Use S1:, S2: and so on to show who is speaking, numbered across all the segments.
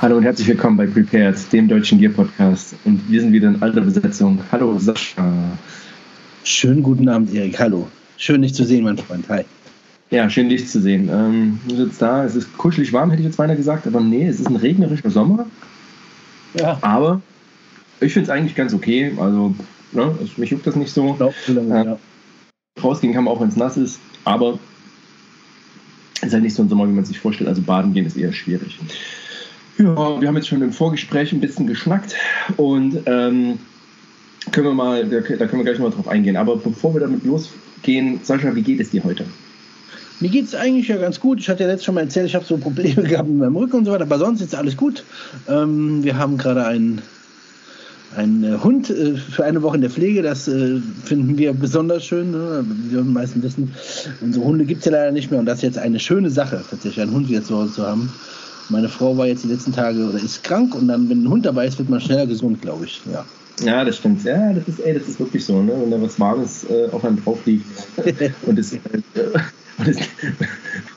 S1: Hallo und herzlich willkommen bei Prepared, dem deutschen Gear Podcast. Und wir sind wieder in alter Besetzung. Hallo Sascha.
S2: Schönen guten Abend, Erik. Hallo. Schön, dich zu sehen, mein Freund. Hi.
S1: Ja, schön, dich zu sehen. Ähm, du sitzt da, es ist kuschelig warm, hätte ich jetzt beinahe gesagt, aber nee, es ist ein regnerischer Sommer. Ja. Aber ich finde es eigentlich ganz okay. Also, ne, mich juckt das nicht so. Glaub, äh, ja. Rausgehen kann man auch, wenn es nass ist, aber es ist halt nicht so ein Sommer, wie man sich vorstellt. Also, baden gehen ist eher schwierig. Ja, wir haben jetzt schon im Vorgespräch ein bisschen geschnackt und ähm, können wir mal, da können wir gleich mal drauf eingehen. Aber bevor wir damit losgehen, Sascha, wie geht es dir heute?
S2: Mir geht es eigentlich ja ganz gut. Ich hatte ja letztes schon mal erzählt, ich habe so Probleme gehabt mit meinem Rücken und so weiter, aber sonst ist alles gut. Ähm, wir haben gerade einen, einen äh, Hund äh, für eine Woche in der Pflege. Das äh, finden wir besonders schön. Ne? Wie wir meisten wissen, unsere Hunde gibt es ja leider nicht mehr und das ist jetzt eine schöne Sache, tatsächlich einen Hund wieder zu Hause zu haben. Meine Frau war jetzt die letzten Tage oder ist krank und dann, wenn ein Hund dabei ist, wird man schneller gesund, glaube ich. Ja.
S1: Ja, das stimmt. Ja, das ist, ey, das ist wirklich so, ne? Wenn da was Warmes äh, auf einem drauf liegt und es, äh, und es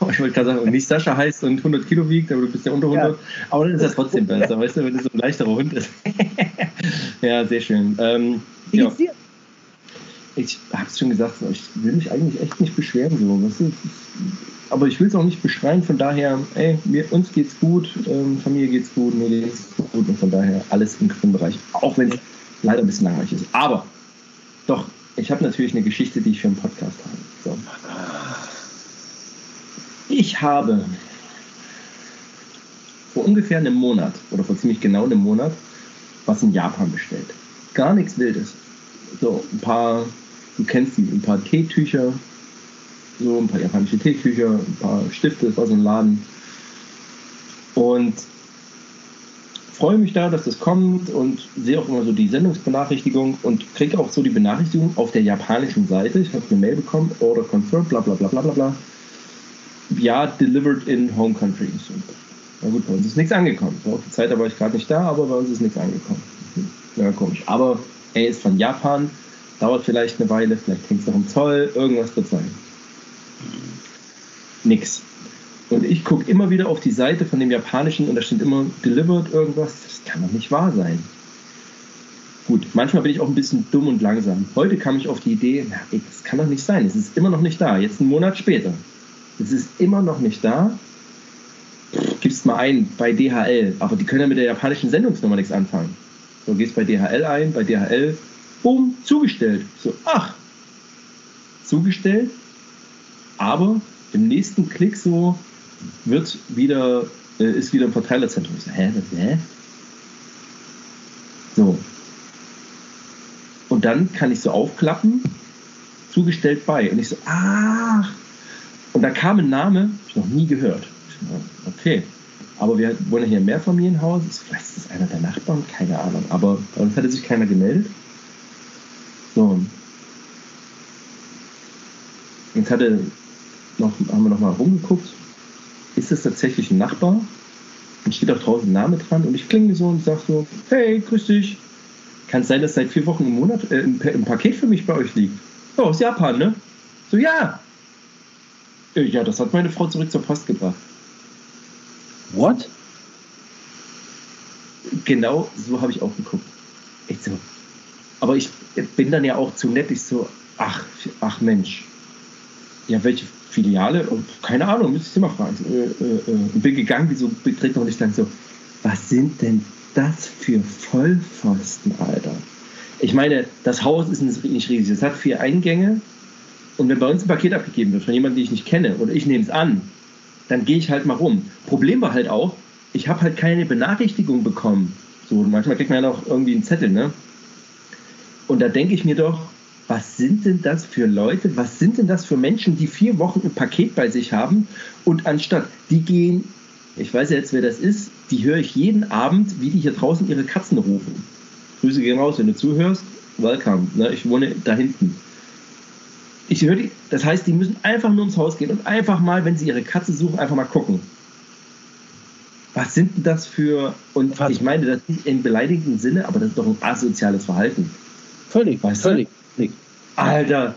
S1: ich wollte gerade sagen, nicht Sascha heißt und 100 Kilo wiegt, aber du bist ja unter 100. Ja. Aber dann ist das trotzdem besser, weißt du, wenn es so ein leichterer Hund ist. ja, sehr schön. Ähm, Wie geht's ja. dir? Ich hab's schon gesagt, ich will mich eigentlich echt nicht beschweren, so. Weißt du? Aber ich will es auch nicht beschreien, von daher, ey, mir, uns geht's gut, ähm, Familie geht's gut, mir geht's gut und von daher alles im grünen Bereich, auch wenn es leider ein bisschen langweilig ist. Aber doch, ich habe natürlich eine Geschichte, die ich für einen Podcast habe. So. Ich habe vor ungefähr einem Monat oder vor ziemlich genau einem Monat was in Japan bestellt. Gar nichts Wildes. So ein paar, du kennst die, ein paar Teetücher, so ein paar japanische Teetücher, ein paar Stifte, das war so ein Laden. Und freue mich da, dass das kommt und sehe auch immer so die Sendungsbenachrichtigung und kriege auch so die Benachrichtigung auf der japanischen Seite. Ich habe eine Mail bekommen, Order confirmed, bla bla bla bla bla. Ja, delivered in home country. Na gut, bei uns ist nichts angekommen. So, die Zeit, da war ich gerade nicht da, aber bei uns ist nichts angekommen. Ja, komisch. Aber er ist von Japan, dauert vielleicht eine Weile, vielleicht hängt es noch im Zoll, irgendwas wird sein nix. Und ich gucke immer wieder auf die Seite von dem japanischen und da steht immer delivered irgendwas. Das kann doch nicht wahr sein. Gut, manchmal bin ich auch ein bisschen dumm und langsam. Heute kam ich auf die Idee, na, ey, das kann doch nicht sein. Es ist immer noch nicht da. Jetzt einen Monat später. Es ist immer noch nicht da. Gibst mal ein bei DHL. Aber die können ja mit der japanischen Sendungsnummer nichts anfangen. So, gehst bei DHL ein, bei DHL, boom, zugestellt. So, ach, zugestellt, aber im nächsten Klick so wird wieder, äh, ist wieder ein Verteilerzentrum. Ich so, hä, was, hä? So. Und dann kann ich so aufklappen, zugestellt bei. Und ich so, ach. Und da kam ein Name, ich noch nie gehört. So, okay. Aber wir wohnen hier im Mehrfamilienhaus. Vielleicht ist das einer der Nachbarn, keine Ahnung. Aber bei uns hatte sich keiner gemeldet. So. Jetzt hatte noch, haben wir noch mal rumgeguckt. Ist das tatsächlich ein Nachbar? Und steht auch draußen ein Name dran und ich klinge so und sage so, hey, grüß dich. Kann es sein, dass seit vier Wochen im Monat äh, ein, ein, Paket für mich bei euch liegt? Oh, aus Japan, ne? So, ja. Äh, ja, das hat meine Frau zurück zur Post gebracht.
S2: What?
S1: Genau so habe ich auch geguckt. Ich so. Aber ich bin dann ja auch zu nett. Ich so, ach, ach Mensch. Ja, welche Filiale, und keine Ahnung, müsste ich immer fragen. Äh, äh, äh, und bin gegangen, wie so betreten und ich dann so, was sind denn das für Vollpfosten, Alter? Ich meine, das Haus ist nicht riesig, es hat vier Eingänge und wenn bei uns ein Paket abgegeben wird von jemandem, den ich nicht kenne oder ich nehme es an, dann gehe ich halt mal rum. Problem war halt auch, ich habe halt keine Benachrichtigung bekommen. So, manchmal kriegt man ja noch irgendwie einen Zettel, ne? Und da denke ich mir doch, was sind denn das für Leute, was sind denn das für Menschen, die vier Wochen ein Paket bei sich haben und anstatt, die gehen, ich weiß ja jetzt, wer das ist, die höre ich jeden Abend, wie die hier draußen ihre Katzen rufen. Grüße gehen raus, wenn du zuhörst, welcome, ne? ich wohne da hinten. Ich höre die, das heißt, die müssen einfach nur ums Haus gehen und einfach mal, wenn sie ihre Katze suchen, einfach mal gucken. Was sind denn das für, und ich meine das nicht im beleidigenden Sinne, aber das ist doch ein asoziales Verhalten.
S2: Völlig, weißt völlig. Du?
S1: Alter,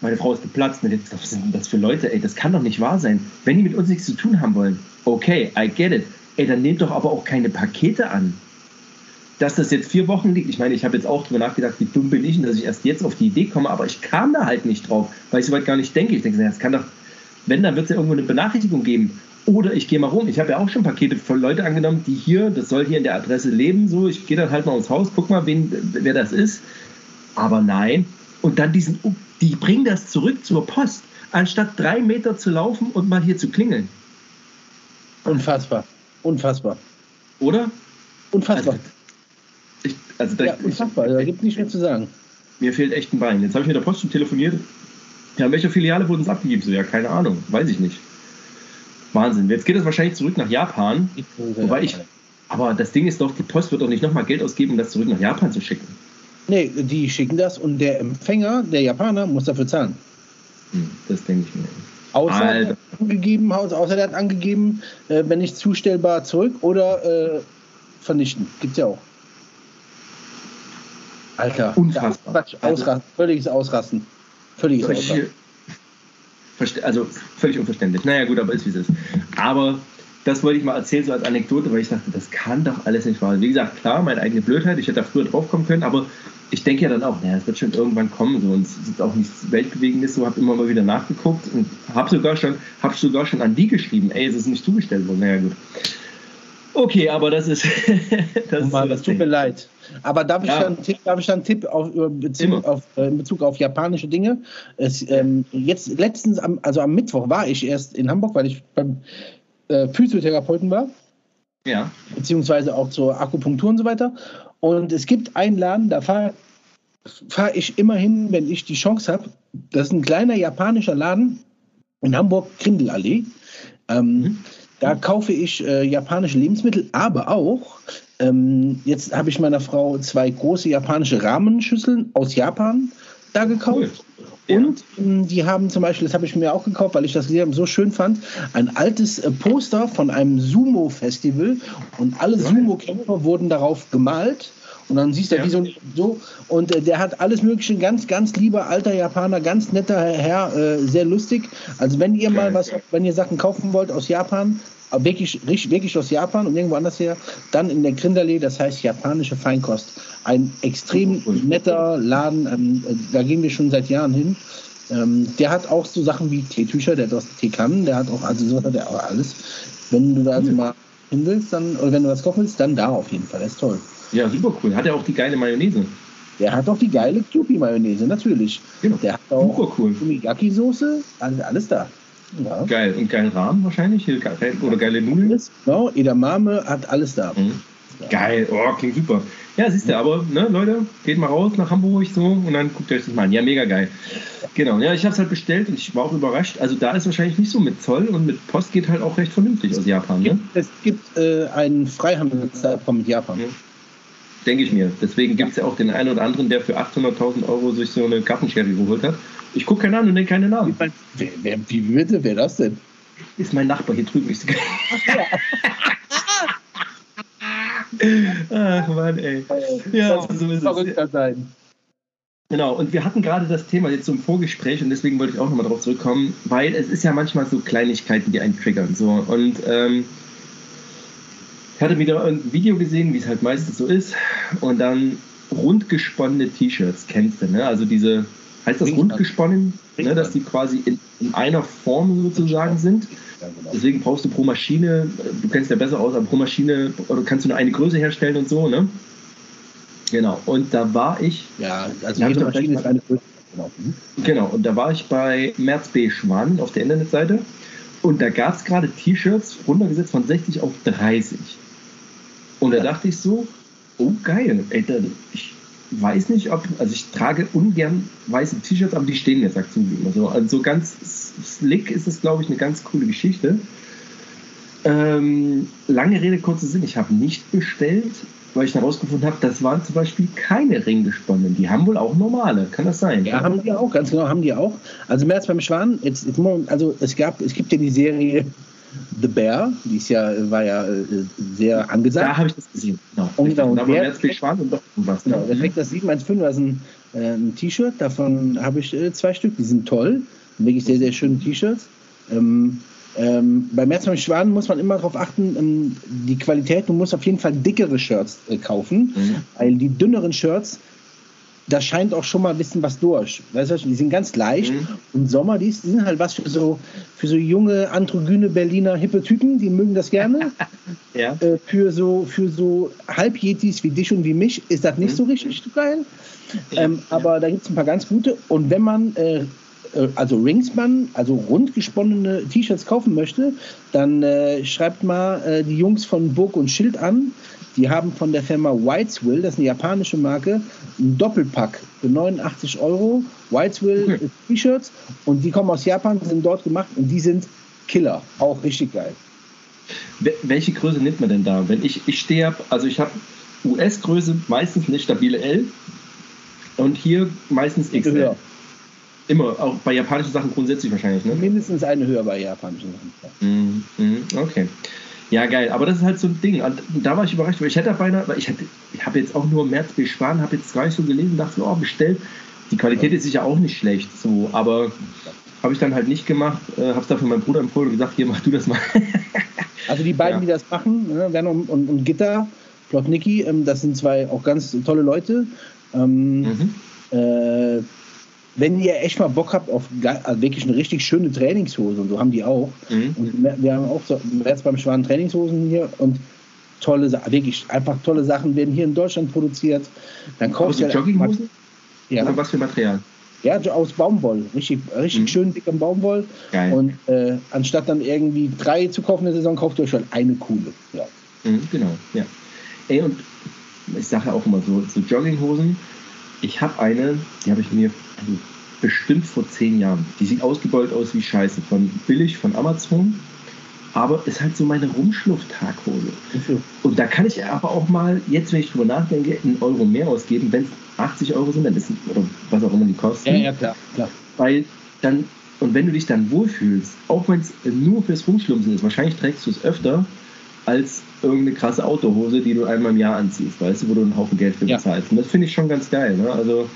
S1: meine Frau ist geplatzt. Was sind denn das für Leute? Ey, das kann doch nicht wahr sein. Wenn die mit uns nichts zu tun haben wollen, okay, I get it. ey, dann nehmt doch aber auch keine Pakete an. Dass das jetzt vier Wochen liegt, ich meine, ich habe jetzt auch drüber nachgedacht, wie dumm bin ich und dass ich erst jetzt auf die Idee komme, aber ich kam da halt nicht drauf, weil ich soweit gar nicht denke. Ich denke, das kann doch, wenn, dann wird es ja irgendwo eine Benachrichtigung geben. Oder ich gehe mal rum. Ich habe ja auch schon Pakete von Leuten angenommen, die hier, das soll hier in der Adresse leben, so. Ich gehe dann halt mal ins Haus, guck mal, wen, wer das ist. Aber nein. Und dann diesen, die bringen das zurück zur Post, anstatt drei Meter zu laufen und mal hier zu klingeln.
S2: Unfassbar. Unfassbar.
S1: Oder?
S2: Unfassbar.
S1: Also, ich, also da,
S2: ja, unfassbar. Da gibt es nicht mehr zu sagen.
S1: Mir fehlt echt ein Bein. Jetzt habe ich mit der Post schon telefoniert. Ja, in welcher Filiale wurden es abgegeben? So, ja, keine Ahnung. Weiß ich nicht. Wahnsinn. Jetzt geht es wahrscheinlich zurück nach Japan. Wobei ich. Aber das Ding ist doch, die Post wird doch nicht nochmal Geld ausgeben, um das zurück nach Japan zu schicken.
S2: Nee, die schicken das und der Empfänger, der Japaner, muss dafür zahlen.
S1: Hm, das denke ich mir.
S2: Außer, Alter. der angegeben, außer der hat angegeben, äh, wenn nicht zustellbar zurück oder äh, vernichten. Gibt's ja auch. Alter.
S1: Unfassbar.
S2: Quatsch, ausrasten, völliges Ausrasten. Völliges Ausrasten.
S1: Also völlig unverständlich. Naja, gut, aber ist wie es ist. Aber das wollte ich mal erzählen, so als Anekdote, weil ich dachte, das kann doch alles nicht wahr Wie gesagt, klar, meine eigene Blödheit, ich hätte da früher drauf kommen können, aber ich denke ja dann auch, naja, es wird schon irgendwann kommen. So, und es ist auch nichts Weltbewegendes, so habe immer mal wieder nachgeguckt und habe sogar, schon, hab sogar schon an die geschrieben, ey, es ist nicht zugestellt worden. Naja, gut. Okay, aber das ist.
S2: das, ist Mal, das tut mir leid. Aber darf ich, ja. dann, darf ich dann einen Tipp auf, Bezug auf, äh, in Bezug auf japanische Dinge? Es, ähm, jetzt letztens, am, also am Mittwoch war ich erst in Hamburg, weil ich beim äh, Physiotherapeuten war.
S1: Ja.
S2: Beziehungsweise auch zur Akupunktur und so weiter. Und es gibt einen Laden, da fahre fahr ich immer hin, wenn ich die Chance habe. Das ist ein kleiner japanischer Laden in Hamburg, Grindelallee. Ähm, mhm. Da kaufe ich äh, japanische Lebensmittel, aber auch, ähm, jetzt habe ich meiner Frau zwei große japanische Rahmenschüsseln aus Japan da gekauft. Cool. Und ähm, die haben zum Beispiel, das habe ich mir auch gekauft, weil ich das gesehen habe, so schön fand, ein altes äh, Poster von einem Sumo-Festival und alle Sumo-Kämpfer wurden darauf gemalt und dann siehst du, ja. wie so, so und äh, der hat alles Mögliche, ganz, ganz lieber alter Japaner, ganz netter Herr, äh, sehr lustig. Also wenn ihr mal was, wenn ihr Sachen kaufen wollt aus Japan, wirklich, wirklich aus Japan und irgendwo anders her, dann in der Grinderlee, das heißt japanische Feinkost. Ein extrem netter Laden, ähm, äh, da gehen wir schon seit Jahren hin. Ähm, der hat auch so Sachen wie Teetücher, der hat auch Teekannen, der hat auch, also so hat er auch alles. Wenn du da also mal hin willst, dann, oder wenn du was kochen willst, dann da auf jeden Fall, das ist toll.
S1: Ja, super cool. Hat er auch die geile Mayonnaise?
S2: Der hat auch die geile Kewpie-Mayonnaise, natürlich.
S1: Genau.
S2: Der hat auch
S1: super cool.
S2: Umigaki-Soße, alles da.
S1: Ja. Geil. Und geilen Rahmen wahrscheinlich? Oder geile Nudeln?
S2: Genau, Edamame hat alles da. Mhm.
S1: Geil, oh, klingt super. Ja, siehst du, aber, ne, Leute, geht mal raus nach Hamburg so und dann guckt ihr euch das mal an. Ja, mega geil. Genau, ja, ich habe es halt bestellt und ich war auch überrascht. Also da ist wahrscheinlich nicht so mit Zoll und mit Post geht halt auch recht vernünftig aus Japan. Ne?
S2: Es gibt äh, einen Freihandelszeitraum mit Japan. Ja.
S1: Denke ich mir. Deswegen gibt es ja auch den einen oder anderen, der für 800.000 Euro sich so eine Gartenschere geholt hat. Ich gucke keinen an und nenne keine Namen.
S2: Wer, wer, wie bitte? Wer das denn?
S1: Ist mein Nachbar hier drüben. Ich Ach Mann, ey. Ja,
S2: das so ist es. sein.
S1: Genau, und wir hatten gerade das Thema jetzt so im Vorgespräch und deswegen wollte ich auch nochmal drauf zurückkommen, weil es ist ja manchmal so Kleinigkeiten, die einen triggern. So. Und ähm, ich hatte wieder ein Video gesehen, wie es halt meistens so ist, und dann rundgesponnene T-Shirts, kennst du, ne? Also diese, heißt das rundgesponnen, ne? dass die quasi in, in einer Form sozusagen sind. Genau. Deswegen brauchst du pro Maschine, du kennst ja besser aus, aber pro Maschine oder kannst du nur eine Größe herstellen und so, ne? Genau, und da war ich.
S2: Ja, also jede Maschine ist eine Größe.
S1: Genau. Mhm. genau, und da war ich bei Merz B. Schwan auf der Internetseite und da gab es gerade T-Shirts runtergesetzt von 60 auf 30. Und da dachte ich so, oh geil, ey, ich weiß nicht, ob, also ich trage ungern weiße T-Shirts, aber die stehen mir, sagt Zubi immer so. Also ganz slick ist es, glaube ich, eine ganz coole Geschichte. Ähm, lange Rede, kurzer Sinn, ich habe nicht bestellt, weil ich herausgefunden habe, das waren zum Beispiel keine Ringgesponnenen. Die haben wohl auch normale. Kann das sein?
S2: Ja, haben die auch, ganz genau, haben die auch. Also mehr als beim Schwan, jetzt, jetzt also es gab, es gibt ja die Serie The Bear, die ist ja, war ja äh, sehr angesagt.
S1: Da habe ich das gesehen.
S2: Genau. Und, genau,
S1: da war Netzblick schwarz und doch
S2: irgendwas. Genau, der trägt das 715, das ist ein, äh, ein T-Shirt, davon habe ich äh, zwei Stück, die sind toll, wirklich sehr, sehr schöne T-Shirts. Ähm, Ähm, bei März beim Schwan muss man immer darauf achten, ähm, die Qualität, du musst auf jeden Fall dickere Shirts äh, kaufen, mhm. weil die dünneren Shirts, da scheint auch schon mal ein bisschen was durch. Weißt du, die sind ganz leicht. Mhm. Und Sommer, die sind halt was für so, für so junge, androgyne Berliner hippe Typen, die mögen das gerne. ja. äh, für so, für so Halbjetis wie dich und wie mich ist das nicht mhm. so richtig geil. Ähm, ja. Aber da gibt es ein paar ganz gute. Und wenn man äh, äh, also Ringsman, also rundgesponnene T-Shirts kaufen möchte, dann äh, schreibt mal äh, die Jungs von Burg und Schild an. Die haben von der Firma Whiteswill, das ist eine japanische Marke, ein Doppelpack für 89 Euro. Whiteswill okay. T-Shirts und die kommen aus Japan, sind dort gemacht und die sind Killer, auch richtig geil.
S1: Welche Größe nimmt man denn da? Wenn ich, ich stehe also ich habe US-Größe meistens eine stabile L und hier meistens XL. Höher. Immer, auch bei japanischen Sachen grundsätzlich wahrscheinlich, ne?
S2: Mindestens eine höher bei japanischen
S1: Sachen. Mm, okay. Ja, geil. Aber das ist halt so ein Ding. Und da war ich überrascht, weil ich hätte beinahe, weil ich, ich habe jetzt auch nur März besparen, habe jetzt gar nicht so gelesen, dachte, oh, bestellt. Die Qualität ist sicher auch nicht schlecht, so, aber habe ich dann halt nicht gemacht, äh, habe es dafür meinem Bruder empfohlen und gesagt, hier, mach du das mal.
S2: also die beiden, ja. die das machen, ne, Werner und, und, und Gitter, Plotnicki, ähm, das sind zwei auch ganz tolle Leute. Ähm, mhm. äh, wenn ihr echt mal Bock habt auf also wirklich eine richtig schöne Trainingshose, und so haben die auch. Mhm. Und wir haben auch so, jetzt beim Schwan Trainingshosen hier und tolle Sachen, wirklich einfach tolle Sachen werden hier in Deutschland produziert. Dann kaufst du
S1: halt Jogginghosen? Ja. Oder was für Material?
S2: Ja, aus Baumwoll. Richtig, richtig mhm. schön dicken Baumwoll. Geil. Und äh, anstatt dann irgendwie drei zu kaufen in der Saison, kauft ihr euch halt eine coole. Ja.
S1: Mhm, genau, ja. Ey, und ich sage ja auch immer so, so Jogginghosen. Ich habe eine, die habe ich mir also bestimmt vor zehn Jahren. Die sieht ausgebeult aus wie Scheiße. Von billig von Amazon. Aber ist halt so meine Rumschluff-Taghose. Und da kann ich aber auch mal, jetzt wenn ich drüber nachdenke, einen Euro mehr ausgeben, wenn es 80 Euro sind, dann ist oder was auch immer die kosten.
S2: Ja, ja, klar, klar.
S1: Weil dann, und wenn du dich dann wohlfühlst, auch wenn es nur fürs Rumschlumpsen ist, wahrscheinlich trägst du es öfter als irgendeine krasse Autohose, die du einmal im Jahr anziehst, weißt du, wo du einen Haufen Geld für bezahlst. Und das finde ich schon ganz geil. Ne? Also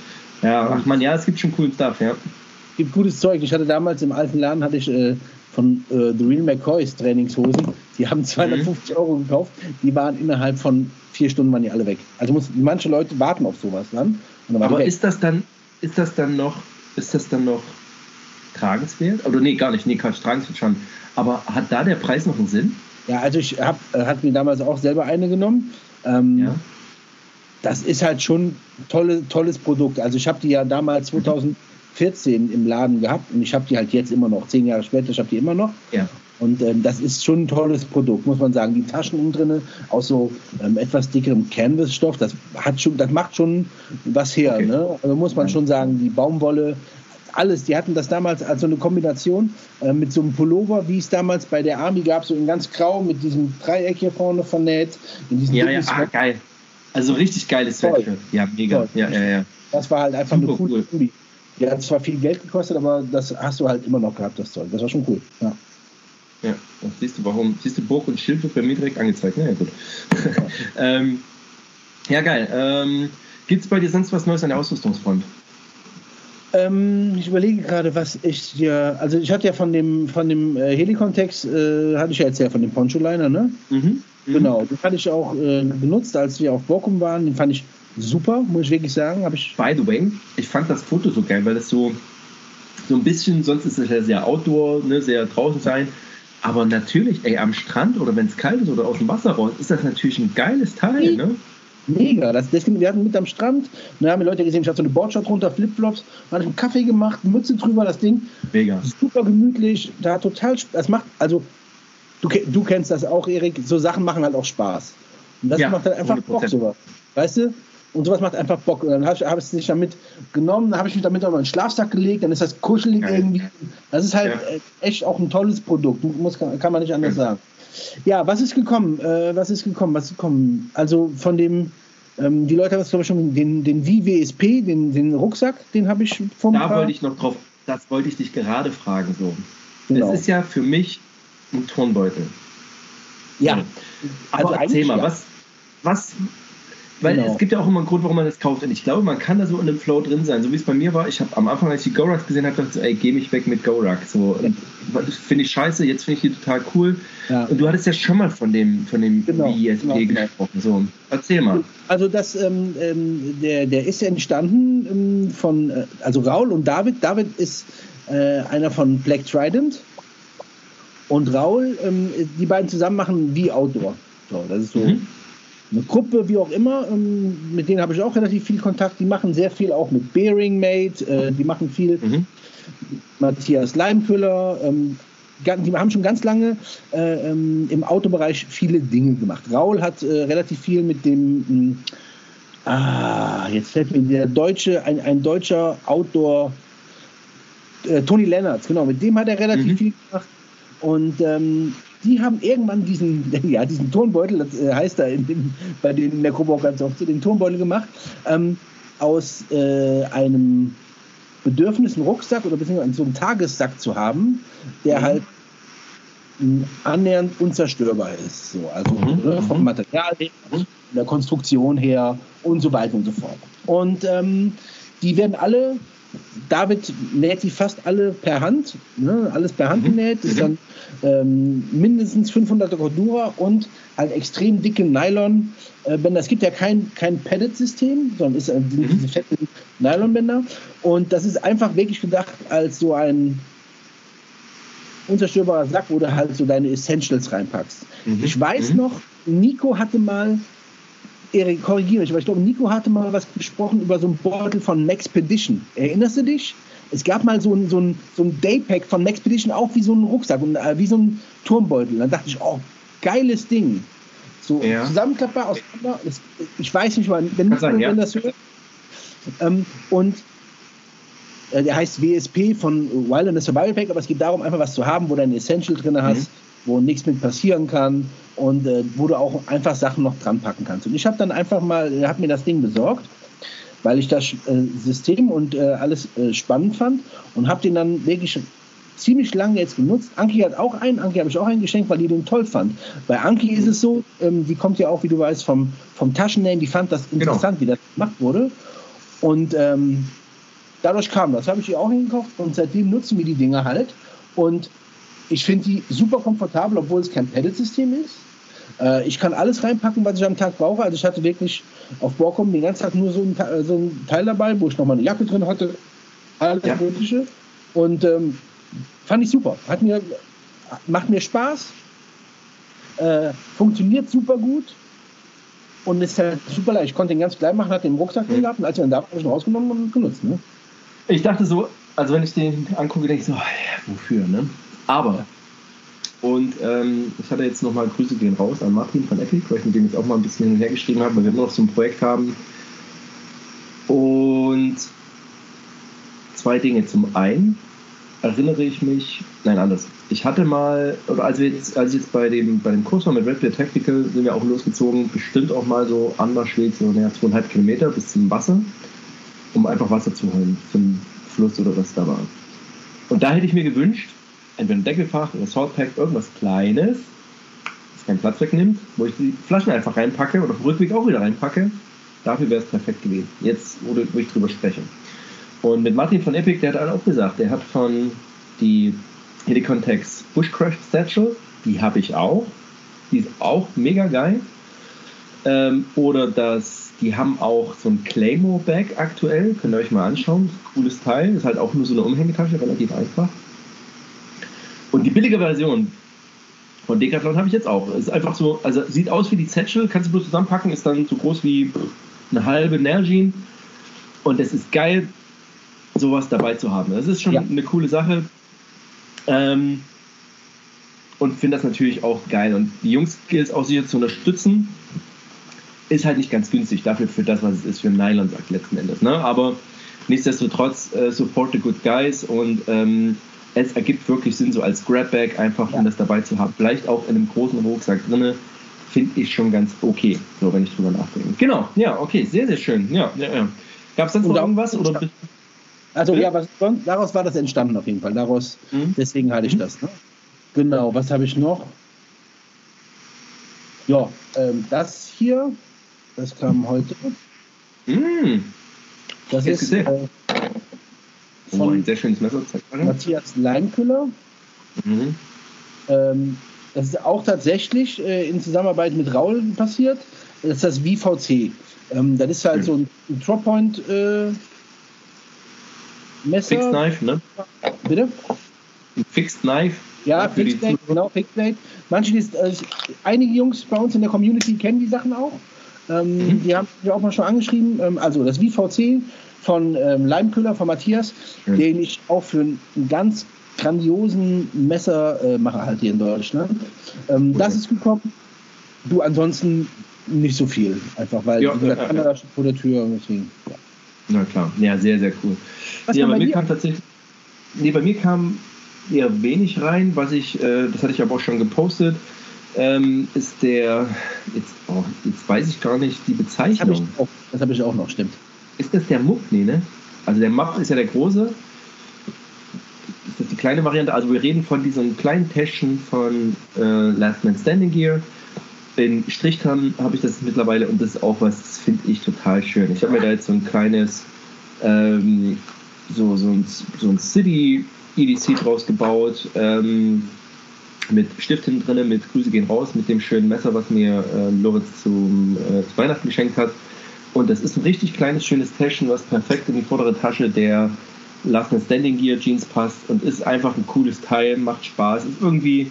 S1: ja, ach man, ja, es gibt schon coolen Stuff, ja.
S2: Es gibt gutes Zeug. Ich hatte damals im alten Laden hatte ich äh, von äh, The Real McCoys Trainingshosen. Die haben 250 mhm. Euro gekauft. Die waren innerhalb von vier Stunden waren die alle weg. Also muss, manche Leute warten auf sowas dann.
S1: dann Aber ist das dann, ist das dann noch, ist das dann noch tragenswert? Oder nee, gar nicht. Nee, Quatsch, tragenswert schon. Aber hat da der Preis noch einen Sinn?
S2: Ja, also ich habe, äh, hat mir damals auch selber eine genommen. Ähm, ja das ist halt schon tolle, tolles Produkt. Also ich habe die ja damals 2014 im Laden gehabt und ich habe die halt jetzt immer noch, zehn Jahre später, ich habe die immer noch. Ja. Und ähm, das ist schon ein tolles Produkt, muss man sagen. Die Taschen innen drin aus so ähm, etwas dickerem Canvas-Stoff, das hat schon, das macht schon was her. Okay. Ne? Also muss man schon sagen, die Baumwolle, alles. Die hatten das damals als so eine Kombination äh, mit so einem Pullover, wie es damals bei der Army gab, so in ganz grau mit diesem Dreieck hier vorne vernäht. In
S1: ja, ja, ah, geil. Also richtig geiles Sweatshirt. Ja, mega. Ja, ja, ja.
S2: Das war halt einfach Super eine coole cool. Kombi. Die hat zwar viel Geld gekostet, aber das hast du halt immer noch gehabt, das Zeug. Das war schon cool. Ja.
S1: Ja, das siehst du, warum. Siehst du, Burg und Schild wird bei mir direkt angezeigt. Na ja, gut. ähm, ja, geil. Ähm, Gibt es bei dir sonst was Neues an der Ausrüstungsfront?
S2: Ähm, ich überlege gerade, was ich dir. Also, ich hatte ja von dem, von dem äh, Helikontext, äh, hatte ich ja erzählt, von dem Poncho-Liner, ne? Mhm. Mhm. Genau, den hatte ich auch äh, benutzt, als wir auf Borkum waren. Den fand ich super, muss ich wirklich sagen. Hab ich
S1: By the way, ich fand das Foto so geil, weil das so, so ein bisschen, sonst ist es ja sehr outdoor, ne, sehr draußen sein. Aber natürlich, ey, am Strand oder wenn es kalt ist oder aus dem Wasser raus, ist das natürlich ein geiles Teil, ne?
S2: Mega. Das, das, wir hatten mit am Strand, da haben die Leute gesehen, ich hatte so eine Boardshot runter, Flipflops, hatte ich einen Kaffee gemacht, Mütze drüber, das Ding.
S1: Mega.
S2: Super gemütlich, da hat total, das macht, also du, du kennst das auch, Erik, so Sachen machen halt auch Spaß. Und das ja, macht halt einfach 100%. Bock, sowas. Weißt du? Und sowas macht einfach Bock. Und dann habe ich, hab es nicht damit genommen, dann habe ich mich damit auf meinen Schlafsack gelegt, dann ist das kuschelig ja. irgendwie. Das ist halt ja. echt auch ein tolles Produkt, muss, kann man nicht anders sagen. Ja, was ist gekommen? Äh, was ist gekommen? Was ist gekommen? Also von dem, ähm, die Leute haben es glaube ich schon, den, den VWSP, den, den Rucksack, den habe ich
S1: vom. Da wollte ich noch drauf, das wollte ich dich gerade fragen. So. Genau. Das ist ja für mich ein Turnbeutel.
S2: Ja.
S1: Aber also erzähl mal, ja. was, was, Weil
S2: Genau.
S1: es gibt ja auch immer einen Grund, warum man das kauft. Und ich glaube, man kann da so in einem Flow drin sein. So wie es bei mir war. Ich habe am Anfang, als ich die Gorax gesehen habe, dachte ich so, ey, geh mich weg mit Gorak. So, finde ich scheiße, jetzt finde ich die total cool.
S2: Ja.
S1: Und du hattest ja schon mal von dem, von dem
S2: Genau, genau, genau.
S1: gesprochen. So, erzähl mal.
S2: Also das, ähm, ähm, der, der ist entstanden ähm, von, äh, also Raul und David. David ist äh, einer von Black Trident und Raul, ähm, die beiden zusammen machen wie Outdoor. So, das ist so
S1: Mhm.
S2: eine Gruppe, wie auch immer. Ähm, mit denen habe ich auch relativ viel Kontakt. Die machen sehr viel auch mit Bearing Mate. Äh, die machen viel
S1: Mhm.
S2: Matthias Leimköller. Ähm, die haben schon ganz lange äh, ähm, im Autobereich viele Dinge gemacht. Raul hat äh, relativ viel mit dem, mh, ah, jetzt fällt mir der deutsche, ein, ein deutscher Outdoor, äh, Tony Lennartz, genau, mit dem hat er relativ
S1: Mhm.
S2: viel gemacht. Und ähm, die haben irgendwann diesen, ja, diesen Turnbeutel, das äh, heißt da in dem, bei denen in der Gruppe auch ganz oft so, den Turnbeutel gemacht, ähm, aus äh, einem Bedürfnis, einen Rucksack oder beziehungsweise so einen Tagessack zu haben, der
S1: Mhm.
S2: halt annähernd unzerstörbar ist. So, also
S1: Mhm,
S2: ne, vom
S1: mhm.
S2: Material her,
S1: Mhm.
S2: von der Konstruktion her und so weiter und so fort. Und ähm, die werden alle, David näht die fast alle per Hand, ne, alles per Hand
S1: Mhm.
S2: genäht, ist
S1: Mhm.
S2: dann ähm, mindestens 500er Cordura und halt extrem dicke Nylon. Äh, Bänder. Es gibt ja kein, kein Padded-System, sondern ist äh, sind
S1: Mhm.
S2: diese fetten Nylonbänder. Und das ist einfach wirklich gedacht als so ein unzerstörbarer Sack, wo du halt so deine Essentials reinpackst.
S1: Mhm.
S2: Ich weiß
S1: Mhm.
S2: noch, Nico hatte mal, Erik, korrigiere mich, aber ich glaube, Nico hatte mal was gesprochen über so einen Beutel von Maxpedition. Erinnerst du dich? Es gab mal so ein, so ein, so ein Daypack von Maxpedition, auch wie so ein Rucksack und äh, wie so ein Turmbeutel. Dann dachte ich, oh, geiles Ding. So
S1: Ja.
S2: zusammenklappbar auseinander. Ich weiß nicht, wann- wenn, Nico,
S1: sein, ja.
S2: wenn das hört. Ähm, und äh, der heißt WSP von Wilderness Survival Pack, aber es geht darum, einfach was zu haben, wo du ein Essential drin hast,
S1: Mhm.
S2: wo nichts mit passieren kann und äh, wo du auch einfach Sachen noch dran packen kannst. Und ich habe dann einfach mal, er hat mir das Ding besorgt, weil ich das äh, System und äh, alles äh, spannend fand und habe den dann wirklich ziemlich lange jetzt genutzt. Anki hat auch einen, Anki habe ich auch einen geschenkt, weil die den toll fand. Bei Anki ist es so, ähm, die kommt ja auch, wie du weißt, vom, vom Taschennähen, die fand das
S1: Genau.
S2: interessant, wie das gemacht wurde. Und ähm, dadurch kam das. Habe ich die auch hingekauft und seitdem nutzen wir die Dinger halt. Und ich finde die super komfortabel, obwohl es kein Padded-System ist. Äh, ich kann alles reinpacken, was ich am Tag brauche. Also ich hatte wirklich auf Borkum den ganzen Tag nur so ein, so ein Teil dabei, wo ich noch mal eine Jacke drin hatte. Alles
S1: Ja.
S2: Mögliche. Und ähm, fand ich super. Hat mir, macht mir Spaß. Äh, funktioniert super gut. Und ist halt super leicht. Ich konnte den ganz klein machen, hatte den im Rucksack
S1: Mhm.
S2: gehabt und als wir dann da habe ich ihn rausgenommen und genutzt. Ne?
S1: Ich dachte so, also wenn ich den angucke, denke ich so, ja, wofür, ne? Aber, und ähm, ich hatte jetzt nochmal Grüße gehen raus an Martin von Epic, weil ich mit dem jetzt auch mal ein bisschen hin und her geschrieben habe, weil wir immer noch so ein Projekt haben. Und zwei Dinge. Zum einen erinnere ich mich, nein, anders. Ich hatte mal, als, wir jetzt, als ich jetzt bei dem, bei dem Kurs war mit Red Bear Tactical, sind wir auch losgezogen, bestimmt auch mal so andersschweg, so naja, zweieinhalb Kilometer bis zum Wasser um einfach Wasser zu holen den Fluss oder was da war. Und da hätte ich mir gewünscht, entweder ein Deckelfach oder Saltpack, irgendwas Kleines, das keinen Platz wegnimmt, wo ich die Flaschen einfach reinpacke oder auf dem Rückweg auch wieder reinpacke. Dafür wäre es perfekt gewesen. Jetzt, wo ich drüber spreche. Und mit Martin von Epic, der hat auch gesagt, der hat von die Helicontex Bushcraft Satchel, die habe ich auch. Die ist auch mega geil. Ähm, oder das, die haben auch so ein Claymore Bag aktuell, könnt ihr euch mal anschauen. Cooles Teil, ist halt auch nur so eine Umhängetasche, relativ einfach. Billige Version von Decathlon habe ich jetzt auch. Ist einfach so, also sieht aus wie die Satchel, kannst du bloß zusammenpacken, ist dann so groß wie eine halbe Nalgene. Und es ist geil, sowas dabei zu haben. Das ist schon
S2: Ja.
S1: eine coole Sache. Ähm, und finde das natürlich auch geil. Und die Jungs gilt es auch sicher zu unterstützen. Ist halt nicht ganz günstig dafür, für das, was es ist, für einen Nylonsack letzten Endes. Ne? Aber nichtsdestotrotz, äh, support the good guys und ähm, es ergibt wirklich Sinn, so als Grabbag einfach,
S2: Ja.
S1: um das dabei zu haben. Vielleicht auch in einem großen Rucksack drinne, finde ich schon ganz okay, so wenn ich drüber nachdenke. Genau, ja, okay, sehr, sehr schön. Ja, ja, ja. Gab es sonst noch irgendwas? Oder?
S2: Also
S1: Ja.
S2: was, daraus war das entstanden auf jeden Fall. Daraus,
S1: Mhm.
S2: deswegen hatte ich
S1: Mhm.
S2: das. Ne? Genau, was habe ich noch? Ja, ähm, das hier Das kam heute.
S1: Mm.
S2: Das
S1: Jetzt
S2: ist. Äh,
S1: Oh,
S2: von
S1: ein sehr schönes Messer. Zeig mal.
S2: Matthias Leinküller.
S1: Mhm.
S2: Ähm, das ist auch tatsächlich äh, in Zusammenarbeit mit Raul passiert. Das ist das VVC. Ähm, das ist halt
S1: Mhm.
S2: so ein, ein Drop-Point äh, Messer.
S1: Fixed Knife, ne?
S2: Bitte?
S1: Ein Fixed Knife.
S2: Ja, Fixed Blade, genau, Fixed Blade. Manche, die, äh, einige Jungs bei uns in der Community kennen die Sachen auch. Ähm,
S1: Mhm.
S2: Die haben wir auch mal schon angeschrieben. Ähm, also das VVC von ähm, Leimköhler, von Matthias,
S1: Schön.
S2: den ich auch für einen ganz grandiosen Messermacher äh, mache halt hier in Deutschland. Ähm, das ist gekommen. Du ansonsten nicht so viel, einfach weil
S1: Ja,
S2: wie gesagt,
S1: ja,
S2: steht vor der Tür. und Deswegen, ja.
S1: Na klar. Ja, sehr, sehr cool.
S2: Was
S1: ja, bei
S2: bei
S1: mir kam tatsächlich. Nee, bei mir kam eher wenig rein, was ich, äh, das hatte ich aber auch schon gepostet, ähm, ist der, jetzt, oh, jetzt weiß ich gar nicht die
S2: Das habe ich,
S1: Bezeichnung.
S2: auch- das hab ich auch noch, stimmt.
S1: Ist das der Muck? Nee, ne? Also der Muck ist ja der große. Ist das die kleine Variante? Also wir reden von diesem kleinen Täschchen von äh, Last Man Standing Gear. In Strichtan habe ich das mittlerweile und das ist auch was, das finde ich total schön. Ich habe mir da jetzt so ein kleines, ähm, so, so ein, so ein City EDC draus gebaut. Ähm, mit Stift hinten drin, mit Grüße gehen raus, mit dem schönen Messer, was mir äh, Loritz zum, äh, zu Weihnachten geschenkt hat. Und das ist ein richtig kleines, schönes Täschchen, was perfekt in die vordere Tasche der Last Man Standing Gear Jeans passt und ist einfach ein cooles Teil, macht Spaß, ist irgendwie,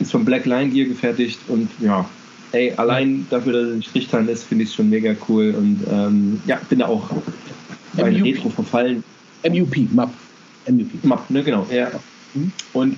S1: ist von Black Line Gear gefertigt und ja, ey, allein dafür, dass es ein Strichtan ist, finde ich es schon mega cool und ähm, ja, bin da auch bei
S2: MUP.
S1: Retro verfallen.
S2: MUP, MAP. MUP.
S1: Map, ne, genau, ja.
S2: Mhm.
S1: Und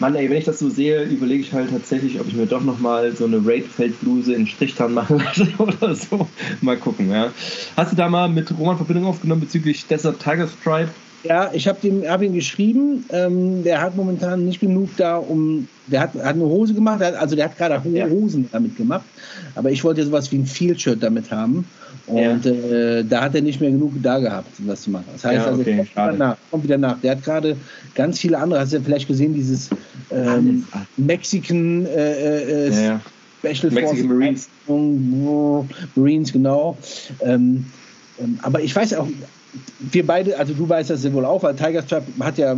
S1: Mann, ey, wenn ich das so sehe, überlege ich halt tatsächlich, ob ich mir doch nochmal so eine Raid-Feldbluse in Strichtan machen lasse oder so. Mal gucken, ja. Hast du da mal mit Roman Verbindung aufgenommen bezüglich Desert Tiger Stripe?
S2: Ja, ich habe hab ihn geschrieben. Ähm, der hat momentan nicht genug da, um. Der hat, hat eine Hose gemacht, der hat, also der hat gerade hohe
S1: Ja.
S2: Hosen damit gemacht. Aber ich wollte sowas wie ein Field-Shirt damit haben. Und äh, da hat er nicht mehr genug da gehabt, was zu machen. Das heißt,
S1: Ja,
S2: also,
S1: okay,
S2: kommt, wieder nach, kommt wieder nach. Der hat gerade ganz viele andere, hast du ja vielleicht gesehen, dieses ähm. Mexican äh, äh,
S1: Ja, ja.
S2: Special Forces
S1: Marines.
S2: Marines, genau. Ähm, ähm, aber ich weiß auch, wir beide, also du weißt das ja wohl auch, weil Tiger Stripe hat ja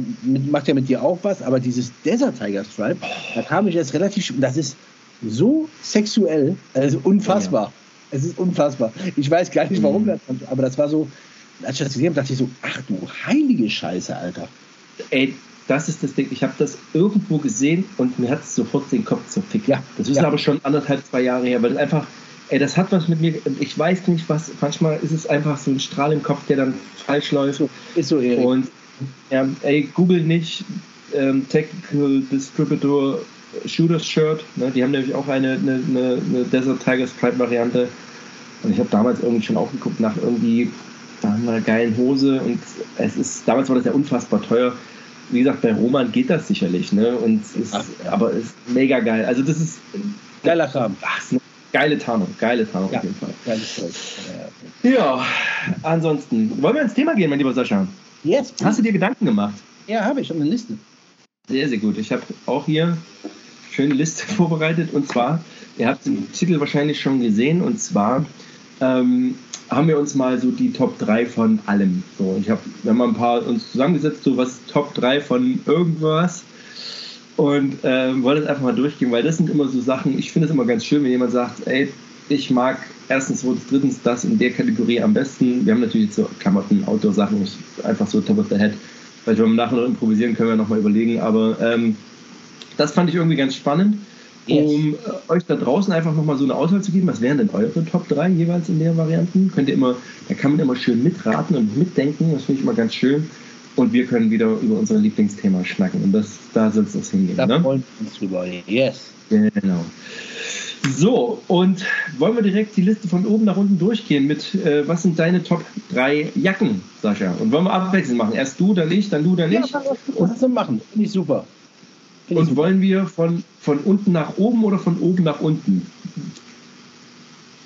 S2: macht ja mit dir auch was, aber dieses Desert Tiger Stripe, da kam ich jetzt relativ, das ist so sexuell, also unfassbar. Es ist unfassbar. Ich weiß gar nicht, warum
S1: Mhm.
S2: das, aber das war so, als ich das gesehen habe, dachte ich so, ach du heilige Scheiße, Alter.
S1: Ey, das ist das Ding. Ich habe das irgendwo gesehen und mir hat es sofort den Kopf zerfickt.
S2: Ja.
S1: Das ist
S2: Ja.
S1: aber schon anderthalb, zwei Jahre her, weil das einfach, ey, das hat was mit mir, ich weiß nicht was, manchmal ist es einfach so ein Strahl im Kopf, der dann falsch läuft.
S2: Ist so, Erik.
S1: Und ja, ey, google nicht ähm, Technical Distributor Shooters Shirt. Ne? Die haben nämlich auch eine, eine, eine, Desert Tiger Stripe Variante. Und ich habe damals irgendwie schon aufgeguckt nach irgendwie einer geilen Hose und es ist, damals war das ja unfassbar teuer. Wie gesagt, bei Roman geht das sicherlich, ne? Und ist,
S2: Ach,
S1: aber es ist mega geil. Also das ist,
S2: Geiler Kram.
S1: ach, geile Tarnung, geile Tarnung
S2: Ja.
S1: auf jeden Fall.
S2: Geiles Zeug. Ja,
S1: ansonsten, wollen wir ins Thema gehen, mein lieber Sascha?
S2: Jetzt?
S1: Hast du dir Gedanken gemacht?
S2: Ja, habe ich schon eine Liste.
S1: Sehr, sehr gut. Ich habe auch hier schöne Liste vorbereitet und zwar, ihr habt den Titel wahrscheinlich schon gesehen und zwar ähm, haben wir uns mal so die Top 3 von allem. So, ich habe, wir haben mal ein paar uns zusammengesetzt, so was Top 3 von irgendwas und ähm, wollen das einfach mal durchgehen, weil das sind immer so Sachen, ich finde es immer ganz schön, wenn jemand sagt, ey, ich mag erstens, zweitens, drittens das in der Kategorie am besten. Wir haben natürlich so Klamotten, Outdoor-Sachen, einfach so top of the head. Vielleicht, wenn wir nachher noch improvisieren, können wir nochmal überlegen. Aber ähm, das fand ich irgendwie ganz spannend,
S2: Yes.
S1: um äh, euch da draußen einfach nochmal so eine Auswahl zu geben. Was wären denn eure Top 3 jeweils in der Varianten? Könnt ihr immer, da kann man immer schön mitraten und mitdenken. Das finde ich immer ganz schön. Und wir können wieder über unser Lieblingsthema schnacken. Und das, da soll es uns hingehen.
S2: Da
S1: Ne?
S2: freuen wir uns drüber. Yes.
S1: Genau. So, und wollen wir direkt die Liste von oben nach unten durchgehen mit, äh, was sind deine Top 3 Jacken, Sascha? Und wollen wir abwechselnd machen? Erst du, dann ich, dann du, dann
S2: Ja,
S1: ich.
S2: was was wir machen. Finde ich super.
S1: Und wollen wir von, von unten nach oben oder von oben nach unten?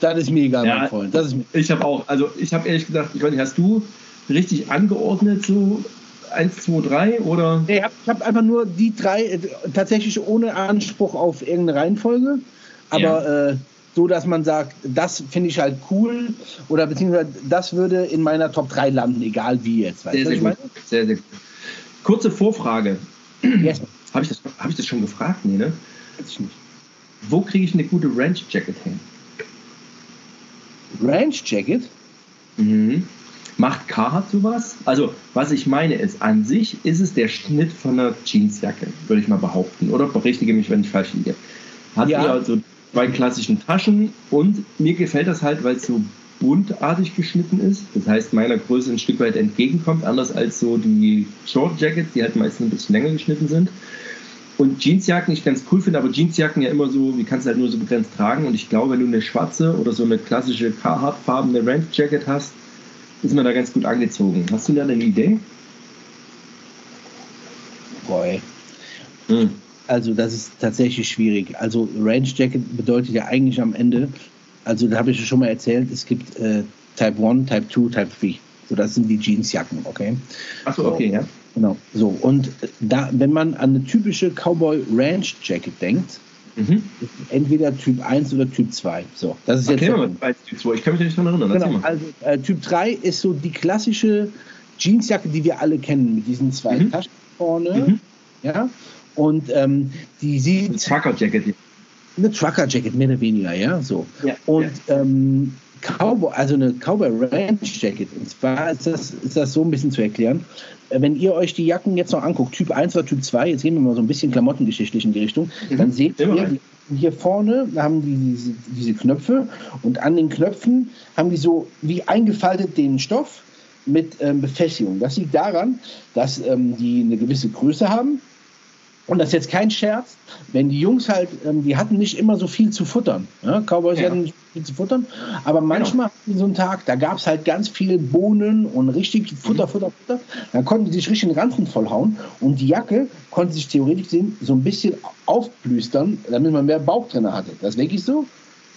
S2: Das ist mir egal,
S1: Ja.
S2: mein Freund. Das ist
S1: Ich habe auch, also ich habe ehrlich gesagt, ich weiß nicht, hast du richtig angeordnet so 1, 2, 3 oder?
S2: Nee, ich habe hab einfach nur die drei, äh, tatsächlich ohne Anspruch auf irgendeine Reihenfolge. Aber äh, so dass man sagt, das finde ich halt cool oder beziehungsweise das würde in meiner Top 3 landen, egal wie jetzt.
S1: Weißt sehr, sehr gut. Sehr, sehr gut. Kurze Vorfrage. Yes. Habe ich, das, hab ich das schon gefragt? Nee, ne? Weiß ich nicht. Wo kriege ich eine gute Ranch Jacket hin?
S2: Ranch Jacket?
S1: Mhm. Macht Carhartt sowas? Also, was ich meine ist, an sich ist es der Schnitt von einer Jeansjacke, würde ich mal behaupten. Oder berichtige mich, wenn ich falsch liege. Hat ja. also zwei klassischen Taschen und mir gefällt das halt, weil es so buntartig geschnitten ist. Das heißt, meiner Größe ein Stück weit entgegenkommt, anders als so die Short Jackets, die halt meistens ein bisschen länger geschnitten sind. Und Jeansjacken ich ganz cool finde, aber Jeansjacken ja immer so, wie kannst du halt nur so begrenzt tragen. Und ich glaube, wenn du eine schwarze oder so eine klassische Carhartt-farbene Ranch Jacket hast, ist man da ganz gut angezogen. Hast du da eine Idee?
S2: Boy. Hm. Also das ist tatsächlich schwierig. Also Range Jacket bedeutet ja eigentlich am Ende, also da habe ich schon mal erzählt, es gibt äh, Type 1, Type 2, Type 3. So, das sind die Jeansjacken, okay?
S1: Achso, okay, ja.
S2: Genau. So, und da, wenn man an eine typische Cowboy Ranch Jacket denkt, mhm. entweder Typ 1 oder Typ 2. So, das ist
S1: okay, jetzt. Mal Typ 2. Ich kann mich nicht daran erinnern.
S2: Genau, also äh, Typ 3 ist so die klassische Jeansjacke, die wir alle kennen, mit diesen zwei mhm. Taschen vorne. Mhm. Ja. Und ähm, die sieht. Eine
S1: Trucker Jacket.
S2: Eine Trucker Jacket, mehr oder weniger, ja. So. Ja, und ja. Ähm, Cowboy, also eine Cowboy Ranch Jacket. Und zwar ist das, ist das so ein bisschen zu erklären. Äh, wenn ihr euch die Jacken jetzt noch anguckt, Typ 1 oder Typ 2, jetzt gehen wir mal so ein bisschen klamottengeschichtlich in die Richtung, mhm. dann seht ihr, hier vorne haben die diese, diese Knöpfe und an den Knöpfen haben die so wie eingefaltet den Stoff mit ähm, Befestigung. Das liegt daran, dass ähm, die eine gewisse Größe haben und das ist jetzt kein Scherz, wenn die Jungs halt, ähm, die hatten nicht immer so viel zu futtern. Ja? Cowboys ja. hatten nicht viel zu futtern, aber manchmal genau. so einen Tag, da gab es halt ganz viel Bohnen und richtig Futter, mhm. Futter, Futter. Dann konnten die sich richtig den Ranzen vollhauen und die Jacke konnte sich theoretisch sehen, so ein bisschen aufblüstern, damit man mehr Bauch drin hatte. Das ist wirklich so.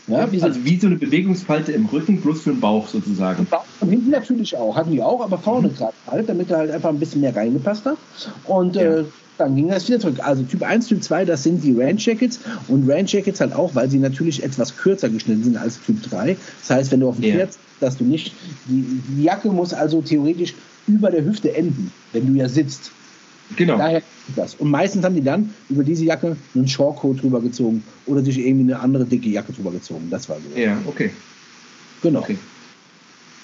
S1: Ja, wie also wie so eine Bewegungsfalte im Rücken plus für den Bauch sozusagen.
S2: Bauch und hinten natürlich auch, hatten die auch, aber vorne mhm. gerade halt, damit er halt einfach ein bisschen mehr reingepasst hat. Und ja. äh, dann ging das wieder zurück. Also Typ 1, Typ 2, das sind die Ranch Jackets und Ranch Jackets halt auch, weil sie natürlich etwas kürzer geschnitten sind als Typ 3. Das heißt, wenn du auf dem Pferd, yeah. dass du nicht, die, die, Jacke muss also theoretisch über der Hüfte enden, wenn du ja sitzt.
S1: Genau.
S2: Daher das. Und meistens haben die dann über diese Jacke einen Shortcoat drüber gezogen oder sich irgendwie eine andere dicke Jacke drüber gezogen. Das war so.
S1: Ja, okay.
S2: Genau. Okay.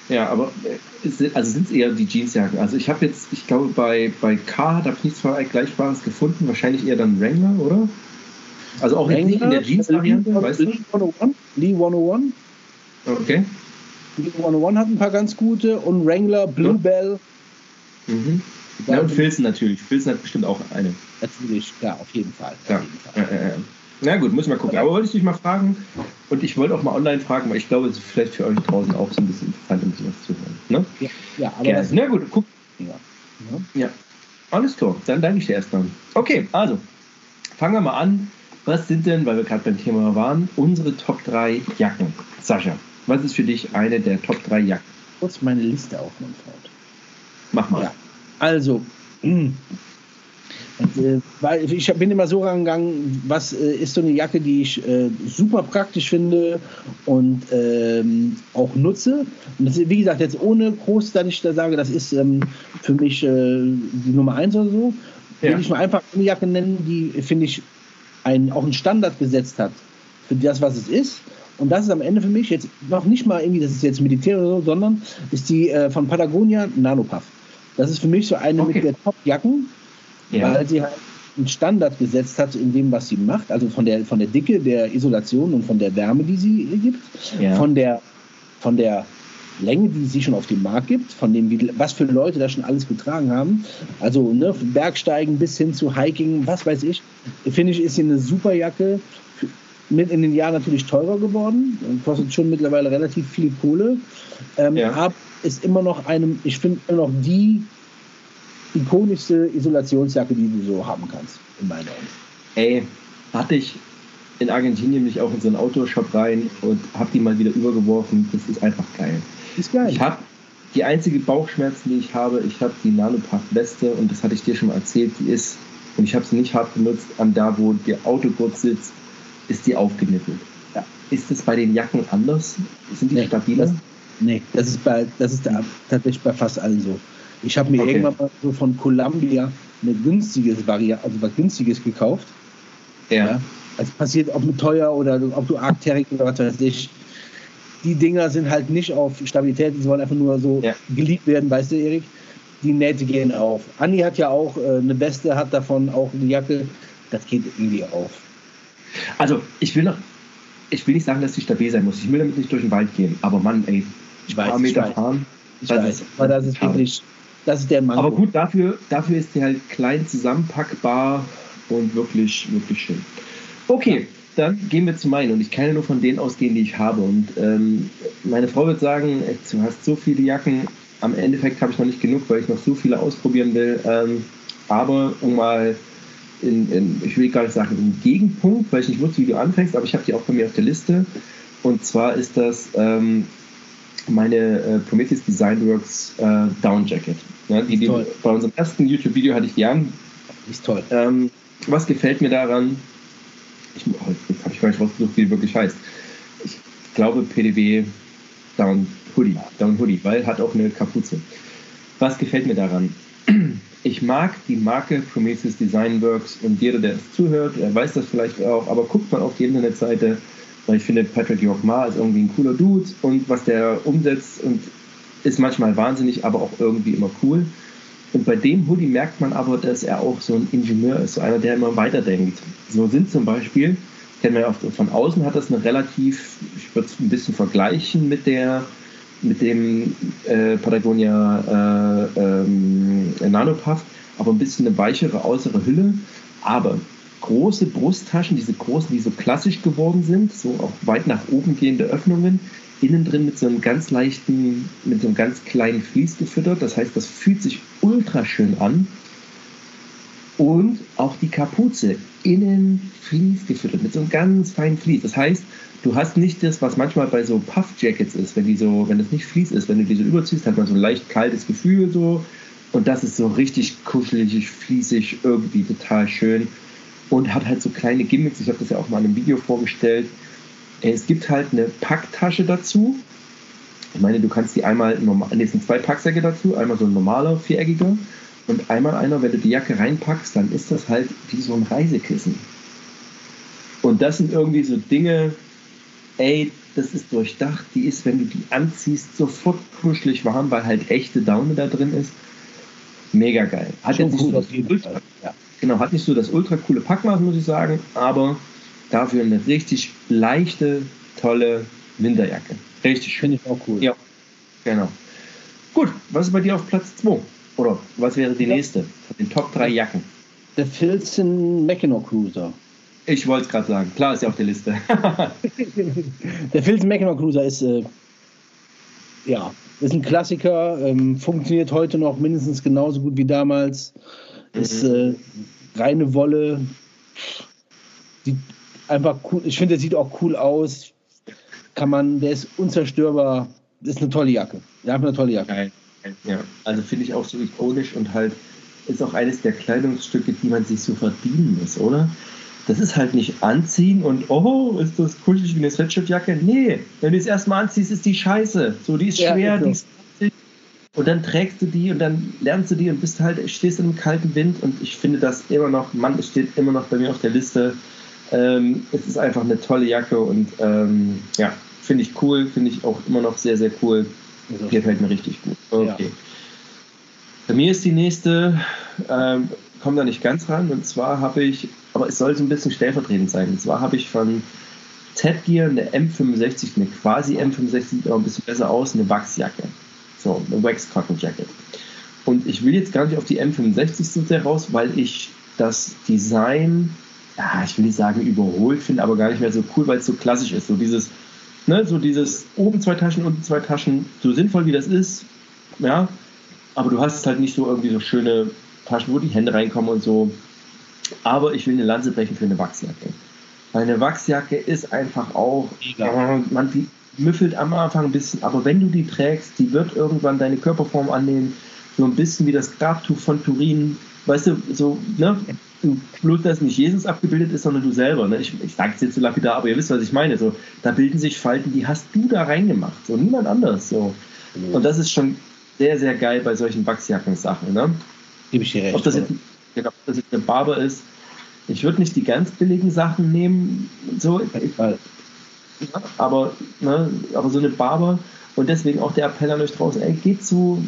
S1: Ja, aber äh, also sind es eher die Jeansjacken. Also ich habe jetzt, ich glaube bei, bei Carhartt habe ich nichts Vergleichbares gefunden. Wahrscheinlich eher dann Wrangler, oder? Also auch Wrangler, in der Jeans-Variante, weißt du? Lee 101.
S2: Lee 101.
S1: Okay.
S2: Lee 101 hat ein paar ganz gute und Wrangler, Bluebell.
S1: Mhm. Ja, und Filzen natürlich. Filzen hat bestimmt auch eine.
S2: Natürlich, ja, auf jeden Fall.
S1: Ja.
S2: Auf jeden
S1: Fall. Ja, ja, na gut, muss mal gucken. Aber wollte ich dich mal fragen und ich wollte auch mal online fragen, weil ich glaube, es ist vielleicht für euch draußen auch so ein bisschen interessant, ein bisschen was zu hören. Ne?
S2: Ja, ja, aber
S1: Gerne. Na gut, guck. Ja. ja. Alles klar, dann danke ich dir erstmal. Okay, also fangen wir mal an. Was sind denn, weil wir gerade beim Thema waren, unsere Top 3 Jacken? Sascha, was ist für dich eine der Top 3 Jacken?
S2: Kurz meine Liste aufnehmen, Freund.
S1: Mach mal. Ja.
S2: Also, äh, weil ich bin immer so rangegangen, was äh, ist so eine Jacke, die ich äh, super praktisch finde und ähm, auch nutze. Und das, wie gesagt, jetzt ohne groß, dass ich da sage, das ist ähm, für mich äh, die Nummer eins oder so, ja. will ich nur einfach eine Jacke nennen, die, finde ich, ein, auch einen Standard gesetzt hat für das, was es ist. Und das ist am Ende für mich jetzt noch nicht mal irgendwie, das ist jetzt Militär oder so, sondern ist die äh, von Patagonia Nanopuff. Das ist für mich so eine okay. mit der Top-Jacken ja. weil sie halt einen Standard gesetzt hat in dem, was sie macht, also von der, von der Dicke der Isolation und von der Wärme, die sie gibt, ja. von, der, von der Länge, die sie schon auf dem Markt gibt, von dem, wie, was für Leute da schon alles getragen haben. Also ne, Bergsteigen bis hin zu Hiking, was weiß ich. Finde ich, ist sie eine super Jacke. Mit in den Jahren natürlich teurer geworden. Kostet schon mittlerweile relativ viel Kohle. Ähm, ja. Aber ist immer noch einem, ich finde immer noch die ikonischste Isolationsjacke, die du so haben kannst, in meiner Augen.
S1: Ey, hatte ich in Argentinien mich auch in so einen Autoshop rein und habe die mal wieder übergeworfen. Das ist einfach geil.
S2: Ist geil.
S1: Ich habe die einzige Bauchschmerzen, die ich habe, ich habe die Nanopath Weste und das hatte ich dir schon mal erzählt, die ist, und ich habe sie nicht hart benutzt, an da, wo der Autogurt sitzt, ist die aufgenippelt. Ist es bei den Jacken anders? Sind die
S2: Nee,
S1: stabiler?
S2: das- Nee, das ist, bei, das ist da, tatsächlich bei fast allen so. Ich habe mir
S1: Okay.
S2: irgendwann mal so von Columbia eine günstiges Variante, also was günstiges gekauft. Ja. Also passiert, ob mit teuer oder ob du Arcteryx oder was weiß ich. Die Dinger sind halt nicht auf Stabilität, die sollen einfach nur so
S1: Ja.
S2: geliebt werden, weißt du, Erik? Die Nähte gehen auf. Andi hat ja auch äh, eine Weste, hat davon auch eine Jacke. Das geht irgendwie auf.
S1: Also, ich will noch, ich will nicht sagen, dass die stabil sein muss. Ich will damit nicht durch den Wald gehen. Aber Mann, ey,
S2: Ich
S1: ein paar
S2: weiß, ich
S1: Meter
S2: weiß.
S1: fahren.
S2: Ich
S1: Das
S2: weiß,
S1: ist
S2: aber das ist wirklich, das ist der Mann.
S1: Aber gut, dafür, dafür ist die halt klein zusammenpackbar und wirklich, wirklich schön. Okay, dann gehen wir zu meinen. Und ich kann ja nur von denen ausgehen, die ich habe. Und ähm, meine Frau wird sagen, ey, du hast so viele Jacken. Am Endeffekt habe ich noch nicht genug, weil ich noch so viele ausprobieren will. Ähm, aber um mal in, in, ich will gar nicht sagen, im Gegenpunkt, weil ich nicht wusste, wie du anfängst, aber ich habe die auch bei mir auf der Liste. Und zwar ist das ähm, meine äh, Prometheus Design Works äh, Down Jacket. Ja, die, die, bei unserem ersten YouTube-Video hatte ich die an.
S2: ist toll.
S1: Ähm, was gefällt mir daran? Ich, oh, jetzt habe ich gar nicht rausgesucht, wie die wirklich heißt. Ich glaube PDW Down Hoodie, Down Hoodie, weil hat auch eine Kapuze. Was gefällt mir daran? Ich mag die Marke Prometheus Design Works und jeder, der es zuhört, der weiß das vielleicht auch, aber guckt mal auf die Internetseite, weil ich finde, Patrick Yorkmar ist irgendwie ein cooler Dude und was der umsetzt und ist manchmal wahnsinnig, aber auch irgendwie immer cool. Und bei dem Hoodie merkt man aber, dass er auch so ein Ingenieur ist, so einer, der immer weiterdenkt. So sind zum Beispiel, kennen wir ja oft von außen, hat das eine relativ, ich würde es ein bisschen vergleichen mit der mit dem äh, Patagonia äh, ähm, Nanopuff, aber ein bisschen eine weichere äußere Hülle. Aber große Brusttaschen, diese großen, die so klassisch geworden sind, so auch weit nach oben gehende Öffnungen, innen drin mit so einem ganz leichten, mit so einem ganz kleinen Vlies gefüttert. Das heißt, das fühlt sich ultra schön an. Und auch die Kapuze innen Vlies gefüttert, mit so einem ganz feinen Vlies. Das heißt, du hast nicht das, was manchmal bei so Puff-Jackets ist, wenn die so, wenn das nicht Vlies ist, wenn du die so überziehst, hat man so ein leicht kaltes Gefühl so. Und das ist so richtig kuschelig, fließig, irgendwie total schön. Und hat halt so kleine Gimmicks. Ich habe das ja auch mal in einem Video vorgestellt. Es gibt halt eine Packtasche dazu. Ich meine, du kannst die einmal normal, nee, es sind zwei Packsäcke dazu, einmal so ein normaler viereckiger und einmal einer, wenn du die Jacke reinpackst, dann ist das halt wie so ein Reisekissen. Und das sind irgendwie so Dinge, ey, das ist durchdacht, die ist, wenn du die anziehst, sofort kuschelig warm, weil halt echte Daune da drin ist. Mega geil. Hat
S2: Schon
S1: jetzt nicht
S2: cool
S1: so ultra,
S2: Fall. Ja.
S1: Genau, hat nicht so das ultra coole Packmaß, muss ich sagen, aber dafür eine richtig leichte, tolle Winterjacke. Richtig schön.
S2: Finde ich auch cool.
S1: Ja. Genau. Gut, was ist bei dir auf Platz 2? Oder was wäre die
S2: Ja.
S1: nächste von den Top 3 Jacken?
S2: Der Filzen Mackinac Cruiser.
S1: Ich wollte es gerade sagen. Klar ist ja auf der Liste.
S2: Der Filzen Mackinac Cruiser ist, äh, ja, ist ein Klassiker, ähm, funktioniert heute noch mindestens genauso gut wie damals. Ist äh, reine Wolle. Sieht einfach cool. Ich finde, der sieht auch cool aus. Kann man, der ist unzerstörbar. Ist eine tolle Jacke. Ja, eine tolle Jacke.
S1: Geil. Ja, also finde ich auch so ikonisch und halt ist auch eines der Kleidungsstücke, die man sich so verdienen muss, oder? Das ist halt nicht anziehen und oh, ist das kuschelig wie eine Sweatshirtjacke. Nee, wenn du es erstmal anziehst, ist die scheiße. So, die ist
S2: Ja,
S1: schwer,
S2: ist so.
S1: die ist. Und dann trägst du die und dann lernst du die und bist halt, stehst in einem kalten Wind und ich finde das immer noch, Mann, es steht immer noch bei mir auf der Liste. Ähm, es ist einfach eine tolle Jacke und ähm, ja, finde ich cool, finde ich auch immer noch sehr, sehr cool.
S2: Also,
S1: Gefällt mir richtig gut.
S2: Ja.
S1: Okay. Bei mir ist die nächste, ähm, komme da nicht ganz ran, und zwar habe ich, aber es soll so ein bisschen stellvertretend sein. Und zwar habe ich von Ted Gear eine M65, eine quasi M65, sieht aber ein bisschen besser aus, eine Wachsjacke. So, eine Wax Cotton Jacket. Und ich will jetzt gar nicht auf die M65 so sehr raus, weil ich das Design, ja, ich will nicht sagen überholt finde, aber gar nicht mehr so cool, weil es so klassisch ist. So dieses, ne, so dieses oben zwei Taschen, unten zwei Taschen, so sinnvoll wie das ist, ja, aber du hast halt nicht so irgendwie so schöne Taschen, wo die Hände reinkommen und so. Aber ich will eine Lanze brechen für eine Wachsjacke. Weil eine Wachsjacke ist einfach auch, äh, man müffelt am Anfang ein bisschen, aber wenn du die trägst, die wird irgendwann deine Körperform annehmen. So ein bisschen wie das Grabtuch von Turin. weißt du, so, ne? Du, bloß, dass nicht Jesus abgebildet ist, sondern du selber. Ne? Ich, ich sage es jetzt so lapidar, aber ihr wisst, was ich meine. So, da bilden sich Falten, die hast du da reingemacht, so niemand anders. So. Mhm. Und das ist schon sehr, sehr geil bei solchen Wachsjacken-Sachen. Ne?
S2: Gebe ich dir recht.
S1: Ob das, jetzt, genau, ob das jetzt eine Barber ist, ich würde nicht die ganz billigen Sachen nehmen, so, aber, ne, aber so eine Barber und deswegen auch der Appell an euch draußen, ey, geht zu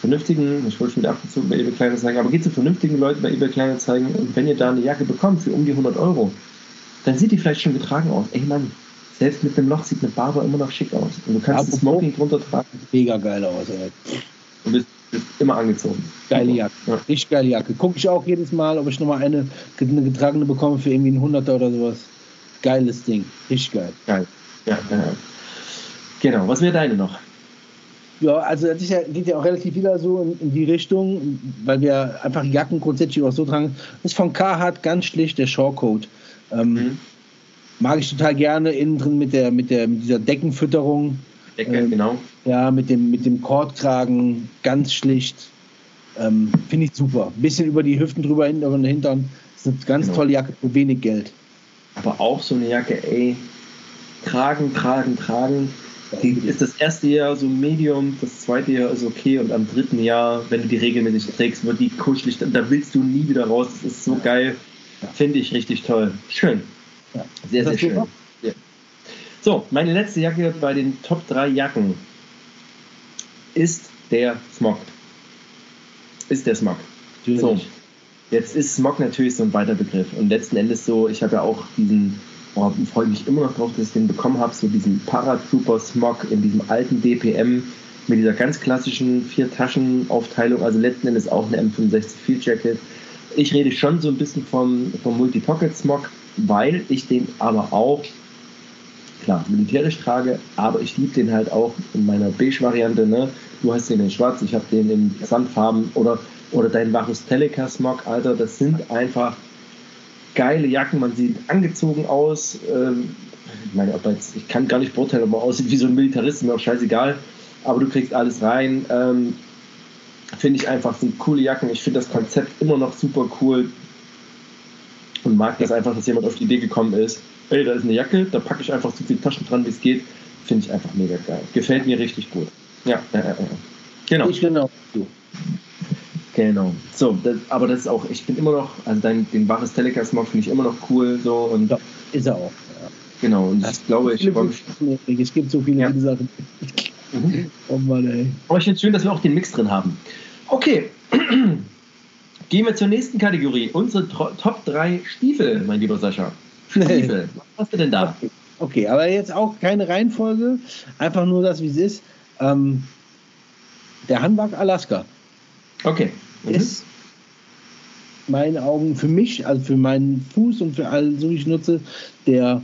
S1: vernünftigen, ich wollte schon wieder abgezogen bei eBay Kleinanzeigen, aber geht zu vernünftigen Leuten bei eBay Kleinanzeigen und wenn ihr da eine Jacke bekommt für um die 100 Euro, dann sieht die vielleicht schon getragen aus. Ey Mann, selbst mit dem Loch sieht eine Barber immer noch schick aus. Und du kannst das Smoking drunter tragen.
S2: Mega geil aus, ey.
S1: Du bist, bist immer angezogen.
S2: Geile Jacke. Ja. Richtig geile Jacke. Gucke ich auch jedes Mal, ob ich nochmal eine, eine getragene bekomme für irgendwie einen Hunderter oder sowas. Geiles Ding. Richtig geil.
S1: Geil. Ja, ja. Genau. Was wäre deine noch?
S2: Ja, also das geht ja auch relativ wieder so in, in, die Richtung, weil wir einfach Jacken grundsätzlich auch so tragen. Das ist von Carhartt ganz schlicht der Shawcode. Ähm, mhm. Mag ich total gerne innen drin mit der mit der mit dieser Deckenfütterung.
S1: Decke, ähm, genau.
S2: Ja, mit dem mit dem Kordkragen ganz schlicht. Ähm, Finde ich super. Ein bisschen über die Hüften drüber hinten und Hintern. Das ist eine ganz genau. tolle Jacke für wenig Geld.
S1: Aber auch so eine Jacke, ey, tragen, tragen, tragen die ist das erste Jahr so Medium, das zweite Jahr ist okay und am dritten Jahr, wenn du die regelmäßig trägst, wird die kuschelig, da willst du nie wieder raus. Das ist so ja. geil. Finde ich richtig toll. Schön. Ja. Sehr, sehr schön. Ja. So, meine letzte Jacke bei den Top 3 Jacken ist der Smog. Ist der Smog. So, jetzt ist Smog natürlich so ein weiter Begriff und letzten Endes so, ich habe ja auch diesen oh, freue mich immer noch drauf, dass ich den bekommen habe, so diesen Paratrooper Smog in diesem alten DPM mit dieser ganz klassischen Vier-Taschen-Aufteilung, also letzten Endes auch eine M65 Field Jacket. Ich rede schon so ein bisschen vom, vom Multi-Pocket Smog, weil ich den aber auch, klar, militärisch trage, aber ich liebe den halt auch in meiner Beige-Variante. Ne? Du hast den in schwarz, ich habe den in Sandfarben oder, oder dein Varus Teleca Smog, Alter, das sind einfach geile Jacken, man sieht angezogen aus. Ähm, ich meine, ob jetzt, ich kann gar nicht beurteilen, ob man aussieht wie so ein Militarist, ist mir auch scheißegal. Aber du kriegst alles rein. Ähm, finde ich einfach, sind coole Jacken. Ich finde das Konzept immer noch super cool und mag das einfach, dass jemand auf die Idee gekommen ist. Ey, da ist eine Jacke, da packe ich einfach so viele Taschen dran, wie es geht. Finde ich einfach mega geil. Gefällt mir richtig gut. Ja, ja, ja. Genau.
S2: Ich genau. Du.
S1: Genau. So, das, aber das ist auch, ich bin immer noch, also dein, den Bares Telecast Mod finde ich immer noch cool. So, und
S2: ja, ist er auch. Ja.
S1: Genau, und das ich glaube, ich
S2: mich. Es gibt so viele ja. Sachen. Mhm. Oh Mann, ey.
S1: Aber ich finde es schön, dass wir auch den Mix drin haben. Okay. Gehen wir zur nächsten Kategorie. Unsere Top 3 Stiefel, mein lieber Sascha. Stiefel. Was hast du denn da?
S2: Okay. okay, aber jetzt auch keine Reihenfolge. Einfach nur das, wie es ist. Ähm, der Hanwag Alaska.
S1: Okay
S2: mhm. ist meinen Augen für mich, also für meinen Fuß und für all so wie ich nutze, der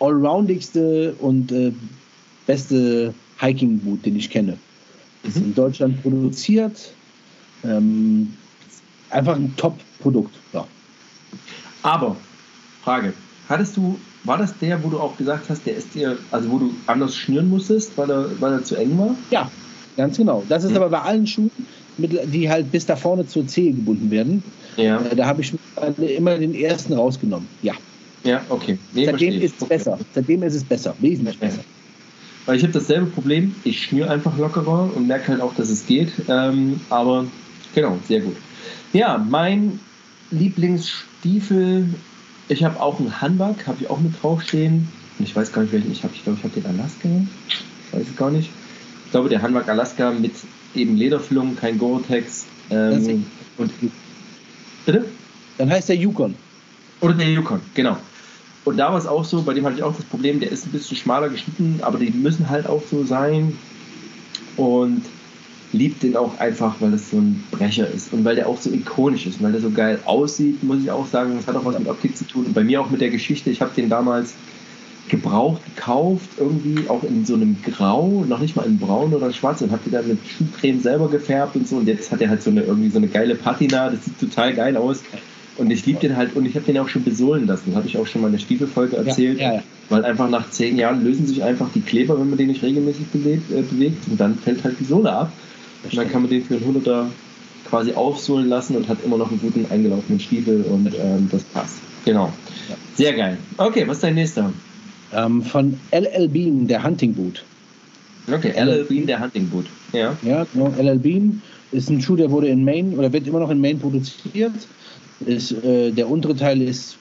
S2: allroundigste und äh, beste Hiking-Boot, den ich kenne. Ist mhm. in Deutschland produziert. Ähm, einfach ein Top-Produkt. Ja.
S1: Aber, Frage, hattest du, war das der, wo du auch gesagt hast, der ist dir, also wo du anders schnüren musstest, weil er, weil er zu eng war?
S2: Ja, ganz genau. Das ist mhm. aber bei allen Schuhen die halt bis da vorne zur Zehe gebunden werden. Ja. Äh, da habe ich immer den ersten rausgenommen. Ja.
S1: Ja, okay.
S2: Nee, Seitdem ist es okay. besser. Seitdem ist es besser. Wesentlich besser.
S1: Weil ich habe dasselbe Problem. Ich schnüre einfach lockerer und merke halt auch, dass es geht. Ähm, aber genau, sehr gut. Ja, mein Lieblingsstiefel. Ich habe auch einen Hanwag, habe ich auch mit draufstehen. Ich weiß gar nicht, welchen ich habe. Ich glaube, ich habe den Alaska. Ich weiß es gar nicht. Ich glaube, der Hanwag Alaska mit eben Lederfüllung, kein Gore-Tex. Ähm, und,
S2: bitte? Dann heißt der Yukon.
S1: Oder der Yukon, genau. Und da war es auch so, bei dem hatte ich auch das Problem, der ist ein bisschen schmaler geschnitten, aber die müssen halt auch so sein. Und liebt den auch einfach, weil das so ein Brecher ist und weil der auch so ikonisch ist, weil der so geil aussieht, muss ich auch sagen. Das hat auch was mit Optik zu tun und bei mir auch mit der Geschichte. Ich habe den damals gebraucht gekauft, irgendwie auch in so einem Grau, noch nicht mal in Braun oder Schwarz und habe die dann mit Schuhcreme selber gefärbt und so und jetzt hat er halt so eine irgendwie so eine geile Patina, das sieht total geil aus und ich liebe den halt und ich habe den auch schon besohlen lassen, habe ich auch schon mal in der Stiefelfolge erzählt, ja, ja, ja. weil einfach nach zehn Jahren lösen sich einfach die Kleber, wenn man den nicht regelmäßig bewegt, äh, bewegt und dann fällt halt die Sohle ab und dann kann man den für einen 100er quasi aufsohlen lassen und hat immer noch einen guten eingelaufenen Stiefel und ähm, das passt. Genau. Sehr geil. Okay, was ist dein nächster?
S2: Ähm, von LL Bean, der Hunting Boot.
S1: Okay, LL Bean, der Hunting Boot. Ja.
S2: Ja, genau. LL Bean ist ein Schuh, der wurde in Maine oder wird immer noch in Maine produziert. Ist, äh, der untere Teil ist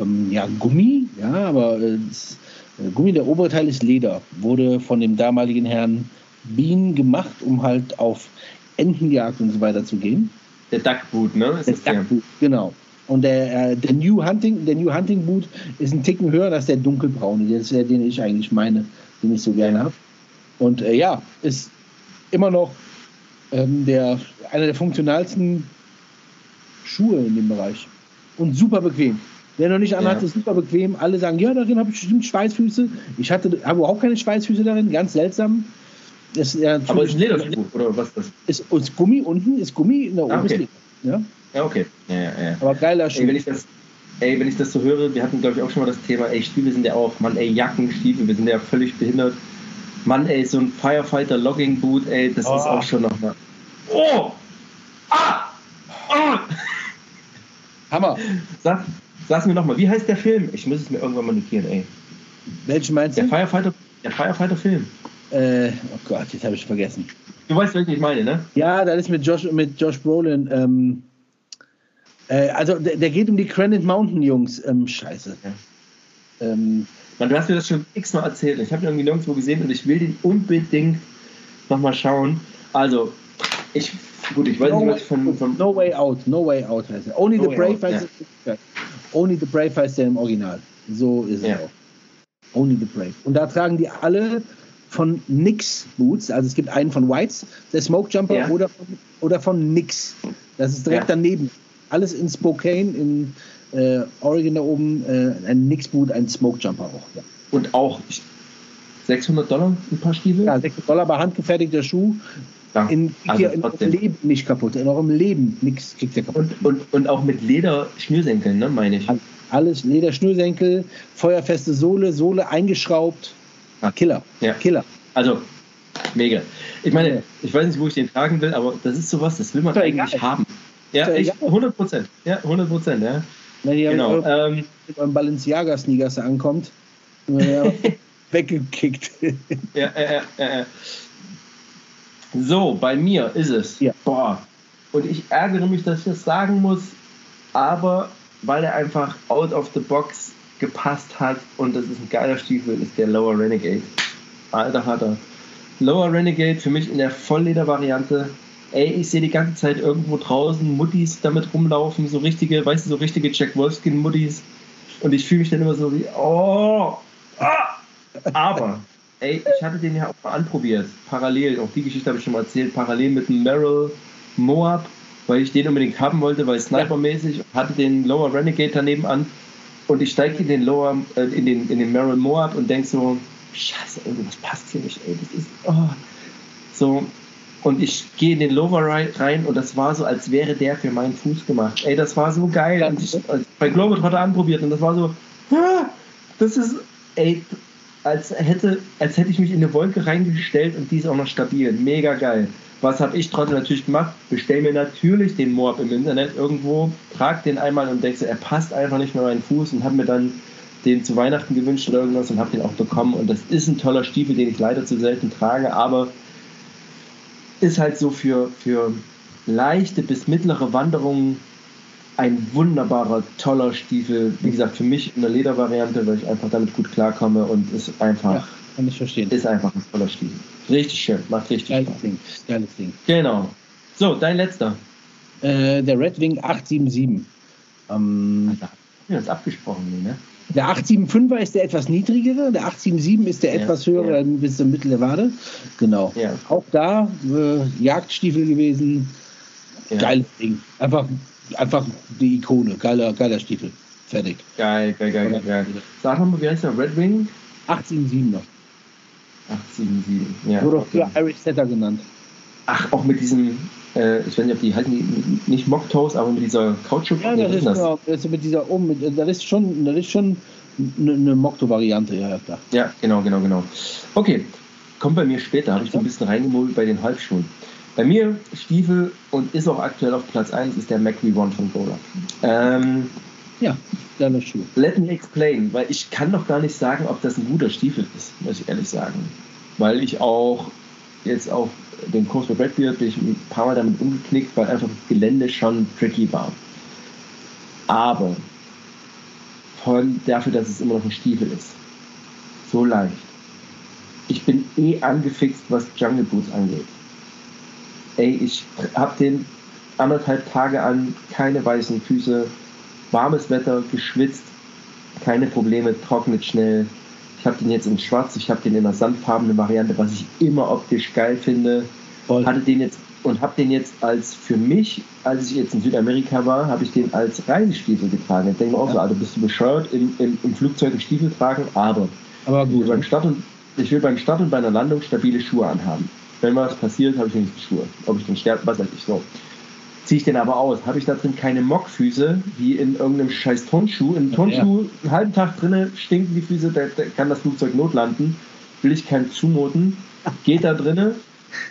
S2: ähm, ja, Gummi, ja, aber äh, äh, Gummi, der obere Teil ist Leder. Wurde von dem damaligen Herrn Bean gemacht, um halt auf Entenjagd und so weiter zu gehen.
S1: Der Duckboot, ne? Ist
S2: der? Duckboot, genau. Und der, äh, der, New Hunting, der New Hunting Boot ist ein Ticken höher, das ist der dunkelbraune. Das ist der, den ich eigentlich meine, den ich so gerne habe. Und äh, ja, ist immer noch ähm, der, einer der funktionalsten Schuhe in dem Bereich. Und super bequem. Wer noch nicht anhat,
S1: Ja.
S2: ist super bequem. Alle sagen, ja, darin habe ich bestimmt Schweißfüße. Ich hatte habe überhaupt keine Schweißfüße darin, ganz seltsam. Ist, ja,
S1: Aber ist ein Lederschuh, oder was ist das?
S2: ist, ist Gummi unten, ist Gummi, in der oben
S1: Ah, okay.
S2: ist Leder. Ja?
S1: Ja, okay. Ja, ja, ja.
S2: Aber geiler Schuh.
S1: Ey, wenn ich das, ey, wenn ich das so höre, wir hatten, glaube ich, auch schon mal das Thema, ey, Stiefel sind ja auch, Mann, ey, Jacken, Stiefel, wir sind ja völlig behindert. Mann, ey, so ein Firefighter Logging Boot, ey, das ist
S2: Oh.
S1: auch schon nochmal. Oh! Ah! Ah!
S2: Hammer.
S1: Sag, sag's mir nochmal, wie heißt der Film? Ich muss es mir irgendwann mal notieren, ey.
S2: Welchen meinst
S1: Der
S2: du?
S1: Firefighter, der Firefighter-Film.
S2: Äh, oh Gott, jetzt habe ich vergessen.
S1: Du weißt, welchen ich meine, ne?
S2: Ja, das ist mit Josh, mit Josh Brolin. Ähm, äh, also, der, der geht um die Granite Mountain Jungs. Ähm, scheiße. Ähm,
S1: Mann, du hast mir das schon x-mal erzählt. Ich habe ihn irgendwie nirgendwo gesehen und ich will den unbedingt nochmal schauen. Also, ich, gut, ich weiß
S2: no,
S1: nicht, was von, von
S2: no Way Out. No Way Out heißt er. Only
S1: No
S2: the Brave heißt er. Only the Brave heißt er im Original. So ist
S1: Ja.
S2: es auch. Only the Brave. Und da tragen die alle von Nix Boots. Also es gibt einen von Whites, der Smoke Jumper,
S1: Ja.
S2: oder, von, oder von Nix. Das ist direkt
S1: Ja.
S2: daneben. Alles in Spokane, in äh, Oregon da oben. Äh, ein Nix Boot, ein Smoke Jumper auch. Ja.
S1: Und auch ich- 600 Dollar ein paar Stiefel?
S2: Ja, 6 Dollar bei handgefertigter Schuh.
S1: Ja,
S2: In,
S1: also
S2: in eurem. Leben nicht kaputt. In eurem Leben nichts kriegt ihr kaputt.
S1: Und, und, und auch mit Leder-Schnürsenkeln, ne, meine ich.
S2: Alles Leder, Schnürsenkel, feuerfeste Sohle, Sohle eingeschraubt.
S1: Ja.
S2: Killer.
S1: Ja.
S2: Killer.
S1: Also, mega. Ich meine, ich weiß nicht, wo ich den tragen will, aber das ist sowas, das will man
S2: doch
S1: eigentlich
S2: egal.
S1: haben. Ja, echt,
S2: egal.
S1: 100 Prozent. Ja, 100 Prozent, ja.
S2: Wenn ihr
S1: Genau. Ähm,
S2: mit eurem Balenciaga-Sneakers ankommt, äh, weggekickt.
S1: ja, äh, äh, äh. So, bei mir ist es.
S2: Ja.
S1: Boah. Und ich ärgere mich, dass ich das sagen muss, aber weil er einfach out of the box gepasst hat und das ist ein geiler Stiefel, ist der Lower Renegade. Alter Vater. Lower Renegade für mich in der Vollleder-Variante. Ey, ich sehe die ganze Zeit irgendwo draußen Muttis damit rumlaufen, so richtige, weißt du, so richtige Jack Wolfskin-Muttis. Und ich fühle mich dann immer so wie, oh, ah. Aber, ey, ich hatte den ja auch mal anprobiert, parallel, auch die Geschichte habe ich schon mal erzählt, parallel mit dem Merrill Moab, weil ich den unbedingt haben wollte, weil snipermäßig, hatte den Lower Renegade daneben an und ich steige in den Lower, äh, in den, in den Merrill Moab und denke so, scheiße, irgendwas passt hier nicht, ey, das ist, oh. So, und ich gehe in den Lower rein und das war so, als wäre der für meinen Fuß gemacht. Ey, das war so geil. Und ich, bei Globetrotter anprobiert und das war so, ah, das ist, ey, als hätte, als hätte ich mich in eine Wolke reingestellt und die ist auch noch stabil. Mega geil. Was habe ich trotzdem natürlich gemacht? Bestell mir natürlich den Moab im Internet irgendwo, trag den einmal und denkst, er passt einfach nicht mehr meinen Fuß und habe mir dann den zu Weihnachten gewünscht oder irgendwas und habe den auch bekommen. Und das ist ein toller Stiefel, den ich leider zu selten trage, aber ist halt so für, für leichte bis mittlere Wanderungen ein wunderbarer, toller Stiefel. Wie gesagt, für mich in der Ledervariante, weil ich einfach damit gut klarkomme und ist einfach,
S2: Ja, kann ich verstehen.
S1: ist einfach ein toller Stiefel. Richtig schön, macht richtig
S2: Geiles
S1: Spaß.
S2: Ding. Geiles Ding.
S1: Genau. So, dein letzter.
S2: Äh, der Red Wing 877. Ähm,
S1: wir uns abgesprochen, ne?
S2: Der 875er ist der etwas niedrigere, der 877 ist der
S1: Ja,
S2: etwas höhere,
S1: ja.
S2: bis zur Wade. Genau.
S1: Ja.
S2: Auch da äh, Jagdstiefel gewesen.
S1: Ja.
S2: Geiles Ding. Einfach, einfach die Ikone. Geiler, geiler Stiefel. Fertig.
S1: Geil, geil, geil, geil, geil. Sag nochmal, wie heißt der? Red Wing?
S2: 877 noch.
S1: 877. Ja.
S2: Wurde auch
S1: okay.
S2: früher Irish Setter genannt.
S1: Ach, auch mit diesem, äh, ich weiß nicht, ob die die nicht Mocktoes, aber mit dieser Kautschuk.
S2: Ja, das ist, genau, das ist mit dieser mit, das ist schon, das ist schon eine, eine Mokto-Variante, ja, klar.
S1: Ja, genau, genau, genau. Okay, kommt bei mir später, habe ich so ein bisschen reingemult bei den Halbschuhen. Bei mir Stiefel und ist auch aktuell auf Platz 1 ist der Mac One von Gola. Ähm,
S2: ja, geiler Schuh.
S1: Let me explain, weil ich kann doch gar nicht sagen, ob das ein guter Stiefel ist, muss ich ehrlich sagen. Weil ich auch jetzt auf den Kurs mit Redbeard bin ich ein paar Mal damit umgeknickt, weil einfach das Gelände schon tricky war. Aber von dafür, dass es immer noch ein Stiefel ist. So leicht. Ich bin eh angefixt, was Jungle Boots angeht. Ey, ich hab den anderthalb Tage an, keine weißen Füße, warmes Wetter, geschwitzt, keine Probleme, trocknet schnell. Ich habe den jetzt in schwarz, ich habe den in einer sandfarbenen Variante, was ich immer optisch geil finde. Voll. Hatte den jetzt und habe den jetzt als für mich, als ich jetzt in Südamerika war, habe ich den als Reisestiefel getragen. Ich denke auch ja. so, Alter, bist du bescheuert, im, im, im Flugzeug einen Stiefel tragen, aber, aber gut. Ich, will beim Start und, ich will beim Start und bei einer Landung stabile Schuhe anhaben. Wenn was passiert, habe ich wenigstens Schuhe. Ob ich den sterbe, was weiß ich so. Ziehe ich den aber aus, habe ich da drin keine Mockfüße, wie in irgendeinem scheiß Turnschuh. In Turnschuh ja. einen halben Tag drinne stinken die Füße, da, da kann das Flugzeug notlanden. Will ich keinen zumuten. Geht da drinne,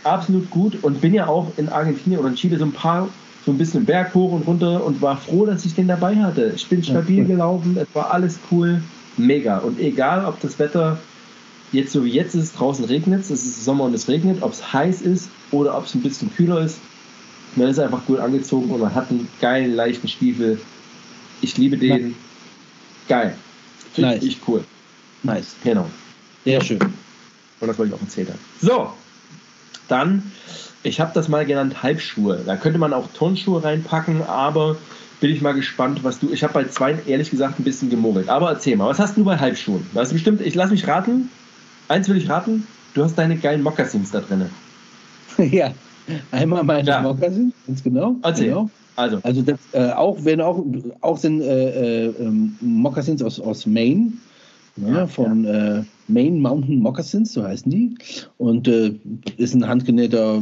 S1: absolut gut und bin ja auch in Argentinien oder in Chile so ein paar, so ein bisschen Berg hoch und runter und war froh, dass ich den dabei hatte. Ich bin stabil gelaufen, es war alles cool, mega. Und egal, ob das Wetter jetzt so wie jetzt ist, draußen regnet es, es ist Sommer und es regnet, ob es heiß ist oder ob es ein bisschen kühler ist, man ist einfach gut angezogen und man hat einen geilen, leichten Stiefel. Ich liebe den. Geil. Finde nice. ich cool.
S2: Nice.
S1: Genau.
S2: Sehr schön.
S1: Und das wollte ich auch erzählt haben. So, dann, ich habe das mal genannt Halbschuhe. Da könnte man auch Turnschuhe reinpacken, aber bin ich mal gespannt, was du. Ich habe bei zwei ehrlich gesagt ein bisschen gemogelt. Aber erzähl mal, was hast du bei Halbschuhen? Du hast bestimmt, ich lass mich raten. Eins will ich raten, du hast deine geilen Mokassins da drin.
S2: ja, einmal meine ja. Mokassins, ganz genau.
S1: Erzähl.
S2: Genau. Also, also das, äh, auch wenn auch, auch sind äh, äh, Mokassins aus, aus Maine ja, ja, von ja. Äh, Maine Mountain Moccasins, so heißen die. Und äh, ist ein handgenähter,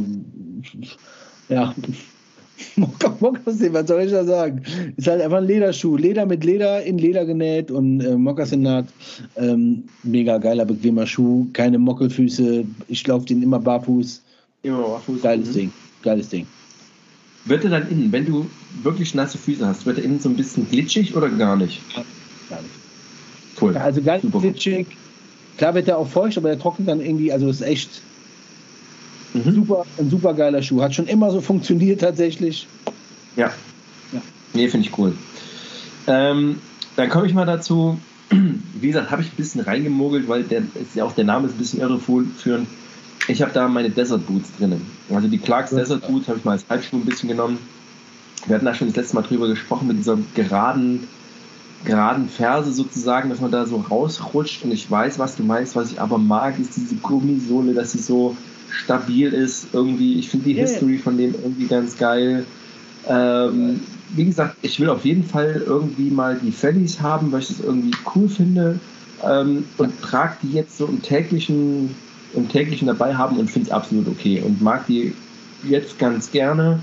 S2: ja, Moccasin, was soll ich da sagen? Ist halt einfach ein Lederschuh. Leder mit Leder, in Leder genäht und äh, Moccasin-Naht. Ähm, mega geiler, bequemer Schuh. Keine Mockelfüße. Ich laufe den immer barfuß.
S1: Immer barfuß.
S2: Geiles mhm. Ding. Geiles Ding.
S1: Wird er dann innen, wenn du wirklich nasse Füße hast, wird er innen so ein bisschen glitschig oder gar nicht?
S2: Gar nicht. Cool. Also ganz Super. glitschig. Klar wird er auch feucht, aber der trocknet dann irgendwie, also ist echt mhm. super, ein super geiler Schuh. Hat schon immer so funktioniert tatsächlich.
S1: Ja. ja. Nee, finde ich cool. Ähm, dann komme ich mal dazu. Wie gesagt, habe ich ein bisschen reingemogelt, weil der ist ja auch der Name ist ein bisschen irreführend. Ich habe da meine Desert Boots drinnen. Also die Clarks Desert Boots habe ich mal als Halbschuh ein bisschen genommen. Wir hatten da schon das letzte Mal drüber gesprochen mit dieser geraden geraden Ferse sozusagen, dass man da so rausrutscht. Und ich weiß, was du meinst. Was ich aber mag, ist diese Gummisohle, dass sie so stabil ist. Irgendwie, ich finde die yeah. History von dem irgendwie ganz geil. Ähm, wie gesagt, ich will auf jeden Fall irgendwie mal die Fellies haben, weil ich das irgendwie cool finde. Ähm, und trage die jetzt so im täglichen, im täglichen dabei haben und finde es absolut okay. Und mag die jetzt ganz gerne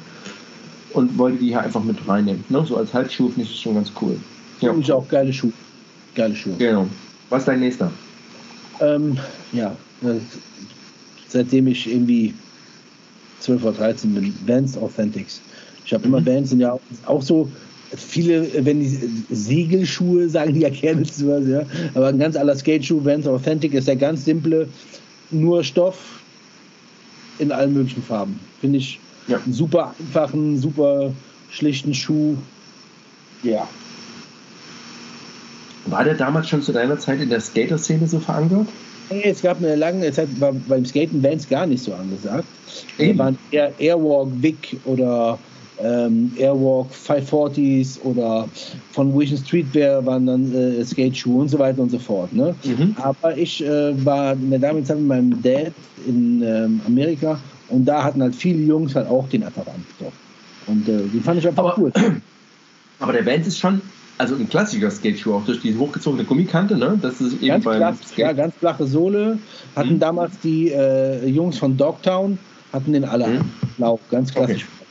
S1: und wollte die hier einfach mit reinnehmen. Ne? So als Halsschuh finde ich das schon ganz cool.
S2: Ja. Finde ich auch geile Schuhe. Geile Schuhe.
S1: Genau. Was ist dein nächster?
S2: Ähm, ja, seitdem ich irgendwie 12 oder 13 bin, Vans Authentics. Ich habe mhm. immer Vans sind ja auch so, viele, wenn die Segelschuhe sagen die ja gerne zu was, ja. Aber ein ganz aller Skateschuh, Vans Authentic ist der ganz simple, nur Stoff in allen möglichen Farben. Finde ich ja. einen super einfachen, super schlichten Schuh. Ja,
S1: war der damals schon zu deiner Zeit in der Skater-Szene so verankert?
S2: Es gab eine lange Zeit, war beim Skaten Bands gar nicht so angesagt. Eben. Da waren eher Airwalk Vic oder ähm, Airwalk 540s oder von Vision Streetwear waren dann äh, Skate-Schuhe und so weiter und so fort. Ne? Mhm. Aber ich äh, war in der damaligen Zeit mit meinem Dad in ähm, Amerika und da hatten halt viele Jungs halt auch den Apparat. So. Und äh, die fand ich einfach
S1: aber,
S2: cool.
S1: Aber der Band ist schon also ein klassischer Skate-Schuh, auch durch die hochgezogene Gummikante, ne? Das ist eben
S2: ganz beim flach. Ja, ganz flache Sohle. Hatten mhm. damals die äh, Jungs von Dogtown, hatten den alle mhm. blau, ganz klassisch.
S1: Okay.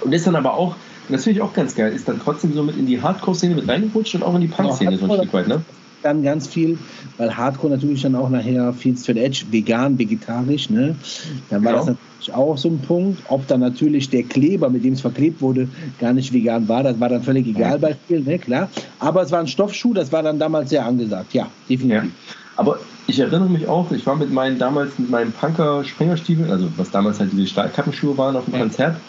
S1: Und ist dann aber auch, das finde ich auch ganz geil, ist dann trotzdem so mit in die Hardcore-Szene mit reingerutscht und auch in die Punk-Szene genau, so ein Stück weit, ne?
S2: dann ganz viel, weil Hardcore natürlich dann auch nachher to the Edge, vegan, vegetarisch, ne? Dann war genau. das natürlich auch so ein Punkt. Ob dann natürlich der Kleber, mit dem es verklebt wurde, gar nicht vegan war, das war dann völlig egal bei vielen, ne? Klar. Aber es war ein Stoffschuh, das war dann damals sehr angesagt, ja, definitiv. Ja.
S1: Aber ich erinnere mich auch, ich war mit meinen damals mit meinen Punker Springerstiefeln, also was damals halt diese Stahlkappenschuhe waren auf dem. Konzert und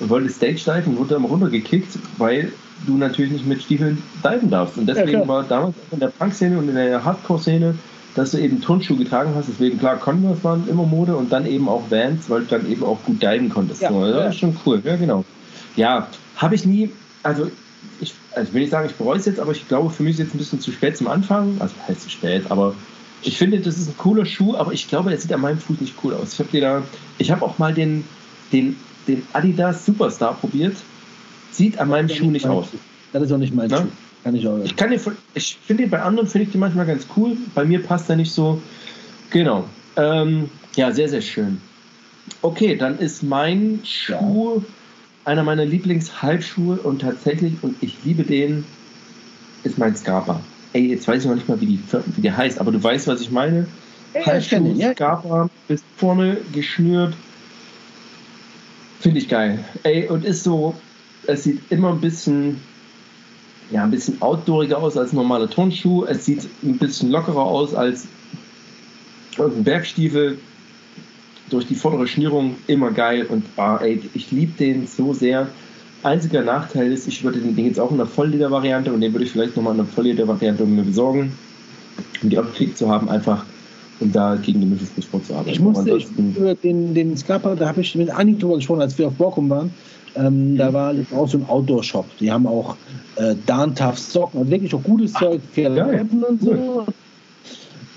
S1: wollte Stage diven und wurde dann runtergekickt, weil du natürlich nicht mit Stiefeln diven darfst. Und deswegen ja, war damals in der Punk-Szene und in der Hardcore-Szene, dass du eben Turnschuhe getragen hast. Deswegen, klar, Converse waren immer Mode und dann eben auch Vans, weil du dann eben auch gut diven konntest. Ja, so, das ist schon cool, ja, genau. Ja, habe ich nie, also ich, also ich will nicht sagen, ich bereue es jetzt, aber ich glaube, für mich ist es jetzt ein bisschen zu spät zum Anfang. Also heißt zu spät, aber ich finde, das ist ein cooler Schuh, aber ich glaube, der sieht an meinem Fuß nicht cool aus. Ich habe da, ich habe auch mal den, den, den Adidas Superstar probiert. Sieht an meinem Schuh nicht aus.
S2: Das ist auch nicht mein Na? Schuh.
S1: Kann ich auch. Ich, kann den, ich finde den bei anderen finde ich den manchmal ganz cool. Bei mir passt er nicht so. Genau. Ähm, ja, sehr, sehr schön. Okay, dann ist mein Schuh ja. einer meiner Lieblingshalbschuhe und tatsächlich, und ich liebe den, ist mein Scarpa. Ey, jetzt weiß ich noch nicht mal, wie, die, wie der heißt, aber du weißt, was ich meine. Ja, Halbschuh, ja. Scarpa, bis vorne geschnürt. Finde ich geil. Ey, und ist so, es sieht immer ein bisschen, ja, ein bisschen outdooriger aus als normaler Turnschuh. Es sieht ein bisschen lockerer aus als ein Bergstiefel. Durch die vordere Schnürung immer geil und ah, ey, ich liebe den so sehr. Einziger Nachteil ist, ich würde den Ding jetzt auch in der Vollleder-Variante und den würde ich vielleicht nochmal in der Vollleder-Variante mir besorgen, um die Optik zu haben, einfach um da gegen den Mittelfuß vorzuarbeiten.
S2: Ich musste ich, den, den Skapa, da habe ich mit Anni drüber gesprochen, als wir auf Borkum waren. Ähm, da war auch so ein Outdoor-Shop. Die haben auch äh, Darn Tough Socken, also wirklich auch gutes Zeug für Lampen und so.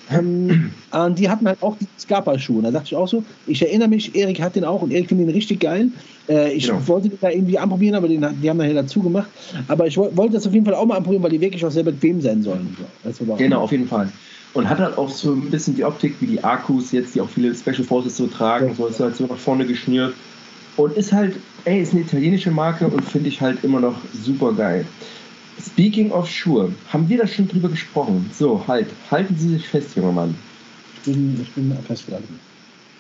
S2: Ähm, und die hatten halt auch die Scarpa-Schuhe. Da dachte ich auch so, ich erinnere mich, Erik hat den auch und Erik findet den richtig geil. Äh, ich genau. wollte den da irgendwie anprobieren, aber den, die haben nachher dazu gemacht. Aber ich wollte das auf jeden Fall auch mal anprobieren, weil die wirklich auch sehr bequem sein sollen.
S1: genau, auf jeden Fall. Und hat halt auch so ein bisschen die Optik wie die Akkus jetzt, die auch viele Special Forces so tragen. Ja. So ist halt so nach vorne geschnürt. Und ist halt, ey, ist eine italienische Marke und finde ich halt immer noch super geil. Speaking of Schuhe, haben wir da schon drüber gesprochen? So, halt, halten Sie sich fest, junger Mann.
S2: Ich bin, ich bin festgehalten.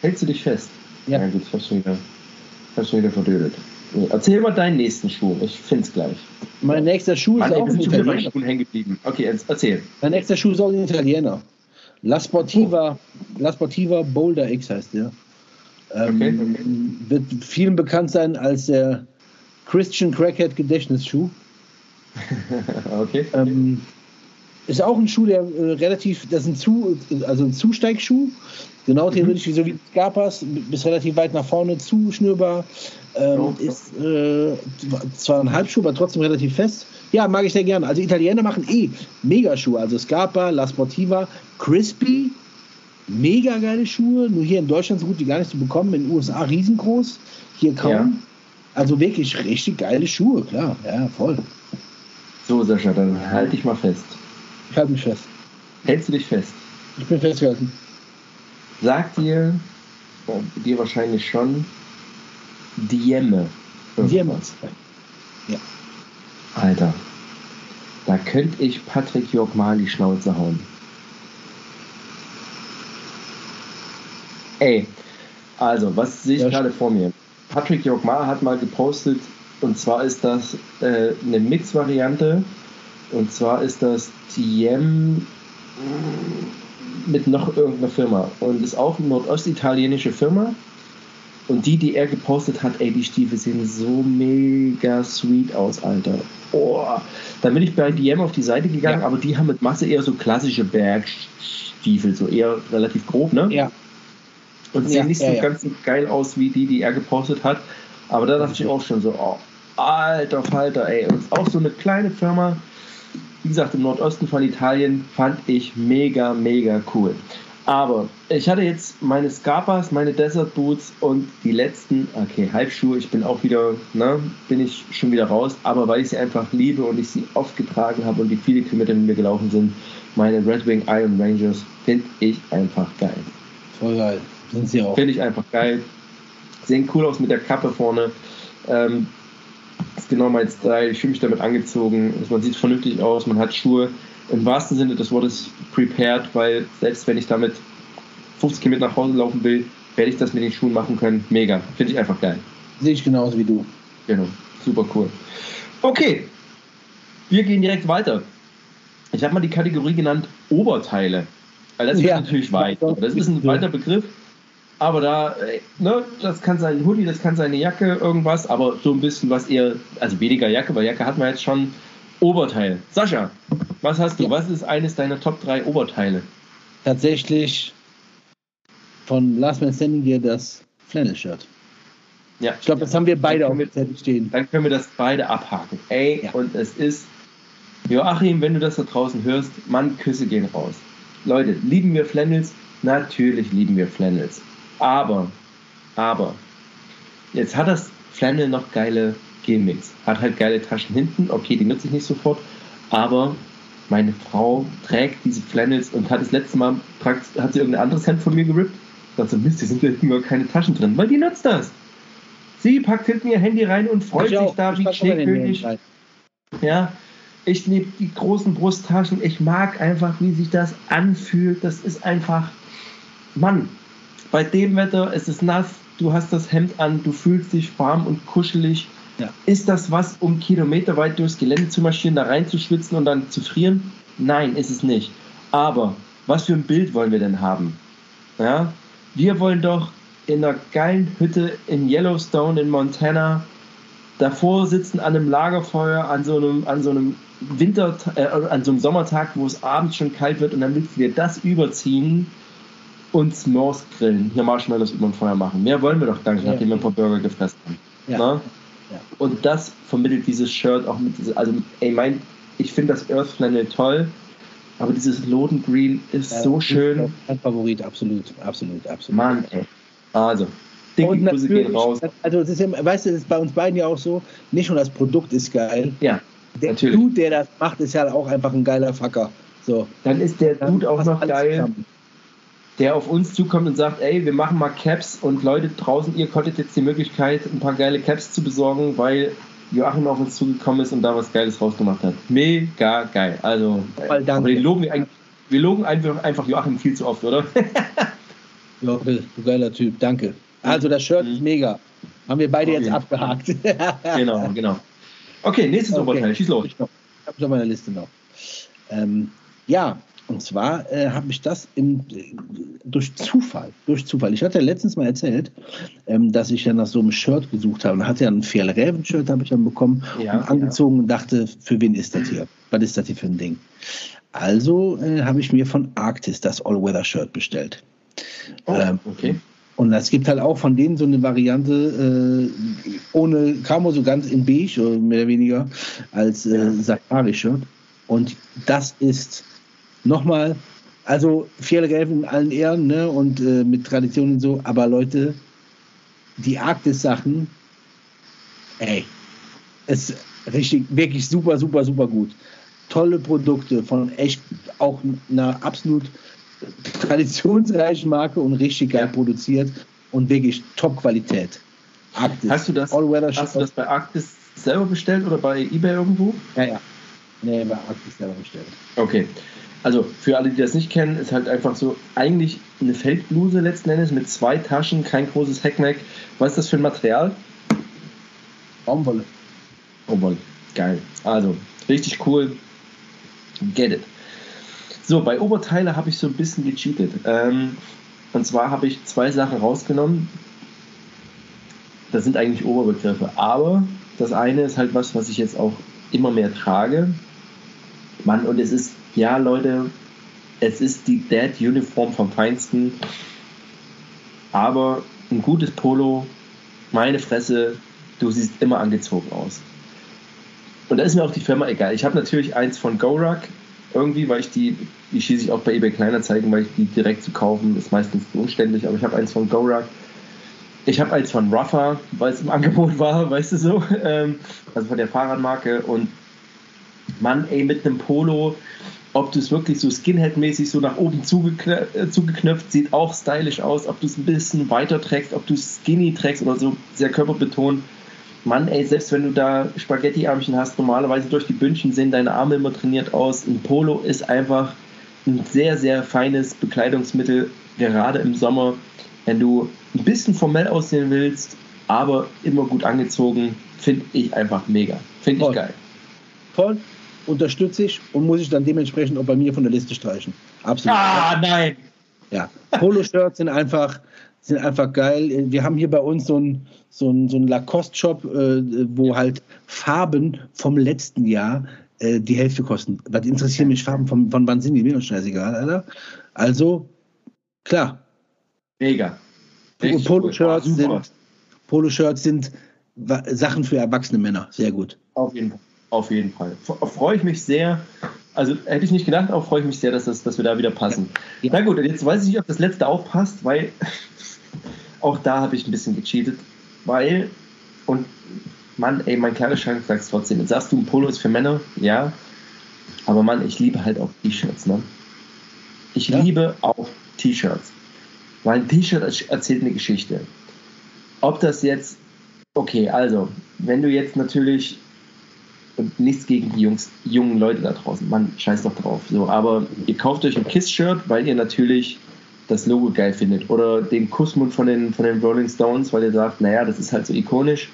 S1: Hältst du dich fest? Ja. Ja gut, ich hab's schon wieder, hab's schon wieder verdödelt. Erzähl mal deinen nächsten Schuh, ich find's gleich.
S2: Mein nächster Schuh Mann, ist ey, auch ein Italiener.
S1: Hängen geblieben. Okay, erzähl.
S2: Mein nächster Schuh ist auch ein Italiener. La Sportiva, oh. La Sportiva Boulder X heißt der. Ähm, okay, okay. Wird vielen bekannt sein als der Christian Crackhead Gedächtnisschuh. okay. Ähm, ist auch ein Schuh, der äh, relativ, das ist ein, Zu, also ein Zusteigsschuh, genau theoretisch mhm. wie so wie Scarpas, bis relativ weit nach vorne zuschnürbar. Ähm, oh, ist äh, zwar ein Halbschuh, aber trotzdem relativ fest. Ja, mag ich sehr gerne. Also Italiener machen eh Megaschuhe, also Scarpa, La Sportiva, Crispy, mega geile Schuhe, nur hier in Deutschland so gut wie gar nicht zu bekommen, in den USA riesengroß, hier kaum. Ja. Also wirklich richtig geile Schuhe, klar, ja, voll.
S1: So, Sascha, dann halte ich mal fest.
S2: Ich halte mich fest.
S1: Hältst du dich fest?
S2: Ich bin festgehalten.
S1: Sagt dir, oh, dir wahrscheinlich schon, Diemme.
S2: Diemme.
S1: Ja. Alter, da könnte ich Patrick Jörg mal die Schnauze hauen. Ey, also, was sehe ich ja, gerade vor mir? Patrick Jogmar hat mal gepostet, und zwar ist das äh, eine Mix-Variante. Und zwar ist das TM mit noch irgendeiner Firma. Und ist auch eine nordostitalienische Firma. Und die, die er gepostet hat, ey, die Stiefel sehen so mega sweet aus, Alter. Oh. Dann bin ich bei DM auf die Seite gegangen, ja. aber die haben mit Masse eher so klassische Bergstiefel, so eher relativ grob, ne?
S2: Ja.
S1: Und sehen ja, nicht so ja, ganz so geil aus wie die, die er gepostet hat. Aber da dachte ich auch schon so, oh, alter Falter, ey. Und auch so eine kleine Firma, wie gesagt, im Nordosten von Italien, fand ich mega, mega cool. Aber ich hatte jetzt meine Scarpas, meine Desert Boots und die letzten, okay, Halbschuhe, ich bin auch wieder, ne, bin ich schon wieder raus, aber weil ich sie einfach liebe und ich sie oft getragen habe und die viele Kilometer mit mir gelaufen sind, meine Red Wing Iron Rangers, finde ich einfach geil.
S2: Voll geil. Sind sie auch.
S1: Finde ich einfach geil. Sehen cool aus mit der Kappe vorne. Ähm, ist genau mein Style. Ich fühle mich damit angezogen. Man sieht vernünftig aus. Man hat Schuhe, im wahrsten Sinne des Wortes prepared, weil selbst wenn ich damit 50 Kilometer nach Hause laufen will, werde ich das mit den Schuhen machen können. Mega. Finde ich einfach geil.
S2: Sehe ich genauso wie du.
S1: Genau. Super cool. Okay. Wir gehen direkt weiter. Ich habe mal die Kategorie genannt Oberteile. Weil das ja, ist natürlich weit. Das ist ein weiter Begriff. Aber da, ne, das kann sein Hoodie, das kann sein eine Jacke, irgendwas, aber so ein bisschen was eher, also weniger Jacke, weil Jacke hat man jetzt schon. Oberteil. Sascha, was hast du? Ja. Was ist eines deiner Top 3 Oberteile?
S2: Tatsächlich von Last Man Standing hier das Flannel-Shirt. Ja. Ich glaube, das haben wir beide auf
S1: dem Zettel stehen. Dann können wir das beide abhaken. Ey, ja. und es ist, Joachim, wenn du das da draußen hörst, Mann, Küsse gehen raus. Leute, lieben wir Flannels? Natürlich lieben wir Flannels. Aber, aber, jetzt hat das Flannel noch geile Gimmicks. Hat halt geile Taschen hinten. Okay, die nutze ich nicht sofort. Aber meine Frau trägt diese Flannels und hat das letzte Mal, hat sie irgendein anderes Hemd von mir gerippt dann so, Mist, hier sind hinten gar keine Taschen drin, weil die nutzt das. Sie packt hinten ihr Handy rein und freut sich da wie Schneekönig. Ja, ich liebe die großen Brusttaschen. Ich mag einfach, wie sich das anfühlt. Das ist einfach, Mann, bei dem Wetter, es ist nass, du hast das Hemd an, du fühlst dich warm und kuschelig. Ja. Ist das was, um kilometerweit durchs Gelände zu marschieren, da reinzuschwitzen und dann zu frieren? Nein, ist es nicht. Aber was für ein Bild wollen wir denn haben? Ja, wir wollen doch in einer geilen Hütte in Yellowstone in Montana davor sitzen an einem Lagerfeuer, an so einem, an so einem Winter, äh, an so einem Sommertag, wo es abends schon kalt wird und dann willst du dir das überziehen und S'mores grillen, hier Marshmallows über dem Feuer machen. Mehr wollen wir doch gar nicht, ja. nachdem wir ein paar Burger gefressen haben. Ja. Ja. Und das vermittelt dieses Shirt auch mit, also ey, mein, ich finde das Earth Flannel toll, aber dieses Loden Green ist ja, so schön.
S2: Mein Favorit, absolut, absolut, absolut.
S1: Mann, ey. Also, dicke Grüße gehen raus.
S2: Also, es ist ja, weißt du, das ist bei uns beiden ja auch so, nicht nur das Produkt ist geil.
S1: Ja.
S2: Der natürlich. Dude, der das macht, ist ja auch einfach ein geiler Fucker. So.
S1: Dann ist der Dude auch noch geil, zusammen. Der auf uns zukommt und sagt, ey, wir machen mal Caps und Leute draußen, ihr konntet jetzt die Möglichkeit, ein paar geile Caps zu besorgen, weil Joachim auf uns zugekommen ist und da was Geiles rausgemacht hat. Mega geil. Also, Voll danke. den loben wir, wir loben einfach, einfach Joachim viel zu oft, oder?
S2: ja, du geiler Typ, danke. Also das Shirt mhm. ist mega. Haben wir beide okay. jetzt abgehakt.
S1: genau, genau. Okay, nächstes okay. Oberteil, schieß los. Ich habe
S2: es auf meiner Liste noch. Ähm, ja, und zwar äh, habe ich das im, durch Zufall, durch Zufall. Ich hatte ja letztens mal erzählt, ähm, dass ich ja nach so einem Shirt gesucht habe. Und hatte ja ein Fjell-Raven-Shirt, habe ich dann bekommen ja, und angezogen ja. und dachte, für wen ist das hier? Was ist das hier für ein Ding? Also äh, habe ich mir von Arctis das All-Weather-Shirt bestellt.
S1: Oh, ähm, okay.
S2: Und es gibt halt auch von denen so eine Variante äh, ohne Camo, so ganz in beige oder mehr oder weniger als äh, Safari-Shirt. Und das ist nochmal, also Fjellgelb in allen Ehren ne, und äh, mit Traditionen und so, aber Leute, die Arktis-Sachen, ey, ist richtig, wirklich super, super, super gut. Tolle Produkte von echt auch einer absolut traditionsreichen Marke und richtig geil ja. produziert und wirklich Top-Qualität.
S1: Arktis. Hast du das, hast du das bei Arktis selber bestellt oder bei eBay irgendwo?
S2: Ja, ja. Nee, bei Arktis selber bestellt.
S1: Okay. Also für alle, die das nicht kennen, ist halt einfach so eigentlich eine Feldbluse letzten Endes mit zwei Taschen, kein großes Heckmeck. Was ist das für ein Material?
S2: Baumwolle.
S1: Baumwolle. Geil. Also, richtig cool. Get it. So, bei Oberteile habe ich so ein bisschen gecheatet. Ähm, und zwar habe ich zwei Sachen rausgenommen. Das sind eigentlich Oberbegriffe. Aber das eine ist halt was, was ich jetzt auch immer mehr trage. Mann, und es ist ja, Leute, es ist die Dad-Uniform vom Feinsten, aber ein gutes Polo, meine Fresse, du siehst immer angezogen aus. Und da ist mir auch die Firma egal. Ich habe natürlich eins von Gorak, irgendwie, weil ich die, die schieße ich auch bei eBay Kleinanzeigen, weil ich die direkt zu kaufen ist meistens umständlich, aber ich habe eins von Gorak. Ich habe eins von Ruffer, weil es im Angebot war, weißt du so, ähm, also von der Fahrradmarke und Mann, ey, mit einem Polo, ob du es wirklich so Skinhead-mäßig so nach oben zugeknöpft, äh, zugeknöpft, sieht auch stylisch aus, ob du es ein bisschen weiter trägst, ob du es skinny trägst oder so sehr körperbetont. Mann, ey, selbst wenn du da Spaghetti-Armchen hast, normalerweise durch die Bündchen sehen deine Arme immer trainiert aus. Ein Polo ist einfach ein sehr, sehr feines Bekleidungsmittel, gerade im Sommer, wenn du ein bisschen formell aussehen willst, aber immer gut angezogen, finde ich einfach mega. Finde ich geil.
S2: Voll, unterstütze ich und muss ich dann dementsprechend auch bei mir von der Liste streichen.
S1: Absolut. Ah, nein.
S2: Ja, Polo-Shirts sind einfach, sind einfach geil. Wir haben hier bei uns so einen so so ein Lacoste-Shop, äh, wo halt Farben vom letzten Jahr äh, die Hälfte kosten. Was interessieren mich Farben von, von wann sind die? Mir doch scheißegal, Alter. Also, klar.
S1: Mega.
S2: Polo-Shirts sind, Polo sind Sachen für erwachsene Männer. Sehr gut.
S1: Auf jeden Fall. Auf jeden Fall. Freue ich mich sehr. Also hätte ich nicht gedacht, aber freue ich mich sehr, dass, das, dass wir da wieder passen. Ja. Na gut, jetzt weiß ich nicht, ob das letzte auch passt, weil auch da habe ich ein bisschen gecheatet. Weil, und Mann, ey, mein Kleiderschrank sagt es trotzdem. Jetzt sagst du, ein Polo ist für Männer, ja. Aber Mann, ich liebe halt auch T-Shirts, ne? Ich ja. liebe auch T-Shirts. Weil ein T-Shirt erzählt eine Geschichte. Ob das jetzt, okay, also, wenn du jetzt natürlich nichts gegen die Jungs, jungen Leute da draußen. Man scheiß doch drauf. So, aber ihr kauft euch ein Kiss-Shirt, weil ihr natürlich das Logo geil findet. Oder den Kussmund von den, von den Rolling Stones, weil ihr sagt, naja, das ist halt so ikonisch.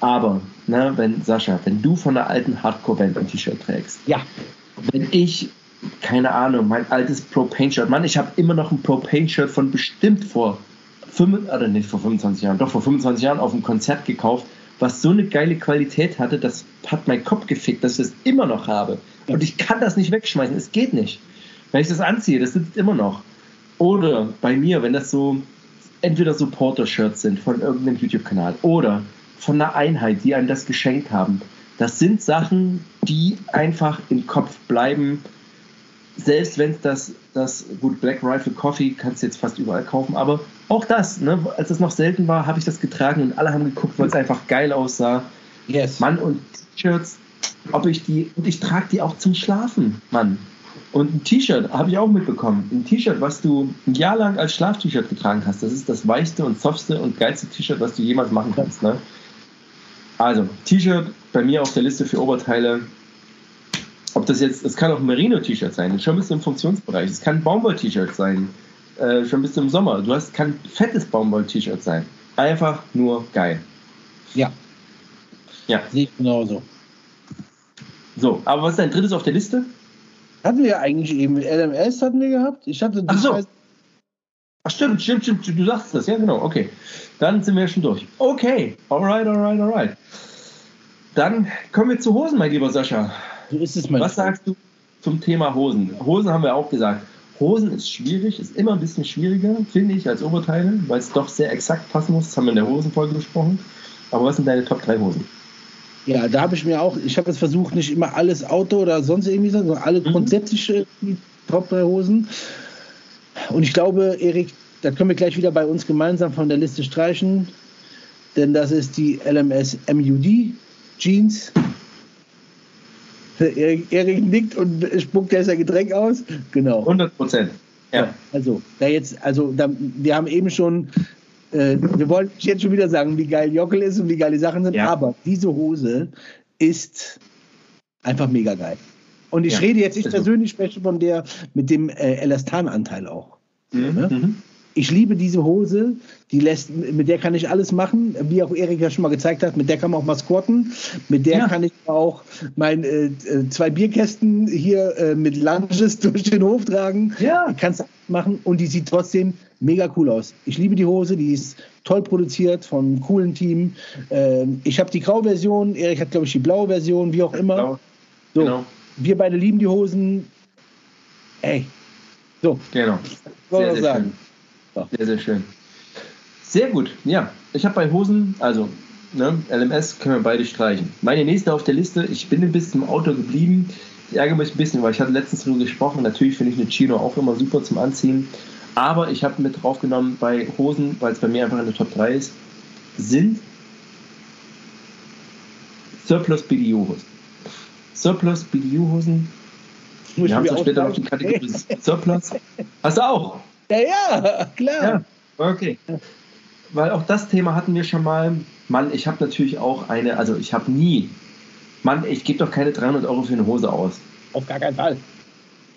S1: Aber, ne, wenn, Sascha, wenn du von einer alten Hardcore-Band ein T-Shirt trägst,
S2: ja.
S1: wenn ich, keine Ahnung, mein altes Propane-Shirt, Mann, ich habe immer noch ein Propane-Shirt von bestimmt vor, 5, oder nicht vor 25 Jahren, doch vor 25 Jahren auf einem Konzert gekauft, was so eine geile Qualität hatte, das hat mein Kopf gefickt, dass ich das immer noch habe. Und ich kann das nicht wegschmeißen, es geht nicht. Wenn ich das anziehe, das sitzt immer noch. Oder bei mir, wenn das so entweder Supporter-Shirts sind von irgendeinem YouTube-Kanal oder von einer Einheit, die einem das geschenkt haben. Das sind Sachen, die einfach im Kopf bleiben. Selbst wenn es das, das, gut, Black Rifle Coffee kannst du jetzt fast überall kaufen, aber auch das, ne, als es noch selten war, habe ich das getragen und alle haben geguckt, weil es einfach geil aussah. Yes. Mann, und T-Shirts, ob ich die, und ich trage die auch zum Schlafen, Mann. Und ein T-Shirt habe ich auch mitbekommen. Ein T-Shirt, was du ein Jahr lang als Schlaf-T-Shirt getragen hast, das ist das weichste und softste und geilste T-Shirt, was du jemals machen kannst. Ne? Also, T-Shirt bei mir auf der Liste für Oberteile. Ob das jetzt, es kann auch ein Merino-T-Shirt sein, schon bist du im Funktionsbereich. Es kann ein Baumwoll-T-Shirt sein äh, schon bis zum Sommer. Du hast kein fettes Baumwoll-T-Shirt sein. Einfach nur geil.
S2: Ja.
S1: Ja.
S2: Sehe ich genauso.
S1: So, aber was ist dein drittes auf der Liste?
S2: Hatten wir eigentlich eben LMS hatten wir gehabt? Ich hatte
S1: Ach so. Ach stimmt, stimmt, stimmt, du sagst das, ja genau, okay. Dann sind wir schon durch. Okay, alright, alright, alright. Dann kommen wir zu Hosen, mein lieber Sascha.
S2: So ist es, mein
S1: Was sagst du zum Thema Hosen? Hosen haben wir auch gesagt. Hosen ist schwierig, ist immer ein bisschen schwieriger, finde ich, als Oberteile, weil es doch sehr exakt passen muss. Das haben wir in der Hosenfolge besprochen. Aber was sind deine Top 3 Hosen?
S2: Ja, da habe ich mir auch, ich habe jetzt versucht, nicht immer alles Auto oder sonst irgendwie, sondern alle mhm. grundsätzliche Top 3 Hosen. Und ich glaube, Erik, da können wir gleich wieder bei uns gemeinsam von der Liste streichen, denn das ist die LMS MUD Jeans Erik, Erik nickt und spuckt er sein Getränk aus. Genau.
S1: 100 Prozent. Ja.
S2: Also, da jetzt, also da, wir haben eben schon, äh, wir wollen jetzt schon wieder sagen, wie geil Jockel ist und wie geil die Sachen sind, ja. aber diese Hose ist einfach mega geil. Und ich ja, rede jetzt, ich persönlich spreche von der mit dem äh, Elastan-Anteil auch. Mhm, ne? mhm ich liebe diese Hose, die lässt, mit der kann ich alles machen, wie auch Erik ja schon mal gezeigt hat, mit der kann man auch mal squatten, mit der ja. kann ich auch mein äh, äh, zwei Bierkästen hier äh, mit Lunges durch den Hof tragen. Ja. Ich kann es machen und die sieht trotzdem mega cool aus. Ich liebe die Hose, die ist toll produziert von einem coolen Team. Ähm, ich habe die graue Version, Erik hat glaube ich die blaue Version, wie auch immer. Genau. So, genau. wir beide lieben die Hosen. Ey. So.
S1: Genau.
S2: Sehr, sehr sagen. Schön.
S1: Sehr, sehr schön. Sehr gut. Ja, ich habe bei Hosen, also ne, LMS können wir beide streichen. Meine nächste auf der Liste, ich bin ein bisschen im Auto geblieben. Ich ärgere mich ein bisschen, weil ich hatte letztens darüber gesprochen. Natürlich finde ich eine Chino auch immer super zum Anziehen. Aber ich habe mit draufgenommen bei Hosen, weil es bei mir einfach in der Top 3 ist, sind Surplus BDU-Hosen. Surplus BDU-Hosen. Wir haben es später noch die Kategorie Surplus. Hast du auch?
S2: Ja, ja, klar. Ja,
S1: okay. weil auch das Thema hatten wir schon mal. Mann, ich habe natürlich auch eine, also ich habe nie, Mann, ich gebe doch keine 300 Euro für eine Hose aus.
S2: Auf gar keinen Fall.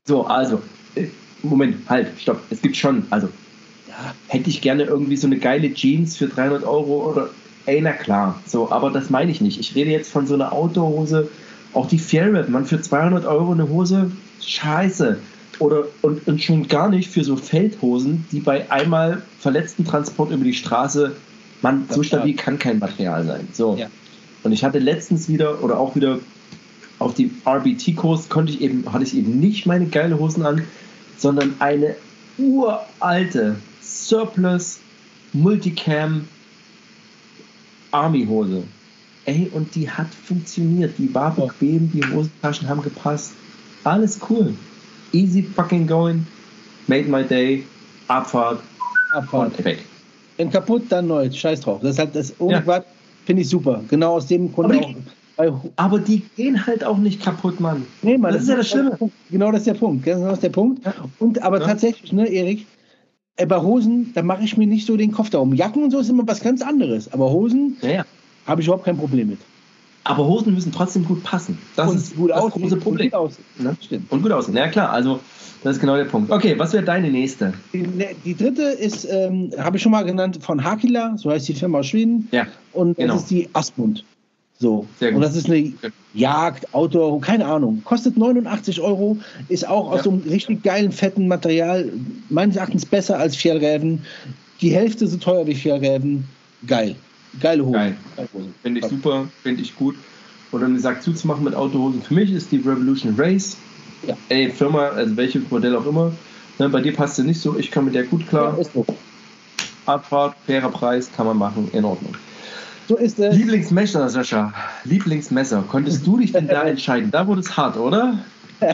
S1: So, also, äh, Moment, halt, stopp. Es gibt schon, also, ja, hätte ich gerne irgendwie so eine geile Jeans für 300 Euro oder, ey, na klar, so, aber das meine ich nicht. Ich rede jetzt von so einer Outdoor-Hose, auch die Fairweb, man, für 200 Euro eine Hose, scheiße. Oder, und, und schon gar nicht für so Feldhosen, die bei einmal verletzten Transport über die Straße, man, so stabil kann kein Material sein. So.
S2: Ja.
S1: Und ich hatte letztens wieder, oder auch wieder auf dem RBT-Kurs konnte ich eben, hatte ich eben nicht meine geile Hosen an, sondern eine uralte Surplus Multicam Army-Hose. Ey, und die hat funktioniert. Die war bequem, die Hosentaschen haben gepasst. Alles cool. Easy fucking going. Made my day. Abfahrt.
S2: Abfahrt.
S1: Weg.
S2: Wenn kaputt, dann neu. Scheiß drauf. Das halt das irgendwas, finde ich super. Genau aus dem Grund
S1: Aber
S2: auch.
S1: die-
S2: Bei,
S1: Aber die gehen halt auch nicht kaputt, Mann.
S2: nee, Mann,
S1: das ist ja das Schlimme.
S2: Genau das ist der Punkt. Genau das ist der Punkt.
S1: Ja.
S2: Und aber
S1: Ja.
S2: tatsächlich, ne, Erik, äh, bei Hosen, da mache ich mir nicht so den Kopf darum. Jacken und so ist immer was ganz anderes. Aber Hosen
S1: Ja, ja.
S2: habe ich überhaupt kein Problem mit.
S1: Aber Hosen müssen trotzdem gut passen. Das
S2: und
S1: ist
S2: gut
S1: das
S2: aussehen.
S1: große Problem.
S2: Und gut aussehen.
S1: Ne?
S2: Stimmt.
S1: Und gut aussehen. Ja, klar. Also, das ist genau der Punkt. Okay, was wäre deine nächste?
S2: Die, ne, die dritte ist, ähm, habe ich schon mal genannt, von Hakila, so heißt die Firma aus Schweden.
S1: Ja.
S2: Und
S1: Genau.
S2: das ist die Asmund. So.
S1: Sehr gut.
S2: Und das ist eine Jagd, Outdoor, keine Ahnung. Kostet 89 Euro, ist auch aus
S1: Ja.
S2: so einem richtig geilen, fetten Material. Meines Erachtens besser als Fjellräven. Die Hälfte so teuer wie Fjellräven. Geil. Geile Hose.
S1: Geil.
S2: Geile.
S1: Finde ich super, finde ich gut. Und um den Sack zuzumachen mit Autohosen, für mich ist die Revolution Race.
S2: Ja.
S1: Ey, Firma, also welches Modell auch immer. Ne, bei dir passt sie nicht so, ich komme mit der gut klar.
S2: Ja.
S1: Abfahrt, fairer Preis, kann man machen, in Ordnung.
S2: So ist es.
S1: Lieblingsmesser, Sascha. Lieblingsmesser. Konntest du dich denn da entscheiden? Da wurde es hart, oder?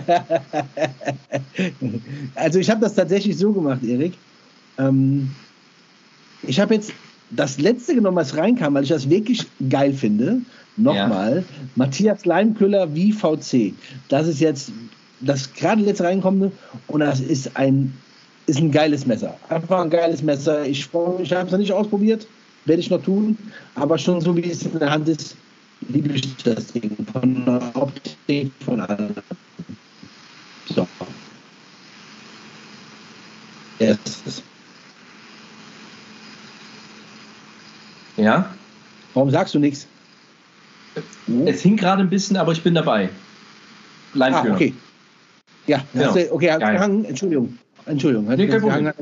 S2: Also ich habe das tatsächlich so gemacht, Erik. Ähm, ich habe jetzt das letzte genommen, was reinkam, weil ich das wirklich geil finde. Nochmal, Matthias Leimküller VC. Das ist jetzt das gerade letzte reinkommende und das ist ein, ist ein geiles Messer. Einfach ein geiles Messer. Ich freue mich, ich habe es noch nicht ausprobiert, werde ich noch tun, aber schon so wie es in der Hand ist, liebe ich das Ding. Von der Optik, von allem. So. Erstes.
S1: Ja.
S2: Warum sagst du nichts?
S1: Es hing gerade ein bisschen, aber ich bin dabei.
S2: Ah,
S1: Leinführer.
S2: okay. Ja,
S1: Genau.
S2: du, okay, gehangen. Entschuldigung. Entschuldigung.
S1: Nee,
S2: gehangen.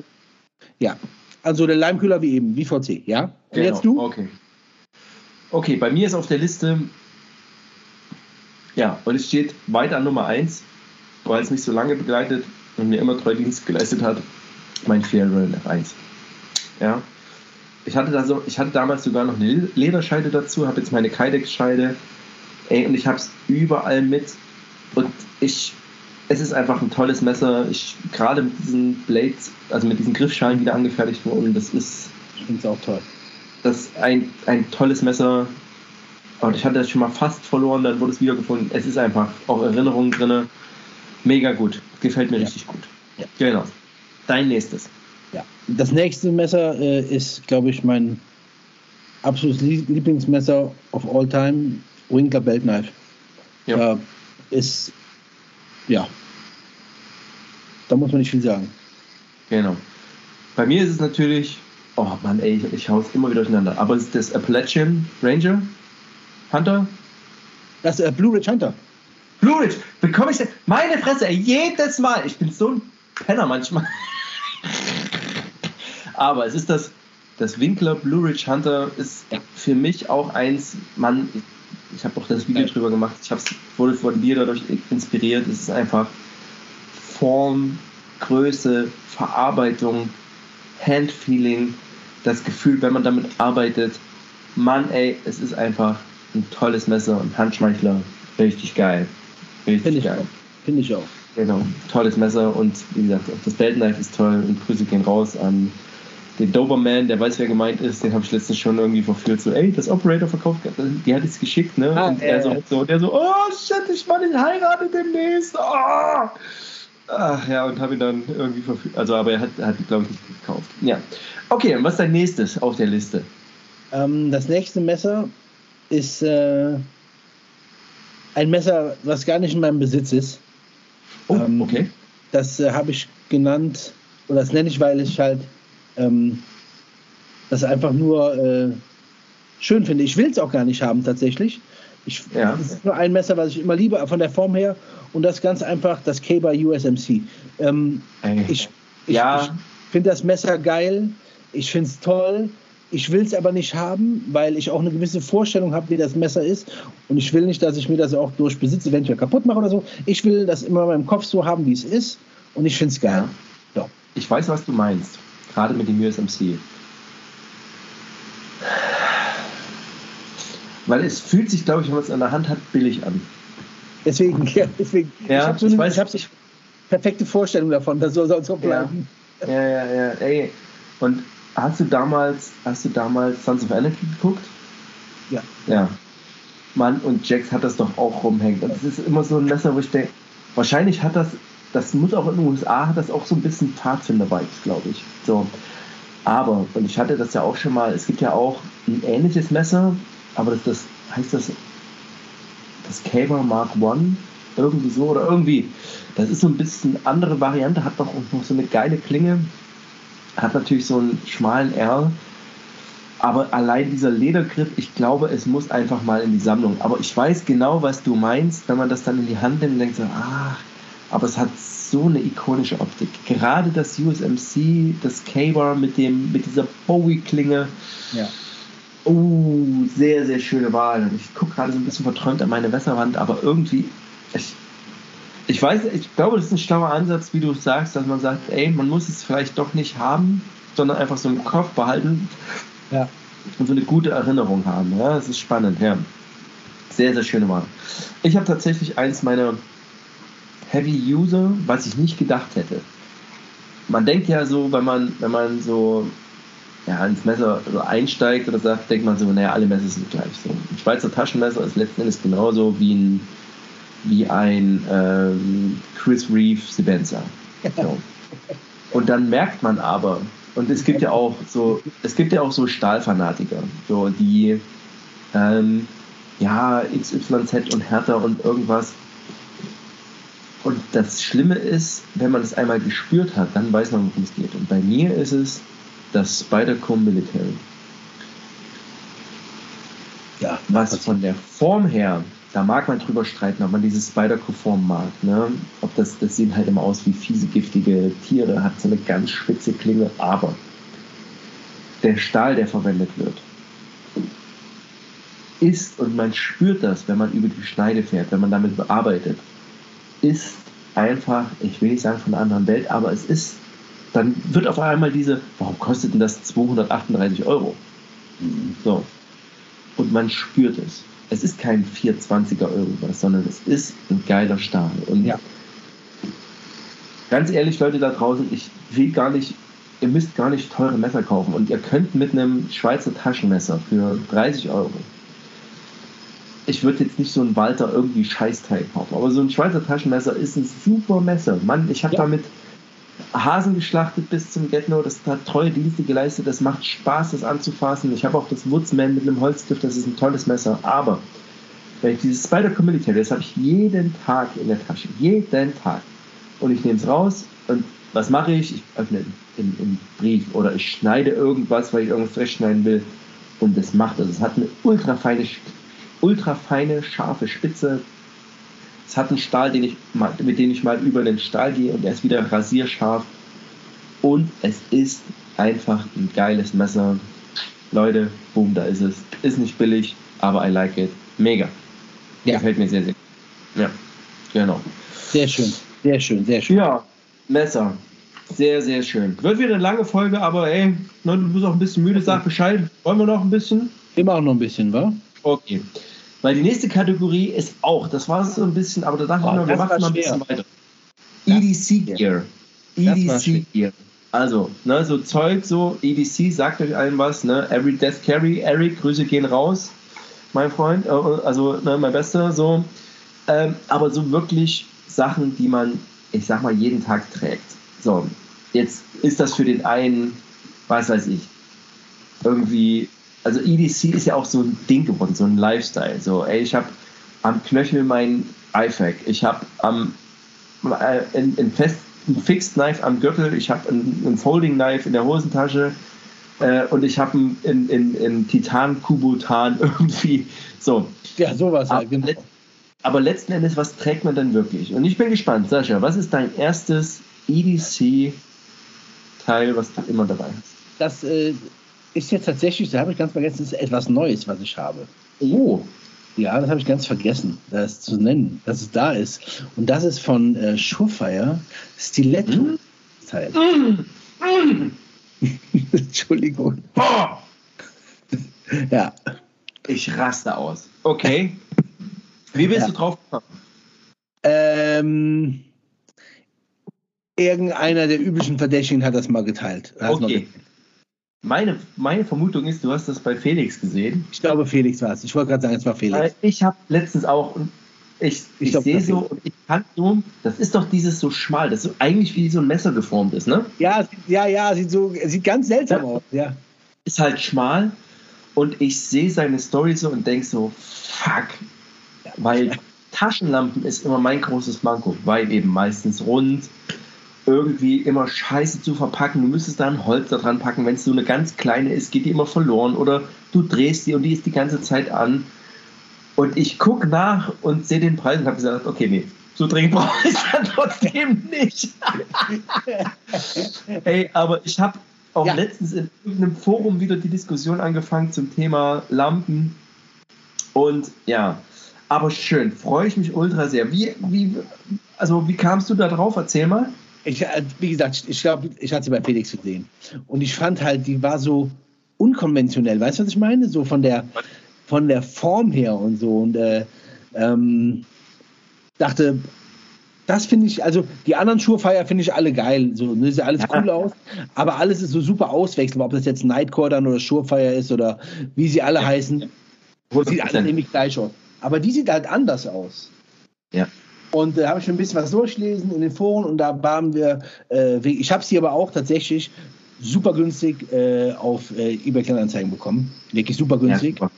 S2: Ja, also der Leimkühler wie eben, wie VC, ja? Und
S1: Genau,
S2: jetzt du?
S1: Okay. Okay, bei mir ist auf der Liste, ja, und es steht weiter an Nummer 1, weil es mich so lange begleitet und mir immer treu Dienst geleistet hat, mein Fairwell F1. Ja. Ich hatte, da so, ich hatte damals sogar noch eine Lederscheide dazu, habe jetzt meine Kydex-Scheide. Ey, und ich habe es überall mit. Und ich, es ist einfach ein tolles Messer. Ich gerade mit diesen Blades, also mit diesen Griffschalen, die da angefertigt wurden, das ist
S2: Ich finde es auch toll.
S1: das ist ein, ein tolles Messer. Und ich hatte das schon mal fast verloren, dann wurde es wiedergefunden. Es ist einfach auch Erinnerungen drin. Mega gut. Gefällt mir
S2: Ja.
S1: richtig gut.
S2: Ja.
S1: Genau. Dein nächstes.
S2: Ja. Das nächste Messer äh, ist, glaube ich, mein absolutes Lie- Lieblingsmesser of all time, Winkler Belt Knife.
S1: Ja.
S2: Da ist, ja, da muss man nicht viel sagen.
S1: Genau. Bei mir ist es natürlich, oh Mann, ey, ich, ich hau's immer wieder durcheinander. Aber es ist das Appalachian Ranger Hunter.
S2: Das äh, Blue Ridge Hunter.
S1: Blue Ridge, bekomme ich denn? Meine Fresse, ey, jedes Mal. Ich bin so ein Penner manchmal. Aber es ist das, das Winkler Blue Ridge Hunter ist für mich auch eins, Mann, ich, habe auch das Video
S2: Ja.
S1: drüber gemacht, ich hab's, wurde von dir dadurch inspiriert. Es ist einfach Form, Größe, Verarbeitung, Handfeeling, das Gefühl, wenn man damit arbeitet, Mann, ey, es ist einfach ein tolles Messer und Handschmeichler. Richtig geil. Richtig
S2: Finde ich
S1: geil.
S2: auch. Finde ich auch.
S1: Genau, tolles Messer und wie gesagt, auch das Belt Knife ist toll und Grüße gehen raus an den Doberman, der weiß, wer gemeint ist, den habe ich letztens schon irgendwie verführt, so, ey, das Operator verkauft, die hat es geschickt, ne?
S2: Ah,
S1: und er
S2: äh.
S1: so, so, der so, oh shit, ich meine, ich heirate demnächst, oh! Ach ja, und habe ihn dann irgendwie verfügt. Also, aber er hat, hat glaube ich, nicht gekauft. Ja. Okay, und was ist dein nächstes auf der Liste?
S2: Ähm, das nächste Messer ist äh, ein Messer, was gar nicht in meinem Besitz ist.
S1: Oh, ähm, okay.
S2: Das äh, habe ich genannt, oder das nenne ich, weil ich halt ähm, das einfach nur äh, schön finde. Ich will es auch gar nicht haben, tatsächlich. Ich, ja. Das ist nur ein Messer, was ich immer liebe, von der Form her. Und das ganz einfach, das K-Bar USMC. Ähm, ich ich, ja. ich finde das Messer geil. Ich finde es toll. Ich will es aber nicht haben, weil ich auch eine gewisse Vorstellung habe, wie das Messer ist. Und ich will nicht, dass ich mir das auch durch Besitz eventuell kaputt mache oder so. Ich will das immer in meinem Kopf so haben, wie es ist. Und ich finde es geil.
S1: Ja. So. Ich weiß, was du meinst. Gerade mit dem USMC. Weil es fühlt sich, glaube ich, wenn man es in der Hand hat, billig an.
S2: Deswegen, ja, deswegen. Ja, ich habe so eine, ich hab ich, perfekte Vorstellung davon, das soll so bleiben.
S1: Ja, ja, ja, ja. Ey. Und hast du damals, hast du damals Sons of Anarchy geguckt?
S2: Ja.
S1: Ja. Mann, und Jax hat das doch auch rumhängt. Und das ist immer so ein Messer, wo ich denke, wahrscheinlich hat das, das muss auch in den USA, hat das auch so ein bisschen Pfadfinder-Vibes, glaube ich. So. Aber, und ich hatte das ja auch schon mal, es gibt ja auch ein ähnliches Messer, aber das, das heißt das das Caber Mark I, irgendwie so oder irgendwie. Das ist so ein bisschen andere Variante, hat doch noch so eine geile Klinge, hat natürlich so einen schmalen R, aber allein dieser Ledergriff, ich glaube, es muss einfach mal in die Sammlung. Aber ich weiß genau, was du meinst, wenn man das dann in die Hand nimmt und denkt so, ach, aber es hat so eine ikonische Optik. Gerade das USMC, das K-Bar mit, mit dieser Bowie-Klinge.
S2: Ja.
S1: Oh, sehr, sehr schöne Wahl. Ich gucke gerade so ein bisschen verträumt an meine Wässerwand, aber irgendwie, ich, ich weiß, ich glaube, das ist ein schlauer Ansatz, wie du sagst, dass man sagt, ey, man muss es vielleicht doch nicht haben, sondern einfach so im Kopf behalten
S2: ja.
S1: und so eine gute Erinnerung haben. Ja, das ist spannend, ja. Sehr, sehr schöne Wahl. Ich habe tatsächlich eins meiner Heavy User, was ich nicht gedacht hätte. Man denkt ja so, wenn man, wenn man so ja, ins Messer so einsteigt oder sagt, denkt man so, naja, alle Messer sind gleich. So, ein Schweizer Taschenmesser ist letzten Endes genauso wie ein, wie ein ähm, Chris Reeve Sebenza. So. Und dann merkt man aber, und es gibt ja auch so, es gibt ja auch so Stahlfanatiker, so die ähm, ja, XYZ und härter und irgendwas. Und das Schlimme ist, wenn man es einmal gespürt hat, dann weiß man, worum es geht. Und bei mir ist es das Spyderco Military. Ja, was von der Form her, da mag man drüber streiten, ob man diese Spyderco-Form mag. Ne? Ob das, das sehen halt immer aus wie fiese, giftige Tiere, hat so eine ganz spitze Klinge, aber der Stahl, der verwendet wird, ist, und man spürt das, wenn man über die Schneide fährt, wenn man damit bearbeitet, ist einfach, ich will nicht sagen von einer anderen Welt, aber es ist dann wird auf einmal diese, warum kostet denn das 238 Euro? So. Und man spürt es. Es ist kein 420er irgendwas, sondern es ist ein geiler Stahl. Und ja. ganz ehrlich, Leute da draußen, ich will gar nicht, ihr müsst gar nicht teure Messer kaufen. Und ihr könnt mit einem Schweizer Taschenmesser für 30 Euro ich würde jetzt nicht so ein Walter irgendwie Scheißteil kaufen, aber so ein Schweizer Taschenmesser ist ein super Messer. Mann, ich habe ja. damit Hasen geschlachtet bis zum Get-No. Das hat treue Dienste geleistet. Das macht Spaß, das anzufassen. Ich habe auch das Woodsman mit einem Holzgriff. Das ist ein tolles Messer. Aber wenn ich dieses Spider Community das habe ich jeden Tag in der Tasche. Jeden Tag. Und ich nehme es raus und was mache ich? Ich öffne den Brief oder ich schneide irgendwas, weil ich irgendwas festschneiden will. Und das macht es. Es hat eine ultra feine, ultra feine, scharfe Spitze. Es hat einen Stahl, den ich mal, mit dem ich mal über den Stahl gehe und er ist wieder rasierscharf. Und es ist einfach ein geiles Messer. Leute, boom, da ist es. Ist nicht billig, aber I like it. Mega. Ja. Gefällt mir sehr, sehr gut. Ja, genau.
S2: Sehr schön, sehr schön, sehr schön.
S1: Ja, Messer. Sehr, sehr schön. Wird wieder eine lange Folge, aber ey, ne, du bist auch ein bisschen müde, sag Bescheid. Wollen wir noch ein bisschen?
S2: Wir machen noch ein bisschen, wa?
S1: Okay. Weil die nächste Kategorie ist auch, das war so ein bisschen, aber da dachte oh, ich mir, wir machen mal ein bisschen weiter. EDC Gear. EDC Gear. Also, ne, so Zeug, so EDC, sagt euch allen was, ne? Every Death Carry, Eric, Grüße gehen raus, mein Freund, äh, also ne, mein Bester, so. Ähm, aber so wirklich Sachen, die man ich sag mal, jeden Tag trägt. So, jetzt ist das für den einen, was weiß ich, irgendwie, also EDC ist ja auch so ein Ding geworden, so ein Lifestyle. So, ey, ich habe am Knöchel mein iFac, ich habe am äh, in, in fest, ein Fixed Knife am Gürtel, ich habe ein, ein, Folding Knife in der Hosentasche äh, und ich habe ein in, in, in Titan Kubotan irgendwie so.
S2: Ja, sowas.
S1: Aber, genau. aber letzten Endes, was trägt man dann wirklich? Und ich bin gespannt, Sascha, was ist dein erstes EDC-Teil, was du immer dabei hast?
S2: Das äh, ist jetzt tatsächlich, da habe ich ganz vergessen, ist etwas Neues, was ich habe.
S1: Oh.
S2: Ja, das habe ich ganz vergessen, das zu nennen, dass es da ist. Und das ist von äh, Surefire Stiletto mm. Teil. Mm. Entschuldigung. Oh.
S1: ja. Ich raste aus. Okay. Wie bist ja. du drauf gekommen?
S2: Ähm, irgendeiner der üblichen Verdächtigen hat das mal geteilt.
S1: Okay. Meine, meine Vermutung ist, du hast das bei Felix gesehen.
S2: Ich glaube, Felix war es. Ich wollte gerade sagen, es war Felix.
S1: Ich habe letztens auch, ich, ich, ich sehe so, und ich kann so, das ist doch dieses so schmal, das ist so eigentlich wie so ein Messer geformt ist, ne?
S2: Ja, ja, ja, sieht so, sieht ganz seltsam ja. aus, ja.
S1: Ist halt schmal und ich sehe seine Story so und denke so, fuck, weil Taschenlampen ist immer mein großes Manko, weil eben meistens rund, irgendwie immer scheiße zu verpacken. Du müsstest da ein Holz da dran packen. Wenn es so eine ganz kleine ist, geht die immer verloren. Oder du drehst die und die ist die ganze Zeit an. Und ich gucke nach und sehe den Preis und habe gesagt, okay, nee, so dringend brauche ich es dann trotzdem nicht. hey, aber ich habe auch ja. letztens in irgendeinem Forum wieder die Diskussion angefangen zum Thema Lampen. Und ja, aber schön, freue ich mich ultra sehr. Wie, wie, also wie kamst du da drauf? Erzähl mal.
S2: Ich, äh, wie gesagt, ich glaube, ich hatte sie bei Felix gesehen. Und ich fand halt, die war so unkonventionell. Weißt du, was ich meine? So von der, von der Form her und so. Und äh, ähm, dachte, das finde ich, also die anderen Schurfeier finde ich alle geil. So, ne, sieht alles cool aus, aber alles ist so super auswechselbar, ob das jetzt Nightcore dann oder Schurfeier ist oder wie sie alle ja. heißen. Sieht alles nämlich gleich aus. Aber die sieht halt anders aus.
S1: Ja.
S2: Und da äh, habe ich schon ein bisschen was durchlesen in den Foren und da waren wir, äh, ich habe sie aber auch tatsächlich super günstig äh, auf äh, eBay Kleinanzeigen bekommen. Wirklich super günstig. Ja,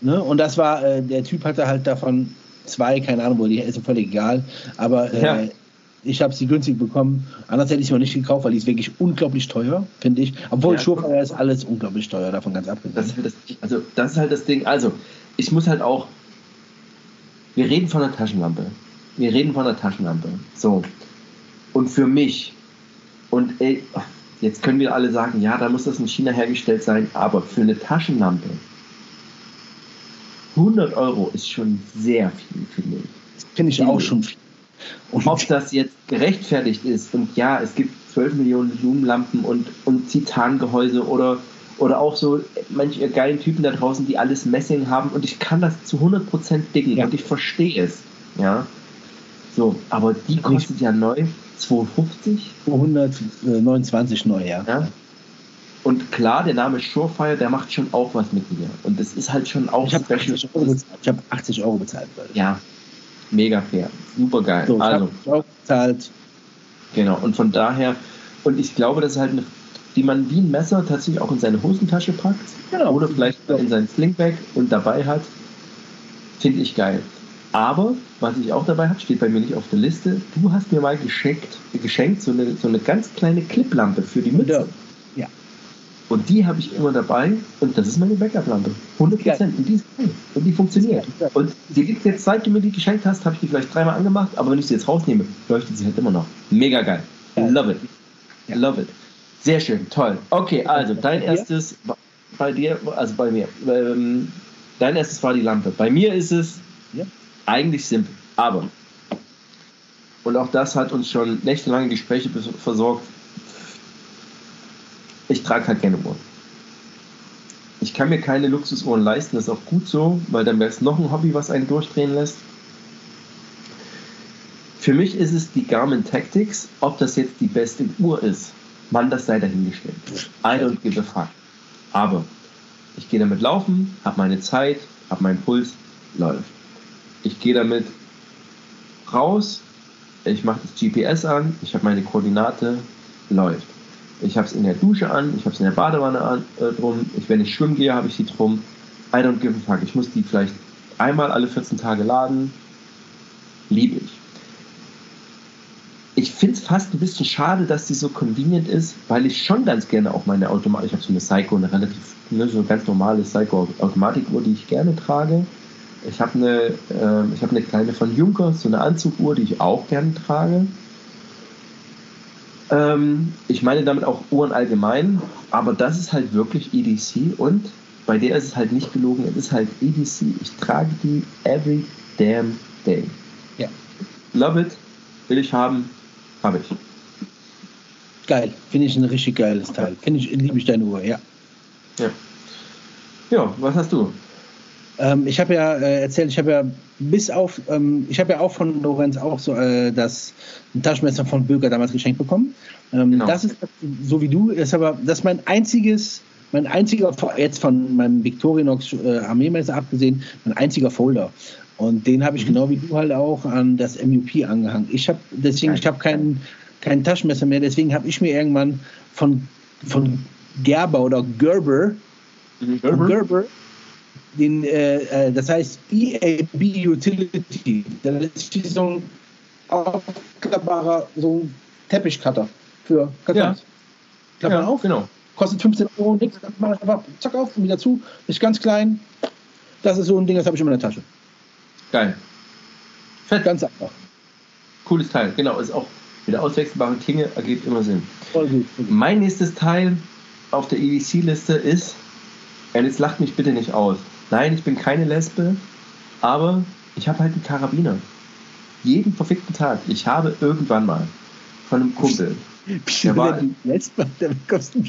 S2: ne? Und das war, äh, der Typ hatte halt davon zwei, keine Ahnung, wo die ist völlig egal. Aber äh, ja. ich habe sie günstig bekommen. Anders hätte ich sie noch nicht gekauft, weil die ist wirklich unglaublich teuer, finde ich. Obwohl ja, Schurfeuer ist alles unglaublich teuer, davon ganz abgesehen.
S1: Das das, also das ist halt das Ding. Also ich muss halt auch, wir reden von einer Taschenlampe wir reden von der Taschenlampe. So. Und für mich, und ey, jetzt können wir alle sagen, ja, da muss das in China hergestellt sein, aber für eine Taschenlampe 100 Euro ist schon sehr viel, finde ich.
S2: Finde ich auch schon viel.
S1: Und ob das jetzt gerechtfertigt ist, und ja, es gibt 12 Millionen Blumenlampen und, und Titangehäuse oder, oder auch so manche geilen Typen da draußen, die alles Messing haben und ich kann das zu 100% dicken ja. und ich verstehe es. Ja. So, aber die kostet ja neu 250?
S2: 229 neu, ja. ja.
S1: Und klar, der Name Surefire, der macht schon auch was mit mir. Und das ist halt schon auch
S2: ich hab special. 80 Euro bezahlt. Ich habe 80 Euro bezahlt.
S1: Ja, mega fair. Super geil. So, also,
S2: Euro bezahlt.
S1: Genau, und von daher, und ich glaube, das ist halt eine, die man wie ein Messer tatsächlich auch in seine Hosentasche packt. Genau. Oder vielleicht in sein Slingbag und dabei hat. Finde ich geil. Aber, was ich auch dabei habe, steht bei mir nicht auf der Liste, du hast mir mal geschenkt, geschenkt so, eine, so eine ganz kleine Cliplampe für die Mütze.
S2: Ja.
S1: Und die habe ich immer dabei und das ist meine Backup-Lampe. 100 Prozent. Und die ist geil. Und die funktioniert. Und die gibt jetzt, seit du mir die geschenkt hast, habe ich die vielleicht dreimal angemacht, aber wenn ich sie jetzt rausnehme, leuchtet sie halt immer noch. Mega geil. Love it. Ja. Love it. Sehr schön, toll. Okay, also dein erstes bei dir, also bei mir, ähm, dein erstes war die Lampe. Bei mir ist es ja eigentlich simpel. Aber, und auch das hat uns schon nächtelange Gespräche versorgt, ich trage halt keine Uhren. Ich kann mir keine Luxusuhren leisten, das ist auch gut so, weil dann wäre es noch ein Hobby, was einen durchdrehen lässt. Für mich ist es die Garmin Tactics, ob das jetzt die beste Uhr ist. Man, das sei dahingestellt. I don't give a fuck. Aber ich gehe damit laufen, habe meine Zeit, habe meinen Puls, läuft. Ich gehe damit raus ich mache das GPS an, ich habe meine Koordinate, läuft. Ich habe es in der Dusche an, ich habe es in der Badewanne an, äh, drum. Ich, wenn ich schwimmen gehe, habe ich sie drum. I don't give a fuck. Ich muss die vielleicht einmal alle 14 Tage laden. Liebe ich. Ich finde es fast ein bisschen schade, dass die so convenient ist, weil ich schon ganz gerne auch meine Automatik, ich habe so eine Psycho, eine relativ, ne, so ganz normale Psycho-Automatikuhr, die ich gerne trage. Ich habe eine, äh, hab eine kleine von Junker, so eine Anzuguhr, die ich auch gerne trage. Ähm, ich meine damit auch Uhren allgemein, aber das ist halt wirklich EDC und bei der ist es halt nicht gelogen, es ist halt EDC. Ich trage die every damn day.
S2: Ja.
S1: Love it, will ich haben, habe ich.
S2: Geil, finde ich ein richtig geiles Teil. Finde ich, liebe ich deine Uhr, ja.
S1: Ja. Ja, was hast du?
S2: Ähm, ich habe ja äh, erzählt, ich habe ja bis auf, ähm, ich habe ja auch von Lorenz auch so äh, das Taschenmesser von Böker damals geschenkt bekommen. Ähm, genau. Das ist so wie du, ist aber das ist mein einziges, mein einziger jetzt von meinem Victorinox äh, Armeemesser abgesehen, mein einziger Folder. Und den habe ich mhm. genau wie du halt auch an das MUP angehangen. Ich habe deswegen, ich habe kein, kein Taschenmesser mehr, deswegen habe ich mir irgendwann von, von Gerber oder Gerber, mhm. Gerber, Gerber den, äh, äh, das heißt EAB Utility. Das ist so ein aufklappbarer, so ein Teppichcutter für Kartons. Ja. Klappt ja, auf, genau. kostet 15 Euro, nichts, dann mache ich einfach zack auf und wieder zu, ist ganz klein. Das ist so ein Ding, das habe ich immer in der Tasche.
S1: Geil.
S2: Fett. Ganz einfach.
S1: Cooles Teil, genau, ist auch mit der auswechselbaren Klinge ergibt immer Sinn. Voll gut, voll gut. Mein nächstes Teil auf der EDC-Liste ist, und jetzt lacht mich bitte nicht aus, Nein, ich bin keine Lesbe, aber ich habe halt einen Karabiner. Jeden verfickten Tag. Ich habe irgendwann mal von einem Kumpel. Der war, Lesbe, der kostet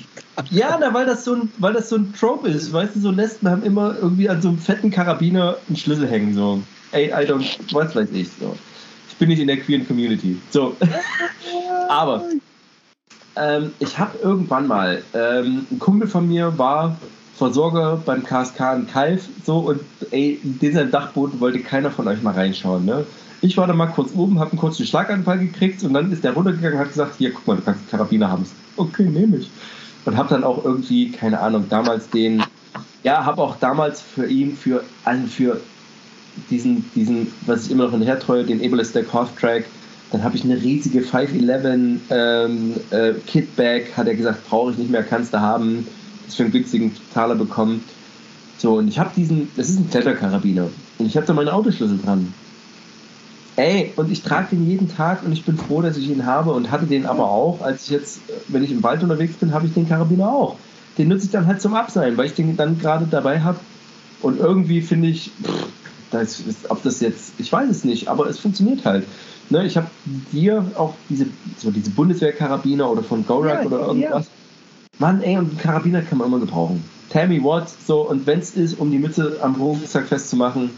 S1: ja, na, weil das so ein, weil das so ein Trope ist. Weißt du, so Lesben haben immer irgendwie an so einem fetten Karabiner einen Schlüssel hängen. So, ey, I don't, was weiß ich. So. Ich bin nicht in der queeren Community. So. Aber ähm, ich habe irgendwann mal, ähm, ein Kumpel von mir war Versorger beim KSK in Kalf, so und ey, in diesen Dachboden wollte keiner von euch mal reinschauen, ne? Ich war da mal kurz oben, hab einen kurzen Schlaganfall gekriegt und dann ist der runtergegangen und hat gesagt, hier, guck mal, du kannst einen Karabiner haben. Okay, nehme ich. Und hab dann auch irgendwie, keine Ahnung, damals den, ja, hab auch damals für ihn, für, also für diesen, diesen, was ich immer noch hinterher treue, den Ableist Stack Half Track, dann habe ich eine riesige 511 ähm, äh, Kitbag, hat er gesagt, brauche ich nicht mehr, kannst du haben für einen günstigen Taler bekommen. So, und ich habe diesen, das ist ein Kletterkarabiner. Und ich habe da meine Autoschlüssel dran. Ey, und ich trage den jeden Tag und ich bin froh, dass ich ihn habe und hatte den aber auch, als ich jetzt, wenn ich im Wald unterwegs bin, habe ich den Karabiner auch. Den nutze ich dann halt zum Abseilen, weil ich den dann gerade dabei habe. Und irgendwie finde ich, pff, das ist, ob das jetzt, ich weiß es nicht, aber es funktioniert halt. Ne, ich habe dir auch diese, so diese Bundeswehrkarabiner oder von Gorak ja, oder irgendwas. Ja Mann, ey, und einen Karabiner kann man immer gebrauchen. Tell me what, so, und wenn es ist, um die Mütze am Rucksack festzumachen,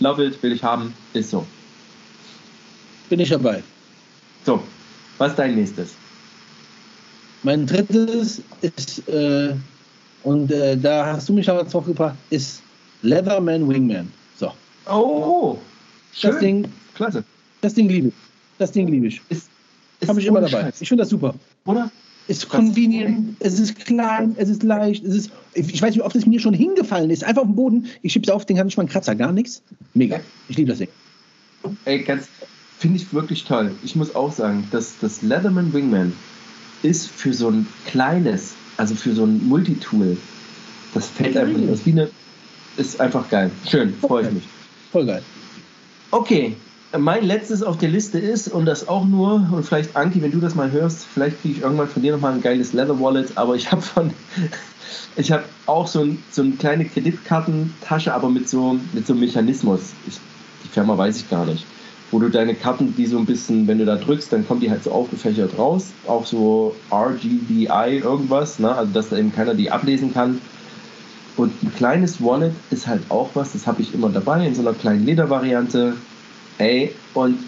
S1: love it, will ich haben, ist so.
S2: Bin ich dabei.
S1: So, was ist dein nächstes?
S2: Mein drittes ist, äh, und äh, da hast du mich aber drauf gebracht, ist Leatherman Wingman. So.
S1: Oh,
S2: schön. Das Ding, Klasse. Das Ding liebe ich. Das Ding liebe ich. Ist, ist Habe ich immer dabei. Scheiß. Ich finde das super.
S1: Oder?
S2: Ist convenient, es ist klein, es ist leicht, es ist, ich weiß nicht, ob das mir schon hingefallen ist, einfach auf dem Boden, ich schieb's auf, den habe ich mal einen Kratzer, gar nichts. Mega. Ich liebe das Ding.
S1: Ey, ganz, finde ich wirklich toll. Ich muss auch sagen, dass das Leatherman Wingman ist für so ein kleines, also für so ein Multitool, das fällt einfach nicht aus. Wie eine, ist einfach geil. Schön, freue ich mich.
S2: Voll geil.
S1: Okay, mein letztes auf der Liste ist, und das auch nur, und vielleicht Anki, wenn du das mal hörst, vielleicht kriege ich irgendwann von dir nochmal ein geiles Leather Wallet, aber ich habe von, ich habe auch so, ein, so eine kleine Kreditkartentasche, aber mit so, mit so einem Mechanismus. Ich, die Firma weiß ich gar nicht. Wo du deine Karten, die so ein bisschen, wenn du da drückst, dann kommen die halt so aufgefächert raus. Auch so RGBI irgendwas, ne? also dass da eben keiner die ablesen kann. Und ein kleines Wallet ist halt auch was, das habe ich immer dabei in so einer kleinen Ledervariante Ey, und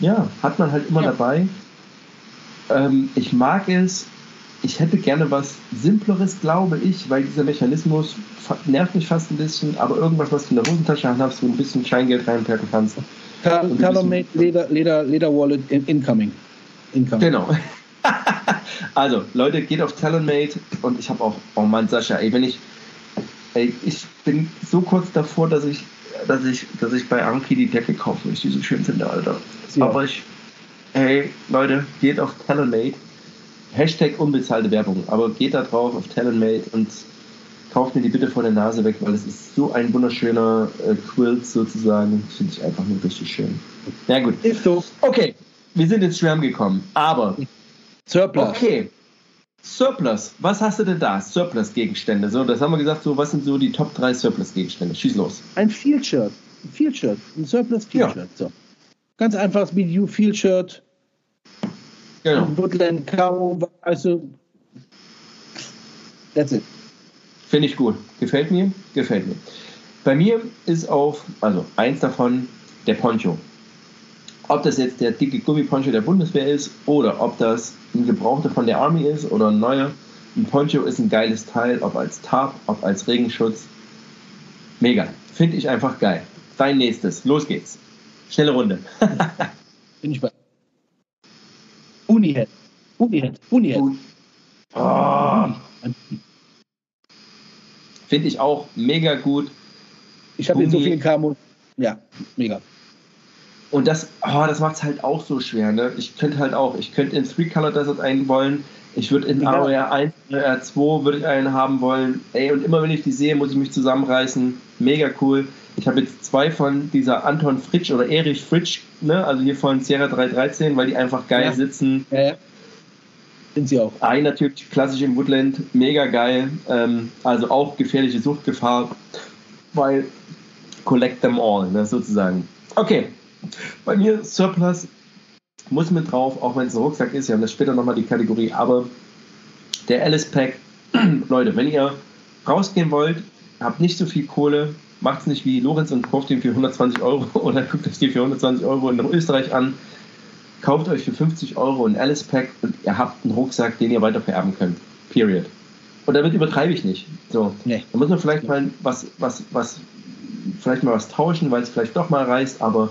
S1: ja, hat man halt immer ja. dabei. Ähm, ich mag es. Ich hätte gerne was Simpleres, glaube ich, weil dieser Mechanismus nervt mich fast ein bisschen, aber irgendwas, was du in der Hosentasche hast, wo du ein bisschen Scheingeld reinpacken kannst.
S2: Talonmade Leder, Leder, Leder Wallet incoming.
S1: incoming. Genau. also, Leute, geht auf Talonmade und ich habe auch, oh Mann, Sascha, ey, wenn ich, ey, ich bin so kurz davor, dass ich, dass ich, dass ich bei Anki die Decke kaufe, weil ich die so schön finde, Alter. Ja. Aber ich, hey, Leute, geht auf Talonmade. Hashtag unbezahlte Werbung, aber geht da drauf auf Talonmade und kauft mir die bitte vor der Nase weg, weil es ist so ein wunderschöner äh, Quilt sozusagen. Finde ich einfach nur richtig schön. Ja gut.
S2: Ist so.
S1: Okay, wir sind ins Schwärm gekommen, aber
S2: Surplus.
S1: Okay. Surplus, was hast du denn da? Surplus-Gegenstände. So, das haben wir gesagt, so, was sind so die Top 3 Surplus-Gegenstände? Schieß los.
S2: Ein Field-Shirt. Ein Field-Shirt. Ein Surplus-Field-Shirt. Ja. So. Ganz einfaches BDU-Field-Shirt. Genau. Woodland Camo, also. That's it.
S1: Finde ich gut. Gefällt mir? Gefällt mir. Bei mir ist auf, also eins davon, der Poncho. Ob das jetzt der dicke Gummiponcho der Bundeswehr ist oder ob das ein gebrauchter von der Army ist oder ein neuer. Ein Poncho ist ein geiles Teil, ob als Tarp, ob als Regenschutz. Mega. Finde ich einfach geil. Dein nächstes. Los geht's. Schnelle Runde.
S2: Bin ich bei. Unihead. Unihead. Unihead.
S1: Oh. Finde ich auch mega gut.
S2: Ich habe jetzt so viel Camo. Ja, mega.
S1: Und das, oh, das macht es halt auch so schwer. Ne? Ich könnte halt auch, ich könnte in Three Color Desert einen wollen. Ich würde in ja. AOR 1, AOR 2 würde ich einen haben wollen. Ey, und immer wenn ich die sehe, muss ich mich zusammenreißen. Mega cool. Ich habe jetzt zwei von dieser Anton Fritsch oder Erich Fritsch, ne? also hier von Sierra 313, weil die einfach geil ja. sitzen.
S2: Ja. Sind sie auch.
S1: Ein natürlich klassisch im Woodland, mega geil. Ähm, also auch gefährliche Suchtgefahr, weil collect them all, ne, sozusagen. Okay, bei mir Surplus muss mit drauf, auch wenn es ein Rucksack ist. Wir haben das später nochmal die Kategorie, aber der Alice Pack, Leute, wenn ihr rausgehen wollt, habt nicht so viel Kohle, macht es nicht wie Lorenz und kauft ihn für 120 Euro oder guckt euch die für 120 Euro in Österreich an. Kauft euch für 50 Euro ein Alice Pack und ihr habt einen Rucksack, den ihr weiter vererben könnt. Period. Und damit übertreibe ich nicht. So. Nee. Da muss man vielleicht mal was, was, was, vielleicht mal was tauschen, weil es vielleicht doch mal reißt, aber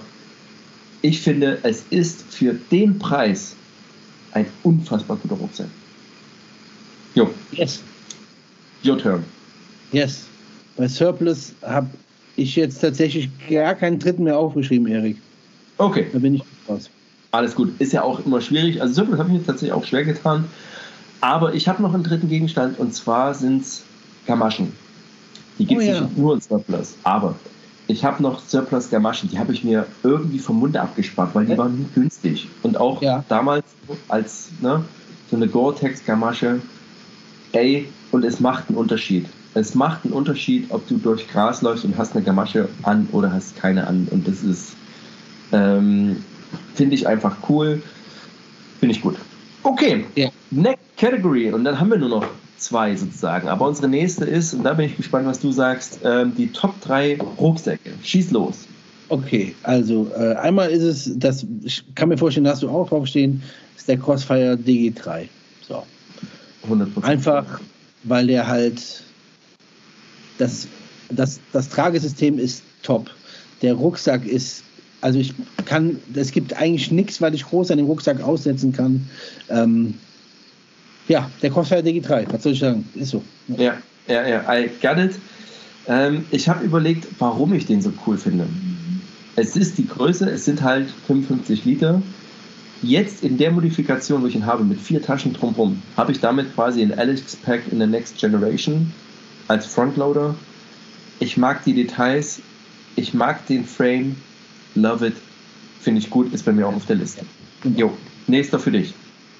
S1: ich finde, es ist für den Preis ein unfassbar guter Rucksack. Jo.
S2: Yes.
S1: Your turn.
S2: Yes. Bei Surplus habe ich jetzt tatsächlich gar keinen dritten mehr aufgeschrieben, Erik.
S1: Okay.
S2: Da bin ich raus.
S1: Alles gut. Ist ja auch immer schwierig. Also Surplus habe ich mir tatsächlich auch schwer getan. Aber ich habe noch einen dritten Gegenstand und zwar sind es Gamaschen. Die gibt es oh, ja. nicht nur in Surplus. Aber ich habe noch Surplus Gamaschen, die habe ich mir irgendwie vom Munde abgespart, weil die waren nie günstig. Und auch ja. damals als ne, so eine Gore-Tex Gamasche, ey, und es macht einen Unterschied. Es macht einen Unterschied, ob du durch Gras läufst und hast eine Gamasche an oder hast keine an. Und das ist, ähm, finde ich einfach cool. Finde ich gut. Okay, ja. next category. Und dann haben wir nur noch zwei sozusagen. Aber unsere nächste ist, und da bin ich gespannt, was du sagst, ähm, die Top 3 Rucksäcke. Schieß los.
S2: Okay, also äh, einmal ist es, das, ich kann mir vorstellen, dass du auch draufstehen, ist der Crossfire DG3. So. 100%. Einfach, weil der halt, das, das, das Tragesystem ist top. Der Rucksack ist, also ich kann, es gibt eigentlich nichts, weil ich groß an dem Rucksack aussetzen kann. Ähm, ja, der Crossfire DG3, was soll ich sagen? Ist so.
S1: Ja, ja, ja, I got it. Ähm, ich habe überlegt, warum ich den so cool finde. Es ist die Größe, es sind halt 55 Liter. Jetzt in der Modifikation, wo ich ihn habe, mit vier Taschen drumherum, habe ich damit quasi ein Alex Pack in the Next Generation als Frontloader. Ich mag die Details, ich mag den Frame, love it, finde ich gut, ist bei mir auch auf der Liste. Jo, nächster für dich.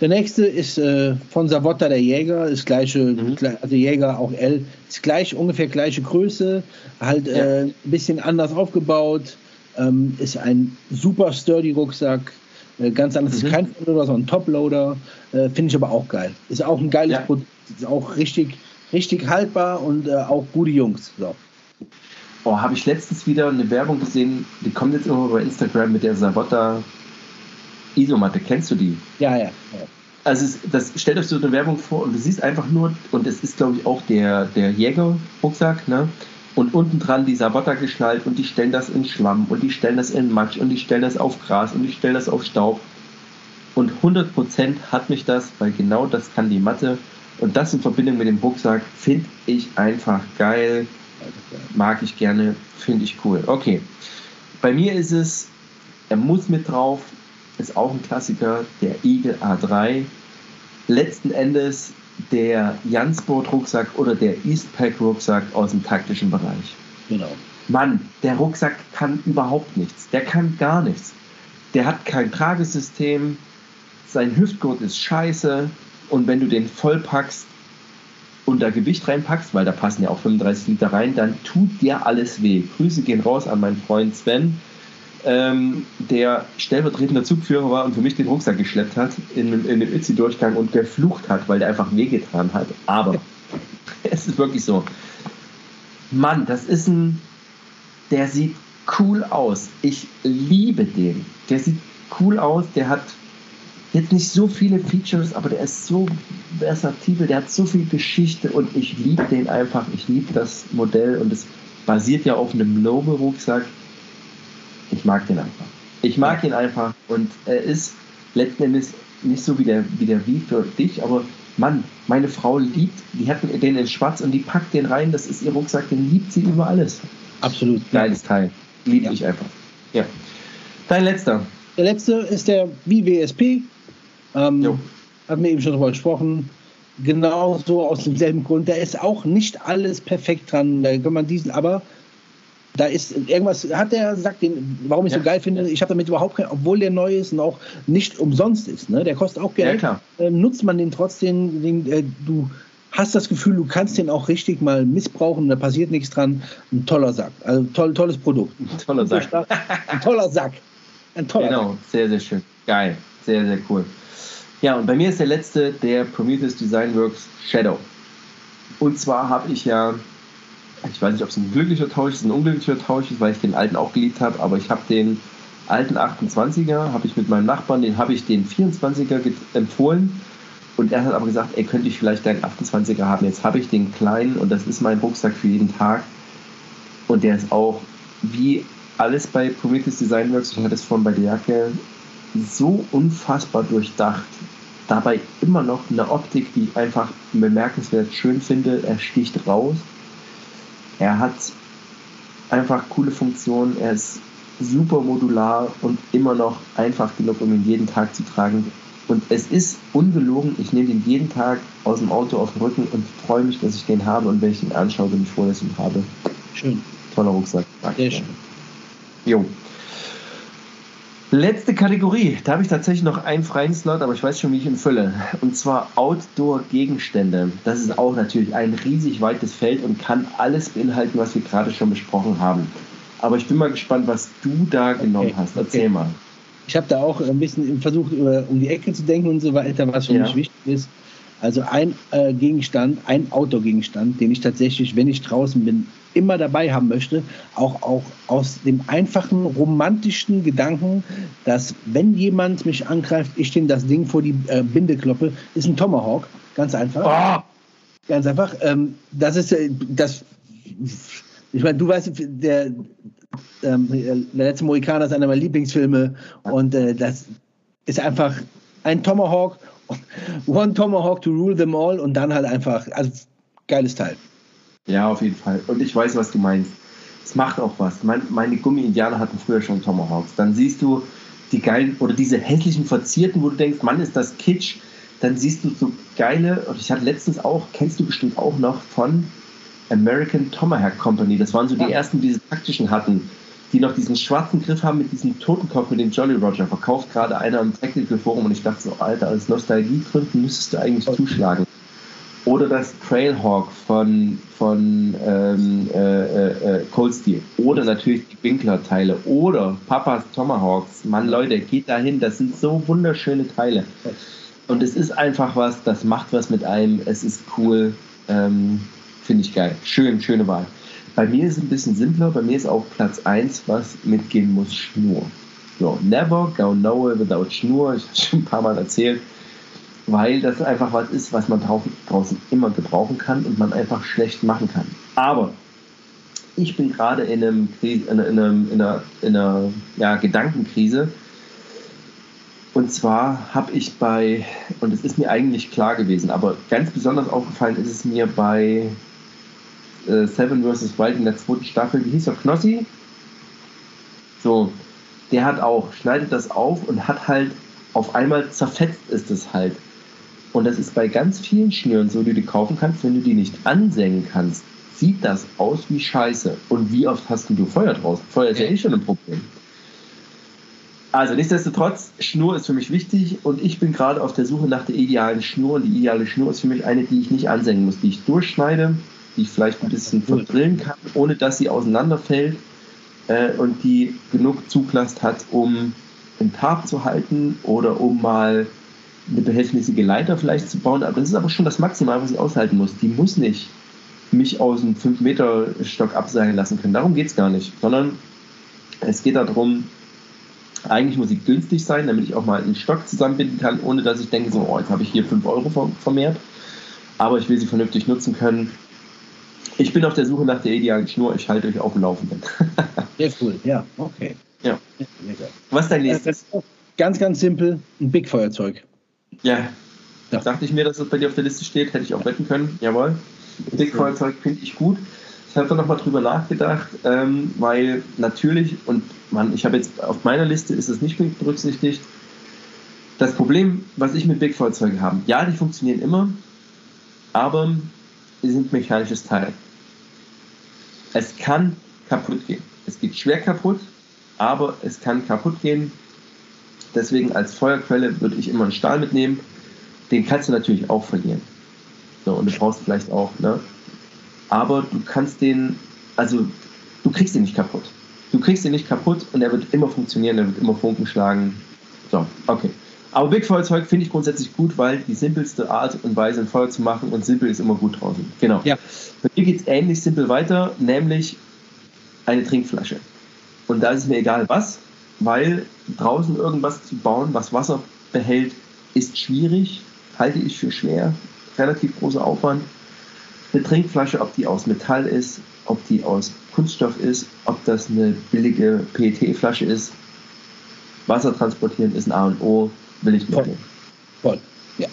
S2: Der nächste ist äh, von Savotta der Jäger, ist gleiche, mhm. also Jäger auch L, ist gleich ungefähr gleiche Größe, halt ja. äh, ein bisschen anders aufgebaut, ähm, ist ein super sturdy Rucksack, äh, ganz anders, mhm. ist kein Frontloader, sondern ein Toploader, äh, finde ich aber auch geil. Ist auch ein geiles ja. Produkt, ist auch richtig, richtig haltbar und äh, auch gute Jungs. So.
S1: Oh, habe ich letztens wieder eine Werbung gesehen, die kommt jetzt immer bei Instagram mit der Savotta Isomatte, kennst du die?
S2: Ja, ja. ja.
S1: Also es, das stellt euch so eine Werbung vor und du siehst einfach nur, und es ist glaube ich auch der, der Jäger-Rucksack, ne? und unten dran die Sabotter geschnallt und die stellen das in Schlamm und die stellen das in Matsch und die stellen das auf Gras und die stellen das auf Staub. Und 100% hat mich das, weil genau das kann die Matte. Und das in Verbindung mit dem Rucksack finde ich einfach geil. Mag ich gerne, finde ich cool. Okay. Bei mir ist es, er muss mit drauf, ist auch ein Klassiker, der Eagle A3. Letzten Endes der Jansport-Rucksack oder der Eastpack-Rucksack aus dem taktischen Bereich.
S2: Genau.
S1: Mann, der Rucksack kann überhaupt nichts. Der kann gar nichts. Der hat kein Tragesystem. Sein Hüftgurt ist scheiße. Und wenn du den vollpackst und da Gewicht reinpackst, weil da passen ja auch 35 Liter rein, dann tut dir alles weh. Grüße gehen raus an meinen Freund Sven ähm, der stellvertretender Zugführer war und für mich den Rucksack geschleppt hat in, in dem Itzi-Durchgang und geflucht hat, weil der einfach wehgetan hat. Aber es ist wirklich so. Mann, das ist ein. Der sieht cool aus. Ich liebe den. Der sieht cool aus. Der hat jetzt nicht so viele Features, aber der ist so versatil. Der hat so viel Geschichte und ich liebe den einfach. Ich liebe das Modell und es basiert ja auf einem Lobe-Rucksack ich mag den einfach. Ich mag ihn einfach und er ist letzten Endes nicht so wie der, wie der Wie für dich, aber Mann, meine Frau liebt, die hat den in schwarz und die packt den rein, das ist ihr Rucksack, den liebt sie über alles.
S2: Absolut.
S1: Geiles Teil. Liebe ja. ich einfach. Ja. Dein letzter.
S2: Der letzte ist der WWSP. Ähm, haben wir eben schon darüber gesprochen. Genauso aus demselben Grund. Da ist auch nicht alles perfekt dran. Da kann man diesen, aber da ist irgendwas, hat der sagt, den, warum ich ja. so geil finde, ich habe damit überhaupt kein, obwohl der neu ist und auch nicht umsonst ist, ne? der kostet auch Geld, ja, äh, nutzt man den trotzdem, den, äh, du hast das Gefühl, du kannst den auch richtig mal missbrauchen, da passiert nichts dran. Ein toller Sack, also toll, tolles Produkt.
S1: Ein toller Sack.
S2: Ein toller Sack.
S1: Ein toller genau, Sack. sehr, sehr schön. Geil, sehr, sehr cool. Ja, und bei mir ist der letzte der Prometheus Design Works Shadow. Und zwar habe ich ja ich weiß nicht, ob es ein glücklicher Tausch ist, ein unglücklicher Tausch ist, weil ich den alten auch geliebt habe, aber ich habe den alten 28er, habe ich mit meinem Nachbarn, den habe ich den 24er empfohlen und er hat aber gesagt, ey, könnte ich vielleicht deinen 28er haben. Jetzt habe ich den kleinen und das ist mein Rucksack für jeden Tag und der ist auch wie alles bei Prometheus Design Works, ich hatte es vorhin bei der Jacke, so unfassbar durchdacht. Dabei immer noch eine Optik, die ich einfach bemerkenswert schön finde. Er sticht raus er hat einfach coole Funktionen, er ist super modular und immer noch einfach genug, um ihn jeden Tag zu tragen. Und es ist ungelogen, ich nehme den jeden Tag aus dem Auto auf den Rücken und freue mich, dass ich den habe und wenn ich ihn anschaue, bin ich froh, dass ich ihn habe.
S2: Schön.
S1: Toller Rucksack.
S2: Sehr schön.
S1: Jo. Letzte Kategorie. Da habe ich tatsächlich noch einen freien Slot, aber ich weiß schon, wie ich ihn fülle. Und zwar Outdoor-Gegenstände. Das ist auch natürlich ein riesig weites Feld und kann alles beinhalten, was wir gerade schon besprochen haben. Aber ich bin mal gespannt, was du da genommen okay, hast. Erzähl okay. mal.
S2: Ich habe da auch ein bisschen versucht, um die Ecke zu denken und so weiter, was für ja. mich wichtig ist. Also ein äh, Gegenstand, ein Outdoor-Gegenstand, den ich tatsächlich, wenn ich draußen bin, immer dabei haben möchte, auch, auch aus dem einfachen romantischen Gedanken, dass wenn jemand mich angreift, ich dem das Ding vor die äh, Binde kloppe, ist ein Tomahawk. Ganz einfach. Oh. Ganz einfach. Ähm, das ist äh, das. Ich meine, du weißt, der, ähm, der letzte Mohikaner ist einer meiner Lieblingsfilme und äh, das ist einfach ein Tomahawk One Tomahawk to rule them all und dann halt einfach, also geiles Teil.
S1: Ja, auf jeden Fall. Und ich weiß, was du meinst. Es macht auch was. Mein, meine Gummi-Indianer hatten früher schon Tomahawks. Dann siehst du die geilen oder diese hässlichen Verzierten, wo du denkst, Mann, ist das Kitsch. Dann siehst du so geile, und ich hatte letztens auch, kennst du bestimmt auch noch von American Tomahawk Company. Das waren so die ersten, die diese taktischen hatten die noch diesen schwarzen Griff haben mit diesem Totenkopf mit dem Jolly Roger. Verkauft gerade einer im Technical Forum und ich dachte so, Alter, als Nostalgiegründen müsstest du eigentlich zuschlagen. Oder das Trailhawk von, von ähm, äh, äh, Cold Steel. Oder natürlich die Winkler-Teile. Oder Papas Tomahawks. Mann, Leute, geht dahin. Das sind so wunderschöne Teile. Und es ist einfach was, das macht was mit einem. Es ist cool. Ähm, Finde ich geil. Schön, schöne Wahl. Bei mir ist es ein bisschen simpler. Bei mir ist auch Platz 1, was mitgehen muss, Schnur. So, never go nowhere without Schnur. Ich habe schon ein paar Mal erzählt, weil das einfach was ist, was man draußen immer gebrauchen kann und man einfach schlecht machen kann. Aber ich bin gerade in, einem, in, einem, in einer, in einer ja, Gedankenkrise. Und zwar habe ich bei, und es ist mir eigentlich klar gewesen, aber ganz besonders aufgefallen ist es mir bei äh, Seven vs. Wild in der zweiten Staffel, wie hieß er, Knossi? So, der hat auch, schneidet das auf und hat halt auf einmal zerfetzt ist es halt. Und das ist bei ganz vielen Schnüren so, die du kaufen kannst, wenn du die nicht ansengen kannst, sieht das aus wie Scheiße. Und wie oft hast du Feuer draußen? Feuer ist ja eh schon ein Problem. Also nichtsdestotrotz, Schnur ist für mich wichtig und ich bin gerade auf der Suche nach der idealen Schnur und die ideale Schnur ist für mich eine, die ich nicht ansengen muss, die ich durchschneide, die ich vielleicht ein bisschen verdrillen kann, ohne dass sie auseinanderfällt äh, und die genug Zuglast hat, um einen Tarp zu halten oder um mal eine behelfsmäßige Leiter vielleicht zu bauen. Aber das ist aber schon das Maximal, was ich aushalten muss. Die muss nicht mich aus dem 5-Meter-Stock abseilen lassen können. Darum geht es gar nicht, sondern es geht darum, eigentlich muss sie günstig sein, damit ich auch mal einen Stock zusammenbinden kann, ohne dass ich denke, so, oh, jetzt habe ich hier 5 Euro vermehrt. Aber ich will sie vernünftig nutzen können. Ich bin auf der Suche nach der idealen Schnur. Ich halte euch auf dem Laufenden.
S2: Sehr cool, ja, okay.
S1: Ja. Was ist dein nächstes?
S2: Ganz, ganz simpel, ein Big-Feuerzeug.
S1: Ja. ja. Dachte ich mir, dass das bei dir auf der Liste steht, hätte ich auch wetten können. Jawohl. Big-Feuerzeug finde ich gut. Ich habe da nochmal drüber nachgedacht, ähm, weil natürlich, und man, ich habe jetzt auf meiner Liste ist es nicht berücksichtigt, das Problem, was ich mit Big-Feuerzeugen habe, ja, die funktionieren immer, aber sie sind mechanisches Teil. Es kann kaputt gehen. Es geht schwer kaputt, aber es kann kaputt gehen. Deswegen als Feuerquelle würde ich immer einen Stahl mitnehmen. Den kannst du natürlich auch verlieren. So, und du brauchst vielleicht auch, ne? Aber du kannst den, also du kriegst den nicht kaputt. Du kriegst den nicht kaputt und er wird immer funktionieren, er wird immer Funken schlagen. So, okay. Aber Big Feuerzeug finde ich grundsätzlich gut, weil die simpelste Art und Weise, ein Feuer zu machen und simpel ist immer gut draußen. Genau. Ja. Bei mir geht es ähnlich simpel weiter, nämlich eine Trinkflasche. Und da ist es mir egal was, weil draußen irgendwas zu bauen, was Wasser behält, ist schwierig, halte ich für schwer, relativ großer Aufwand. Eine Trinkflasche, ob die aus Metall ist, ob die aus Kunststoff ist, ob das eine billige PET-Flasche ist, Wasser transportieren ist ein A und O, will ich mitnehmen.
S2: Voll. Ja.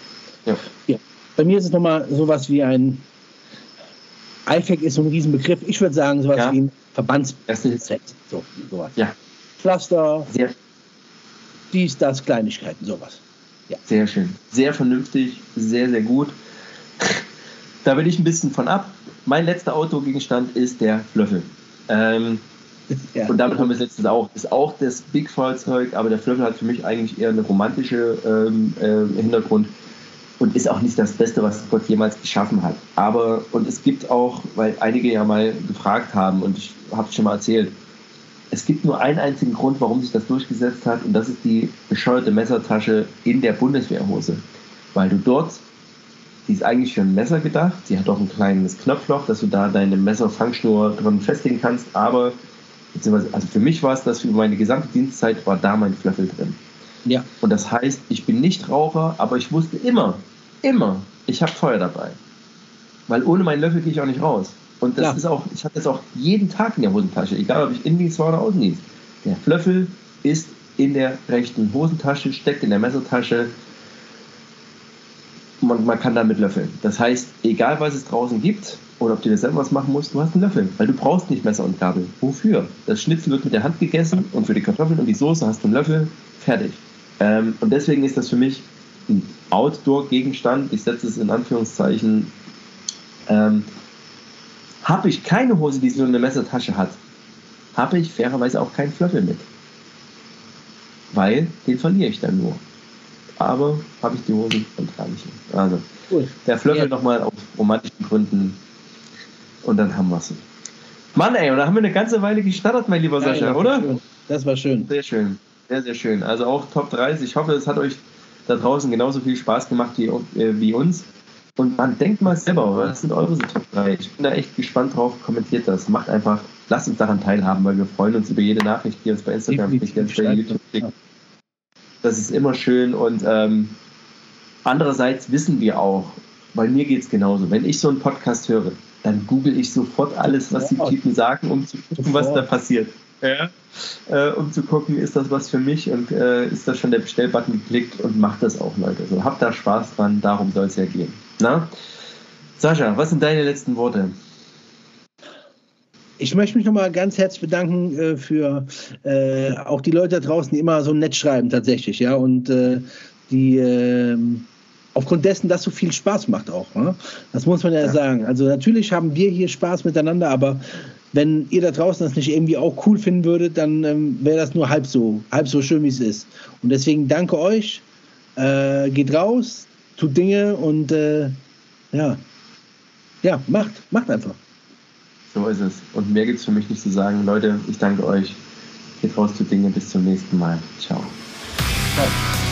S2: ja. ja. Bei mir ist es nochmal sowas wie ein IFAC ist so ein Riesenbegriff. Ich würde sagen, sowas ja. wie ein Verbandsset. So, sowas.
S1: Ja.
S2: Pflaster, Sehr. dies, das, Kleinigkeiten, sowas.
S1: Ja. Sehr schön. Sehr vernünftig, sehr, sehr gut. Da will ich ein bisschen von ab. Mein letzter Autogegenstand ist der Flöffel. Ähm, ja. Und damit haben wir es letztens auch. Ist auch das Big-Fahrzeug, aber der Flöffel hat für mich eigentlich eher einen romantischen ähm, äh, Hintergrund und ist auch nicht das Beste, was Gott jemals geschaffen hat. Aber, und es gibt auch, weil einige ja mal gefragt haben, und ich habe es schon mal erzählt, es gibt nur einen einzigen Grund, warum sich das durchgesetzt hat, und das ist die bescheuerte Messertasche in der Bundeswehrhose. Weil du dort, die ist eigentlich für ein Messer gedacht, sie hat auch ein kleines Knopfloch, dass du da deine Messerfangschnur drin festigen kannst, aber, beziehungsweise, also für mich war es das, für meine gesamte Dienstzeit war da mein Flöffel drin. Ja. Und das heißt, ich bin nicht Raucher, aber ich wusste immer, immer, ich habe Feuer dabei. Weil ohne meinen Löffel gehe ich auch nicht raus. Und das ja. ist auch, ich habe das auch jeden Tag in der Hosentasche, egal ob ich Indienst war oder Außendienst. Der Löffel ist in der rechten Hosentasche, steckt in der Messertasche. Man, man kann damit löffeln. Das heißt, egal was es draußen gibt oder ob du dir selber was machen musst, du hast einen Löffel, weil du brauchst nicht Messer und Gabel. Wofür? Das Schnitzel wird mit der Hand gegessen und für die Kartoffeln und die Soße hast du einen Löffel, fertig. Ähm, und deswegen ist das für mich ein Outdoor-Gegenstand. Ich setze es in Anführungszeichen. Ähm, habe ich keine Hose, die so eine Messertasche hat, habe ich fairerweise auch keinen Flöffel mit. Weil den verliere ich dann nur. Aber habe ich die Hose, dann trage ich ihn. Also, cool. der Flöffel ja. nochmal aus romantischen Gründen. Und dann haben wir es. Mann, ey, und da haben wir eine ganze Weile gestartet, mein lieber Sascha, ja, oder?
S2: Schön. Das war schön.
S1: Sehr schön. Sehr, sehr schön. Also auch Top 30. Ich hoffe, es hat euch da draußen genauso viel Spaß gemacht wie, äh, wie uns. Und man denkt mal selber, was sind eure Top 3? Ich bin da echt gespannt drauf. Kommentiert das. Macht einfach, lasst uns daran teilhaben, weil wir freuen uns über jede Nachricht, die uns bei Instagram kriegt, bei YouTube schickt. Das ist immer schön und ähm, andererseits wissen wir auch, weil mir geht es genauso, wenn ich so einen Podcast höre, dann google ich sofort alles, was die Typen sagen, um zu gucken, was da passiert. Ja. Äh, um zu gucken, ist das was für mich und äh, ist das schon der Bestellbutton geklickt und macht das auch, Leute. So, habt da Spaß dran, darum soll es ja gehen. Na? Sascha, was sind deine letzten Worte?
S2: Ich möchte mich nochmal ganz herzlich bedanken äh, für äh, auch die Leute da draußen, die immer so nett schreiben tatsächlich, ja, und äh, die ähm, aufgrund dessen, dass so viel Spaß macht auch. Ne? Das muss man ja, ja, sagen. Also natürlich haben wir hier Spaß miteinander, aber wenn ihr da draußen das nicht irgendwie auch cool finden würdet, dann ähm, wäre das nur halb so, halb so schön, wie es ist. Und deswegen danke euch, äh, geht raus, tut Dinge und äh, ja, ja, macht, macht einfach.
S1: So ist es. Und mehr gibt es für mich nicht zu sagen. Leute, ich danke euch. Geht raus zu Dinge. Bis zum nächsten Mal. Ciao. Ciao.